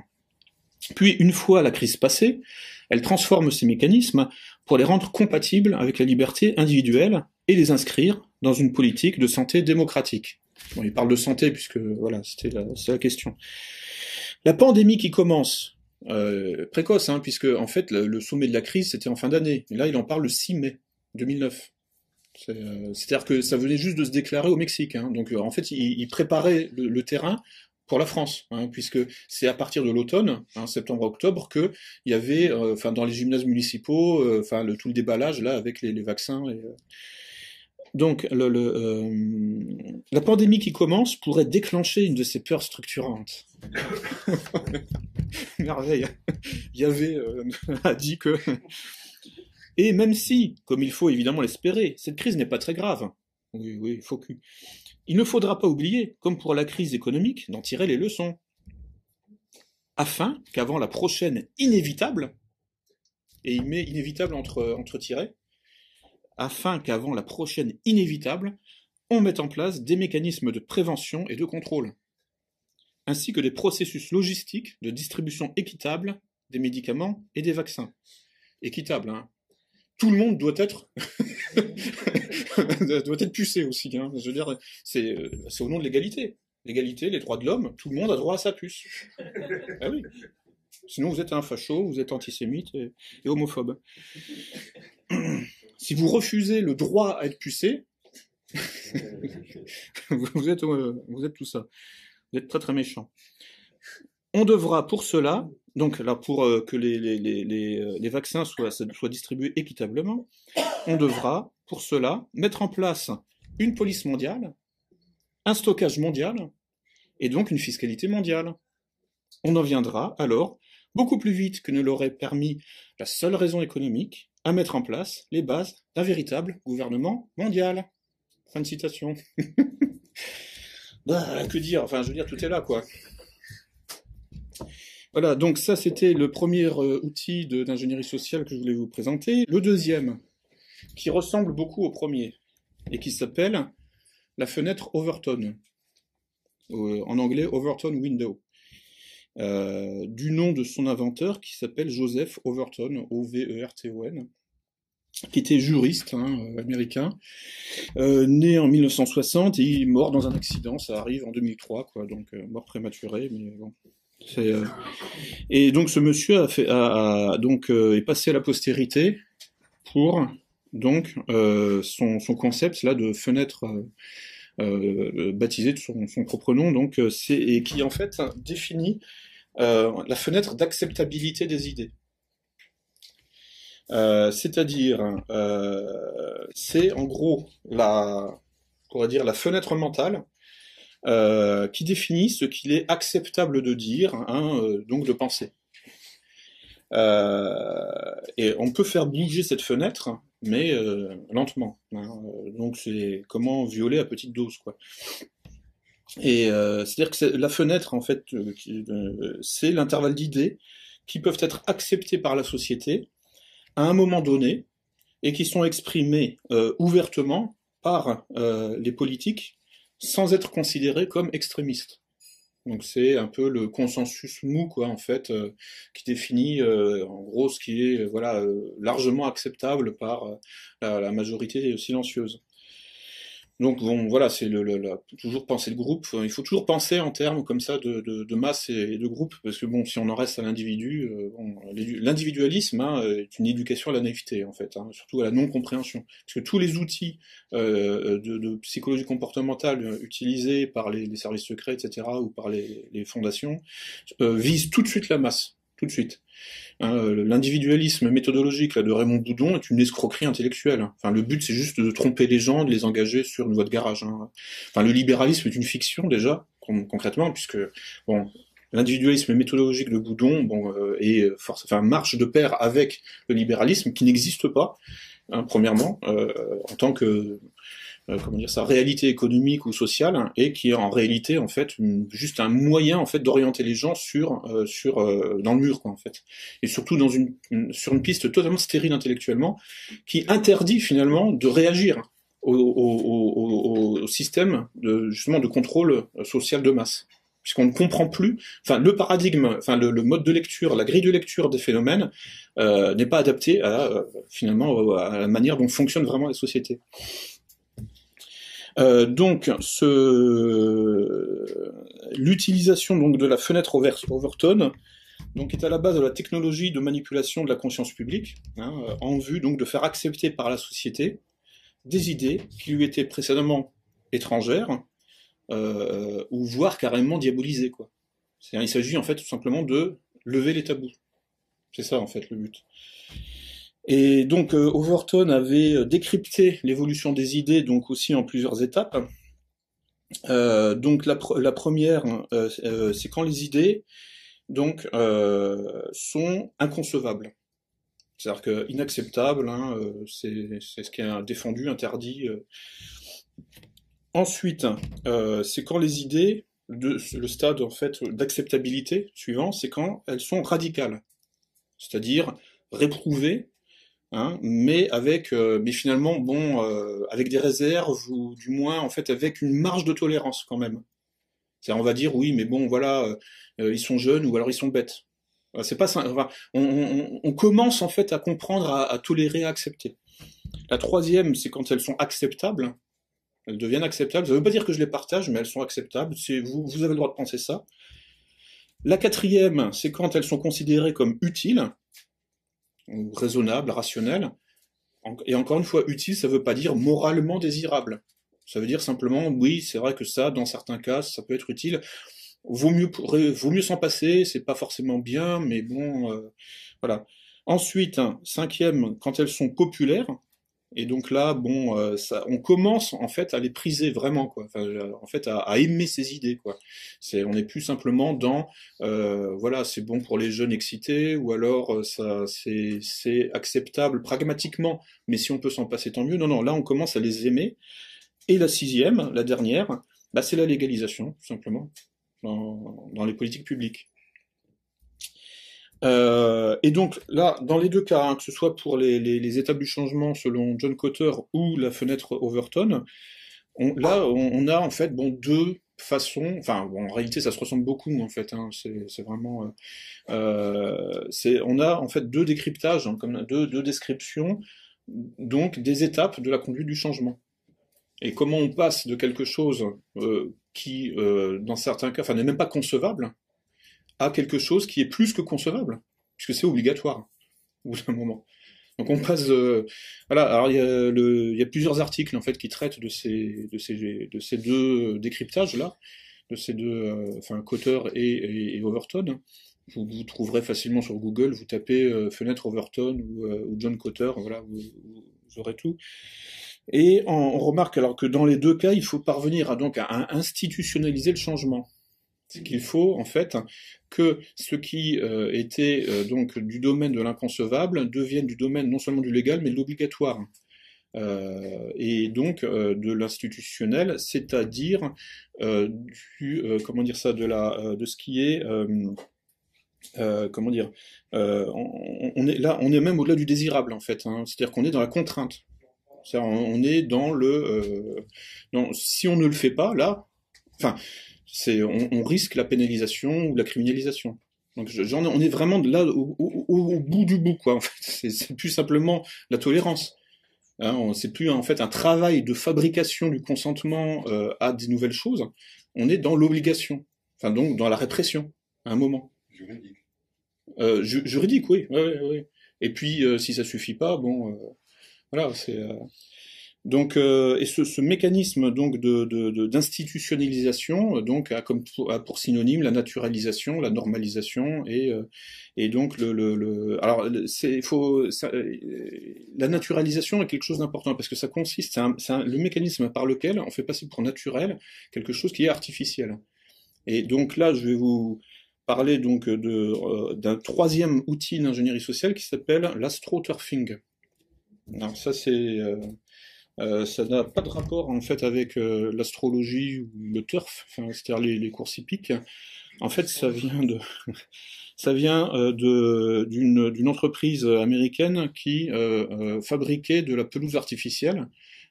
Puis, une fois la crise passée, elle transforme ces mécanismes pour les rendre compatibles avec la liberté individuelle et les inscrire dans une politique de santé démocratique. Bon, il parle de santé puisque voilà, c'était la, question. La pandémie qui commence, euh, précoce, hein, puisque en fait le, le sommet de la crise c'était en fin d'année. Et là, il en parle le 6 mai 2009. Euh, c'est-à-dire que ça venait juste de se déclarer au Mexique. Hein. Donc euh, en fait, il, il préparait le, terrain pour la France, hein, puisque c'est à partir de l'automne, hein, septembre-octobre, que il y avait, euh, enfin dans les gymnases municipaux, enfin tout le déballage là avec les, vaccins. Donc la pandémie qui commence pourrait déclencher une de ces peurs structurantes. [LAUGHS] Merveille. Il y avait [LAUGHS] a dit que et même si, comme il faut évidemment l'espérer, cette crise n'est pas très grave, oui, oui. Il ne faudra pas oublier, comme pour la crise économique, d'en tirer les leçons. Afin qu'avant la prochaine inévitable, et il met inévitable entre, entre afin qu'avant la prochaine inévitable, on mette en place des mécanismes de prévention et de contrôle, ainsi que des processus logistiques de distribution équitable des médicaments et des vaccins. Équitable, hein, tout le monde doit être [LAUGHS] doit être pucé aussi. Hein. Je veux dire, c'est c'est au nom de l'égalité. L'égalité, les droits de l'homme, tout le monde a droit à sa puce. [LAUGHS] Ah oui. Sinon, vous êtes un facho, vous êtes antisémite et, et homophobe. [CLEARS THROAT] si vous refusez le droit à être pucé, [LAUGHS] vous êtes vous êtes tout ça. Vous êtes très très méchant. On devra pour cela donc là, pour euh, que les, euh, vaccins soient, soient, distribués équitablement, on devra, pour cela, mettre en place une police mondiale, un stockage mondial, et donc une fiscalité mondiale. On en viendra alors, beaucoup plus vite que ne l'aurait permis la seule raison économique, à mettre en place les bases d'un véritable gouvernement mondial. Fin de citation. [LAUGHS] bah, que dire? Enfin, je veux dire, tout est là, quoi. Voilà, donc ça c'était le premier euh, outil d'ingénierie sociale que je voulais vous présenter. Le deuxième, qui ressemble beaucoup au premier, et qui s'appelle la fenêtre Overton, euh, en anglais Overton Window, euh, du nom de son inventeur qui s'appelle Joseph Overton, O-V-E-R-T-O-N, qui était juriste hein, américain, né en 1960 et mort dans un accident, ça arrive en 2003, quoi, donc mort prématuré, mais bon, euh... Et donc ce monsieur a donc euh, est passé à la postérité pour donc euh, son, concept là de fenêtre euh, baptisé de son, propre nom donc et qui en fait définit la fenêtre d'acceptabilité des idées. C'est-à-dire, c'est en gros la, dire la fenêtre mentale euh, qui définit ce qu'il est acceptable de dire, hein, euh, donc de penser. Euh, et on peut faire bouger cette fenêtre, mais lentement. Hein, donc c'est comment violer à petite dose, quoi. Et c'est-à-dire que la fenêtre, en fait, c'est l'intervalle d'idées qui peuvent être acceptées par la société à un moment donné et qui sont exprimées ouvertement par les politiques sans être considéré comme extrémiste. Donc c'est un peu le consensus mou, quoi, en fait, euh, qui définit euh, en gros ce qui est voilà euh, largement acceptable par la, la, majorité silencieuse. Donc bon, voilà, c'est le, le, toujours penser le groupe. Il faut toujours penser en termes comme ça de, masse et de groupe, parce que bon, si on en reste à l'individu, euh, bon, l'individualisme hein, est une éducation à la naïveté en fait, hein, surtout à la non-compréhension, parce que tous les outils euh, de, psychologie comportementale utilisés par les, services secrets, etc., ou par les, les fondations, euh, visent tout de suite la masse, tout de suite. Hein, L'individualisme méthodologique là, de Raymond Boudon est une escroquerie intellectuelle. Enfin, le but, c'est juste de tromper les gens, de les engager sur une voie de garage. Hein. Enfin, le libéralisme est une fiction déjà, concrètement, puisque bon, l'individualisme méthodologique de Boudon, bon, est force, enfin marche de pair avec le libéralisme qui n'existe pas, hein, premièrement, en tant que euh, comment dire sa réalité économique ou sociale hein, et qui est en réalité en fait juste un moyen en fait d'orienter les gens sur euh, sur euh, dans le mur quoi en fait et surtout dans une, sur une piste totalement stérile intellectuellement qui interdit finalement de réagir au, au, au, système de justement de contrôle social de masse puisqu'on ne comprend plus, enfin le paradigme, enfin le, mode de lecture, la grille de lecture des phénomènes n'est pas adapté à finalement à la manière dont fonctionnent vraiment les sociétés. Euh, donc, l'utilisation donc de la fenêtre Overton donc est à la base de la technologie de manipulation de la conscience publique, hein, en vue donc de faire accepter par la société des idées qui lui étaient précédemment étrangères, euh, ou voire carrément diabolisées. Il s'agit en fait tout simplement de lever les tabous. C'est ça en fait le but. Et donc euh, Overton avait euh, décrypté l'évolution des idées, donc aussi en plusieurs étapes. Euh, donc la, première, c'est quand les idées donc sont inconcevables. C'est-à-dire que inacceptable, hein, c'est ce qui est défendu, interdit. Ensuite, c'est quand les idées, le stade en fait d'acceptabilité suivant, c'est quand elles sont radicales, c'est-à-dire réprouvées Hein, mais avec, euh, mais finalement, bon, euh, avec des réserves ou du moins en fait avec une marge de tolérance quand même. C'est, on va dire oui, mais bon, voilà, euh, ils sont jeunes ou alors ils sont bêtes. C'est pas ça. on, on, on, commence en fait à comprendre, à, à, tolérer, à accepter. La troisième, c'est quand elles sont acceptables. Elles deviennent acceptables. Ça veut pas dire que je les partage, mais elles sont acceptables. Vous, vous avez le droit de penser ça. La quatrième, c'est quand elles sont considérées comme utiles raisonnable, rationnel. Et encore une fois, utile, ça ne veut pas dire moralement désirable. Ça veut dire simplement, oui, c'est vrai que ça, dans certains cas, ça peut être utile. Vaut mieux, vaut mieux s'en passer, c'est pas forcément bien, mais bon, euh, voilà. Ensuite, cinquième, quand elles sont populaires, et donc là, bon, euh, ça, on commence en fait à les priser vraiment, quoi. Enfin, en fait, à, à, aimer ces idées, quoi. C'est, on n'est plus simplement dans, euh, voilà, c'est bon pour les jeunes excités, ou alors euh, ça, c'est, c'est acceptable pragmatiquement, mais si on peut s'en passer, tant mieux. Non, non, là, on commence à les aimer. Et la sixième, la dernière, bah, c'est la légalisation, tout simplement, dans, dans les politiques publiques. Euh, et donc là, dans les deux cas, hein, que ce soit pour les, étapes du changement selon John Cotter ou la fenêtre Overton, on, là, on, a en fait bon deux façons. Enfin, en réalité, ça se ressemble beaucoup en fait. Hein, c'est vraiment, euh, euh, c'est, on a en fait deux décryptages, hein, comme deux, descriptions, donc des étapes de la conduite du changement. Et comment on passe de quelque chose qui, dans certains cas, enfin, n'est même pas concevable, à quelque chose qui est plus que concevable, puisque c'est obligatoire, au bout d'un moment. Donc on passe, euh, voilà. Alors il y, a plusieurs articles en fait qui traitent de ces, de ces, de ces deux décryptages là, de ces deux, euh, enfin Cotter et, Overton. Vous, vous, trouverez facilement sur Google, vous tapez euh, fenêtre Overton ou, John Cotter, voilà, vous, aurez tout. Et on, on, remarque alors que dans les deux cas, il faut parvenir à donc à institutionnaliser le changement c'est qu'il faut en fait que ce qui euh, était euh, donc du domaine de l'inconcevable devienne du domaine non seulement du légal mais de l'obligatoire. Euh, et donc de l'institutionnel, c'est-à-dire du comment dire ça de la de ce qui est comment dire on, on, est là on est même au-delà du désirable en fait hein, c'est-à-dire qu'on est dans la contrainte on est dans le si on ne le fait pas là enfin c'est on, risque la pénalisation ou la criminalisation. Donc on est vraiment là au, bout du bout quoi. En fait, [LAUGHS] c'est plus simplement la tolérance. Hein, c'est plus en fait un travail de fabrication du consentement euh, à des nouvelles choses. On est dans l'obligation, enfin donc dans la répression à un moment. Juridique. Euh, juridique, oui, Et puis euh, si ça suffit pas, bon, euh, voilà, c'est donc, euh, et ce, ce, mécanisme donc de, d'institutionnalisation de, donc a comme pour, a pour, synonyme la naturalisation, la normalisation et, euh, et donc le, le, le alors c'est faut ça, la naturalisation est quelque chose d'important parce que ça consiste c'est, le mécanisme par lequel on fait passer pour naturel quelque chose qui est artificiel. Et donc là, je vais vous parler donc de d'un troisième outil d'ingénierie sociale qui s'appelle l'astroturfing. Alors ça c'est ça n'a pas de rapport en fait avec l'astrologie ou le turf, enfin, c'est-à-dire les, les courses hippiques. En fait, ça vient de [LAUGHS] ça vient de d'une entreprise américaine qui fabriquait de la pelouse artificielle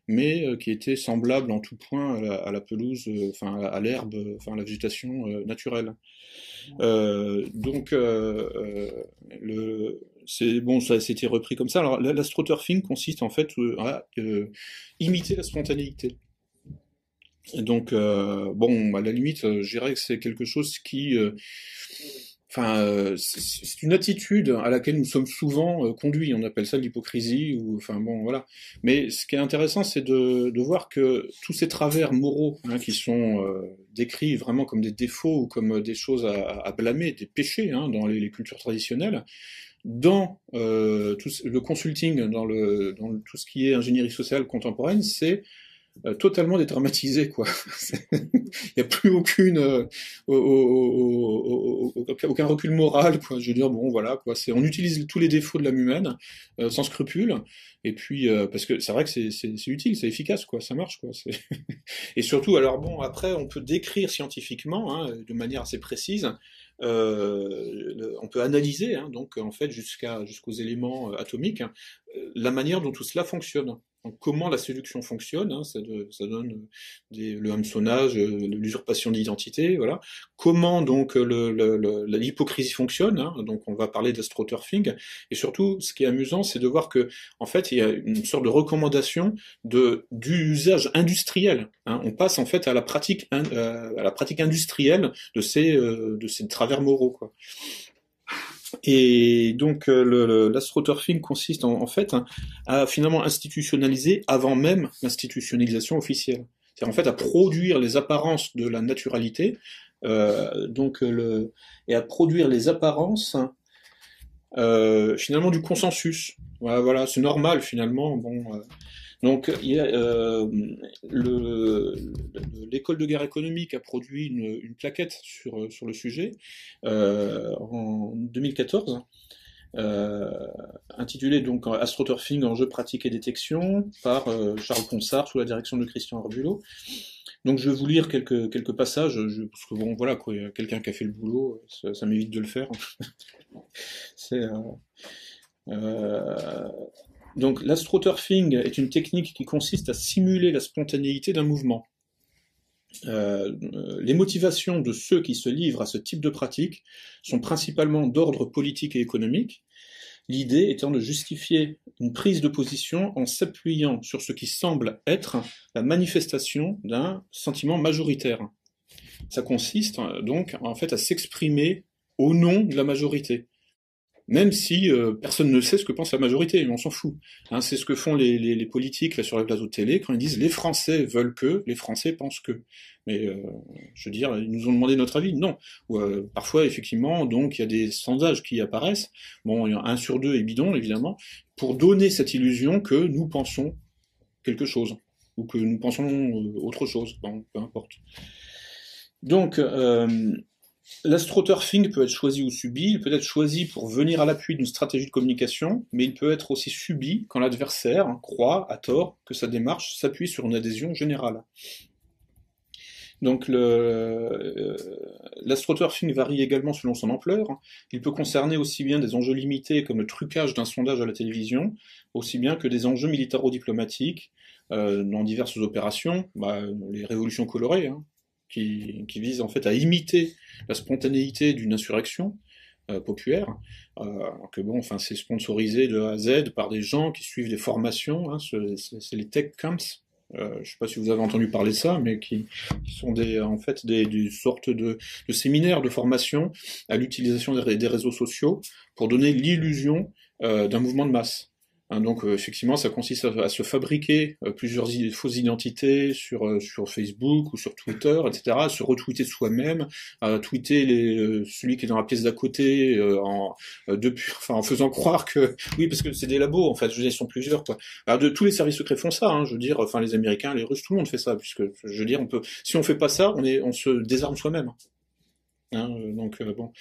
mais euh, qui était semblable en tout point à la, pelouse, euh, enfin à l'herbe, enfin à la végétation euh, naturelle. donc le c'est bon, ça s'était repris comme ça. Alors l'astroturfing consiste en fait à imiter la spontanéité. Donc bon, à la limite, je dirais que c'est quelque chose qui Enfin, euh, c'est une attitude à laquelle nous sommes souvent euh, conduits. On appelle ça l'hypocrisie, ou enfin bon, voilà. Mais ce qui est intéressant, c'est de, voir que tous ces travers moraux hein, qui sont euh, décrits vraiment comme des défauts ou comme des choses à, blâmer, des péchés hein, dans les, cultures traditionnelles, dans tout, le consulting, dans, le, dans tout ce qui est ingénierie sociale contemporaine, c'est euh, totalement dédramatisé quoi. [LAUGHS] Il n'y a plus aucune euh, aucun recul moral quoi. Je veux dire bon voilà quoi. C'est on utilise tous les défauts de l'âme humaine euh, sans scrupule et puis parce que c'est vrai que c'est utile, c'est efficace quoi, ça marche quoi. [LAUGHS] et surtout alors bon après on peut décrire scientifiquement hein, de manière assez précise. On peut analyser hein, donc en fait jusqu'à jusqu'aux éléments atomiques hein, la manière dont tout cela fonctionne comment la séduction fonctionne, hein, ça, donne euh, le hameçonnage, euh, l'usurpation d'identité, voilà. Comment donc l'hypocrisie fonctionne, hein, donc on va parler d'astroturfing, et surtout, ce qui est amusant, c'est de voir que, en fait, il y a une sorte de recommandation de d'usage industriel. Hein. On passe en fait à la pratique, euh, industrielle de ces travers moraux. Et donc euh, l'astroturfing consiste en, fait hein, à finalement institutionnaliser avant même l'institutionnalisation officielle. C'est en fait à produire les apparences de la naturalité, euh, donc le et à produire les apparences euh, finalement du consensus. Voilà, voilà c'est normal finalement. Bon, euh, donc, euh, l'école de guerre économique a produit une, plaquette sur, le sujet euh, en 2014. Euh, intitulée donc Astroturfing jeu pratique et détection par euh, Charles Ponsard sous la direction de Christian Arbulot. Donc je vais vous lire quelques, quelques passages, parce que bon voilà, quelqu'un qui a fait le boulot, ça, m'évite de le faire. [LAUGHS] donc l'astroturfing est une technique qui consiste à simuler la spontanéité d'un mouvement. Euh, les motivations de ceux qui se livrent à ce type de pratique sont principalement d'ordre politique et économique, l'idée étant de justifier une prise de position en s'appuyant sur ce qui semble être la manifestation d'un sentiment majoritaire. Ça consiste donc en fait à s'exprimer au nom de la majorité même si euh, personne ne sait ce que pense la majorité, on s'en fout. Hein, c'est ce que font les, les, les, politiques là, sur les plateaux de télé quand ils disent les Français veulent que, les Français pensent que. Mais euh, je veux dire, ils nous ont demandé notre avis. Non. Euh, parfois, effectivement, donc il y a des sondages qui apparaissent. Bon, un sur deux est bidon, évidemment, pour donner cette illusion que nous pensons quelque chose ou que nous pensons autre chose. Bon, peu importe. Donc, L'astroturfing peut être choisi ou subi, il peut être choisi pour venir à l'appui d'une stratégie de communication, mais il peut être aussi subi quand l'adversaire croit, à tort, que sa démarche s'appuie sur une adhésion générale. Donc euh, l'astroturfing varie également selon son ampleur. Il peut concerner aussi bien des enjeux limités comme le trucage d'un sondage à la télévision, aussi bien que des enjeux militaro-diplomatiques euh, dans diverses opérations, bah, les révolutions colorées, hein, qui, vise en fait à imiter la spontanéité d'une insurrection euh, populaire, euh, que bon, enfin c'est sponsorisé de A à Z par des gens qui suivent des formations, hein, c'est les tech camps. Euh, je ne sais pas si vous avez entendu parler de ça, mais qui, sont des, en fait des, sortes de, séminaires de formation à l'utilisation des, réseaux sociaux pour donner l'illusion d'un mouvement de masse. Hein, donc euh, effectivement, ça consiste à, se fabriquer euh, plusieurs fausses identités sur euh, sur Facebook ou sur Twitter, etc. À se retweeter soi-même, à tweeter les, celui qui est dans la pièce d'à côté, en depuis, en faisant croire que oui, parce que c'est des labos en fait. Je veux dire, ils sont plusieurs quoi. Alors de tous les services secrets font ça. Hein, je veux dire, enfin les Américains, les Russes, tout le monde fait ça, puisque je veux dire, on peut, si on fait pas ça, on est, on se désarme soi-même. Hein, euh, donc euh, bon,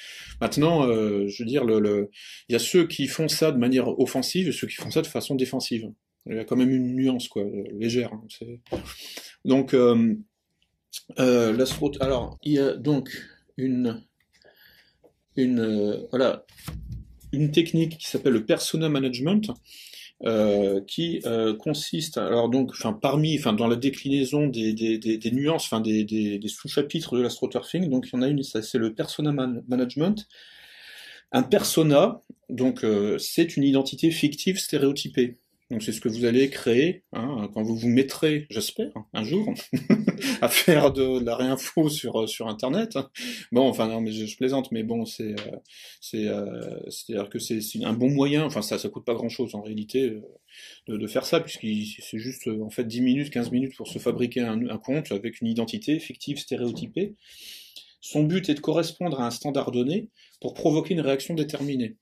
maintenant, euh, je veux dire, il y a ceux qui font ça de manière offensive et ceux qui font ça de façon défensive. Il y a quand même une nuance quoi, légère. Hein, donc, euh, alors il y a donc une une voilà une technique qui s'appelle le persona management euh, qui euh, consiste, alors donc, enfin parmi, enfin dans la déclinaison des, des, des, nuances, enfin des, des, sous-chapitres de l'astroturfing, donc il y en a une, c'est le persona man management. Un persona, donc euh, c'est une identité fictive stéréotypée. Donc c'est ce que vous allez créer hein, quand vous vous mettrez, j'espère, un jour, [LAUGHS] à faire de, la réinfo sur sur Internet. Bon, enfin non, mais je, plaisante, mais bon, c'est euh, c'est euh, c'est-à-dire que c'est un bon moyen. Enfin ça ça coûte pas grand-chose en réalité euh, de, de faire ça puisque c'est juste en fait 10 minutes, 15 minutes pour se fabriquer un, un compte avec une identité fictive stéréotypée. Son but est de correspondre à un standard donné pour provoquer une réaction déterminée.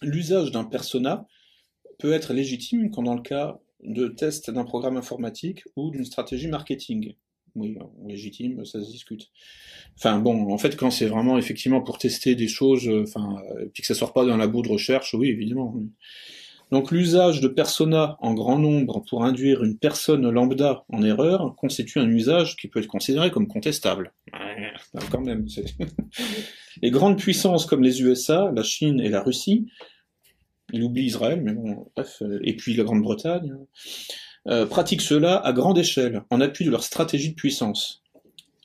L'usage d'un persona peut être légitime quand dans le cas de test d'un programme informatique ou d'une stratégie marketing. Oui, légitime, ça se discute. Enfin bon, en fait, quand c'est vraiment effectivement pour tester des choses, euh, euh, puis que ça sort pas d'un labo de recherche, oui, évidemment. Donc l'usage de persona en grand nombre pour induire une personne lambda en erreur constitue un usage qui peut être considéré comme contestable. quand même. [LAUGHS] les grandes puissances comme les USA, la Chine et la Russie il oublie Israël, mais bon, bref, euh, et puis la Grande-Bretagne, euh, pratiquent cela à grande échelle, en appui de leur stratégie de puissance.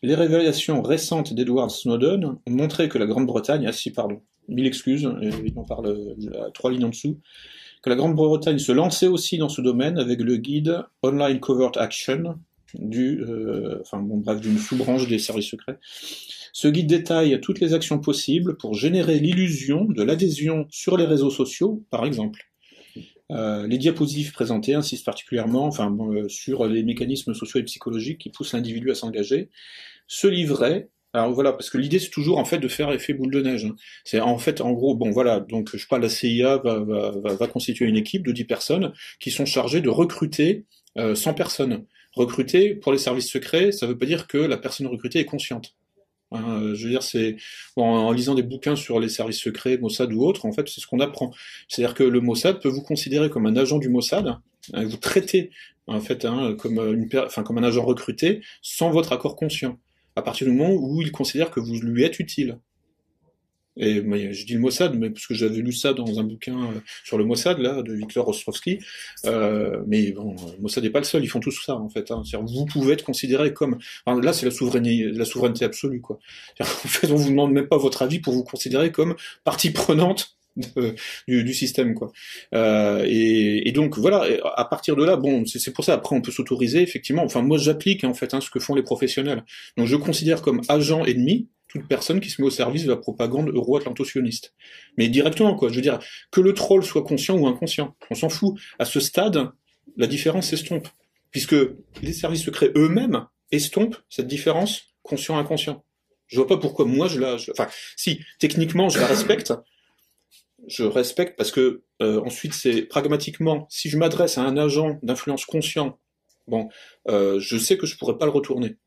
Les révélations récentes d'Edward Snowden ont montré que la Grande-Bretagne, ah si, pardon, mille excuses, en parle euh, trois lignes en dessous, que la Grande-Bretagne se lançait aussi dans ce domaine avec le guide Online Covert Action, du, euh, enfin bon, bref, d'une sous-branche des services secrets. Ce guide détaille toutes les actions possibles pour générer l'illusion de l'adhésion sur les réseaux sociaux, par exemple. Euh, les diapositives présentées insistent particulièrement enfin, euh, sur les mécanismes sociaux et psychologiques qui poussent l'individu à s'engager. Ce livret, alors voilà, parce que l'idée c'est toujours en fait de faire effet boule de neige. Hein. C'est en fait, en gros, bon voilà, donc je parle, la CIA va, va, va, constituer une équipe de 10 personnes qui sont chargées de recruter euh, 100 personnes. Recruter pour les services secrets, ça veut pas dire que la personne recrutée est consciente. Hein, euh, je veux dire, c'est en lisant des bouquins sur les services secrets, Mossad ou autres, en fait, c'est ce qu'on apprend. C'est-à-dire que le Mossad peut vous considérer comme un agent du Mossad, hein, vous traiter en fait hein, comme une, enfin comme un agent recruté sans votre accord conscient. À partir du moment où il considère que vous lui êtes utile. Et je dis le Mossad, mais parce que j'avais lu ça dans un bouquin euh, sur le Mossad là de Viktor Ostrovsky. Euh, mais bon, Mossad n'est pas le seul, ils font tous ça en fait. Hein. Vous pouvez être considéré comme, enfin, là c'est la souveraineté, la souveraineté absolue quoi. En fait, on vous demande même pas votre avis pour vous considérer comme partie prenante du, du, système quoi. Euh, et, et, donc voilà, à partir de là, bon, c'est pour ça. Après, on peut s'autoriser effectivement. Enfin, moi, j'applique en fait hein, ce que font les professionnels. Donc, je considère comme agent ennemi toute personne qui se met au service de la propagande euro-atlanto-sioniste. Mais directement, quoi. Je veux dire, que le troll soit conscient ou inconscient, on s'en fout. À ce stade, la différence s'estompe. Puisque les services secrets eux-mêmes estompent cette différence conscient-inconscient. Je vois pas pourquoi moi je la... Enfin, si, techniquement, je la respecte. Je respecte parce que euh, ensuite, c'est pragmatiquement, si je m'adresse à un agent d'influence conscient, bon, euh, je sais que je pourrais pas le retourner.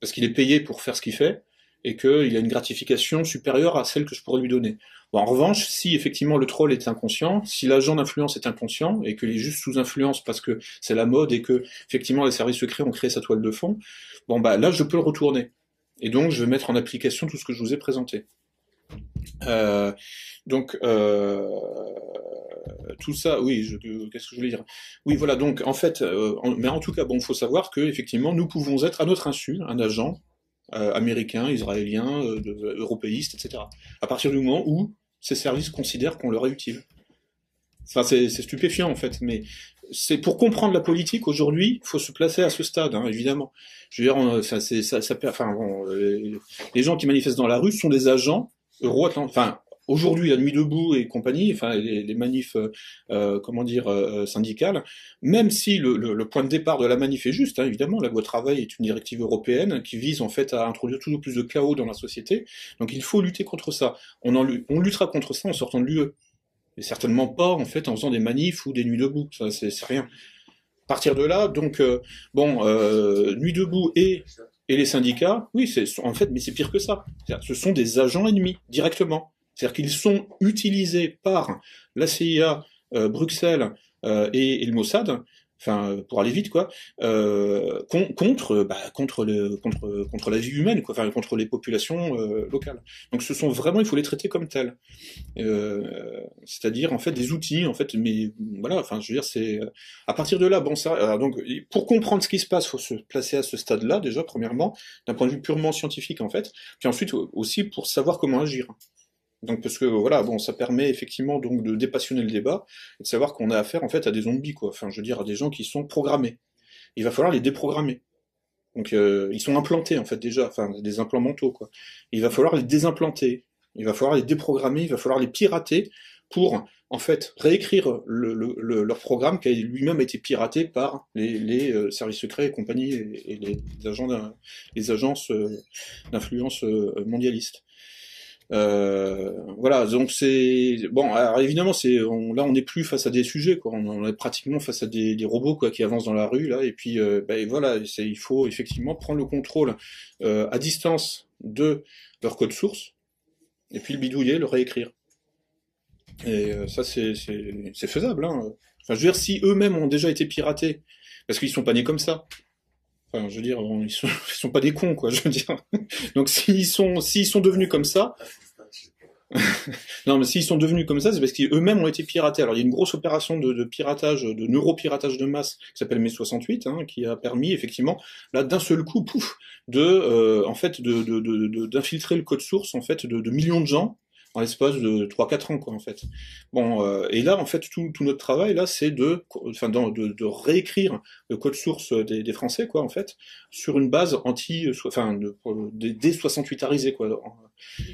Parce qu'il est payé pour faire ce qu'il fait, et qu'il a une gratification supérieure à celle que je pourrais lui donner. Bon, en revanche, si effectivement le troll est inconscient, si l'agent d'influence est inconscient et qu'il est juste sous influence parce que c'est la mode et que effectivement les services secrets ont créé sa toile de fond, bon bah là je peux le retourner. Et donc je vais mettre en application tout ce que je vous ai présenté. Euh, donc euh, tout ça, oui, qu'est-ce que je voulais dire? Oui, voilà. Donc en fait, euh, mais en tout cas, bon, faut savoir que effectivement, nous pouvons être à notre insu un agent euh, américains, israéliens, euh, européistes, etc. À partir du moment où ces services considèrent qu'on leur est utile. Enfin, c'est stupéfiant en fait, mais c'est pour comprendre la politique aujourd'hui, il faut se placer à ce stade, hein, évidemment. Je veux dire, ça, ça, ça, enfin, bon, les, les gens qui manifestent dans la rue sont des agents euro-atlantiques, enfin, Aujourd'hui, la nuit debout et compagnie, enfin les, manifs, euh, euh comment dire, euh, syndicales, même si le, point de départ de la manif est juste, hein, évidemment, la loi travail est une directive européenne qui vise en fait à introduire toujours plus de chaos dans la société. Donc il faut lutter contre ça. On, luttera contre ça en sortant de l'UE, et certainement pas en fait en faisant des manifs ou des nuits debout. Ça, c'est rien. À partir de là, donc euh, bon, nuit debout et Et les syndicats, oui, c'est en fait, mais c'est pire que ça. Ce sont des agents ennemis directement. C'est-à-dire qu'ils sont utilisés par la CIA, euh, Bruxelles euh, et, le Mossad enfin pour aller vite quoi, euh, contre bah, contre contre la vie humaine enfin contre les populations euh, locales. Donc ce sont vraiment il faut les traiter comme tels, euh, c'est-à-dire en fait des outils en fait, mais voilà, enfin je veux dire c'est à partir de là bon ça donc pour comprendre ce qui se passe faut se placer à ce stade-là déjà premièrement d'un point de vue purement scientifique en fait, puis ensuite aussi pour savoir comment agir. Donc parce que voilà, bon, ça permet effectivement donc de dépassionner le débat et de savoir qu'on a affaire en fait à des zombies quoi. Enfin, je veux dire à des gens qui sont programmés. Il va falloir les déprogrammer. Donc euh, ils sont implantés en fait déjà, enfin des implants mentaux quoi. Il va falloir les désimplanter. Il va falloir les déprogrammer. Il va falloir les pirater pour en fait réécrire le, le, leur programme qui a lui-même été piraté par les, euh, services secrets et compagnie et, les agents les agences euh, d'influence mondialiste. Euh, voilà, donc c'est bon. Alors évidemment, c'est on, là on n'est plus face à des sujets, quoi. On, est pratiquement face à des, des, robots quoi qui avancent dans la rue là. Et puis euh, ben, voilà, il faut effectivement prendre le contrôle euh, à distance de leur code source et puis le bidouiller, le réécrire. Et euh, ça c'est c'est faisable. Hein. Enfin, je veux dire, si eux-mêmes ont déjà été piratés, parce qu'ils sont pas nés comme ça. Je veux dire, ils sont, [LAUGHS] ils sont pas des cons, quoi. Je veux dire. [LAUGHS] Donc, s'ils sont, s'ils sont devenus comme ça, [LAUGHS] non, mais s'ils sont devenus comme ça, c'est parce qu'eux-mêmes ont été piratés. Alors, il y a une grosse opération de, de piratage, de neuropiratage de masse, qui s'appelle Mai 68, hein, qui a permis effectivement, là, d'un seul coup, pouf, de, euh, en fait, de, d'infiltrer le code source, en fait, de, millions de gens en l'espace de 3-4 ans, quoi, en fait. Bon, euh, et là, en fait, tout, tout notre travail, là, c'est de, enfin, de, de, réécrire le code source des, des, Français, quoi, en fait, sur une base anti, enfin, de, des 68arisés, quoi.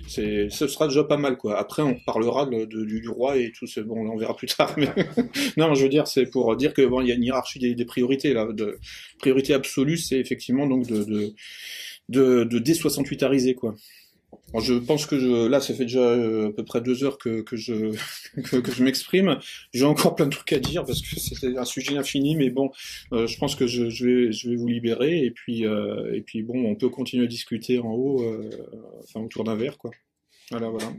C'est, ce sera déjà pas mal, quoi. Après, on parlera de, du, roi et tout, bon, on verra plus tard, mais [LAUGHS] non, je veux dire, c'est pour dire que bon, il y a une hiérarchie des, des priorités, là, de priorité absolue, c'est effectivement donc de, de, de, de D68ariser, quoi je pense que je, là, ça fait déjà euh, à peu près deux heures que, que je, [LAUGHS] que, je m'exprime. J'ai encore plein de trucs à dire parce que c'est un sujet infini, mais bon, euh, je pense que je, je, vais, je vais vous libérer et puis, euh, et puis bon, on peut continuer à discuter en haut, enfin autour d'un verre, quoi. Voilà, voilà.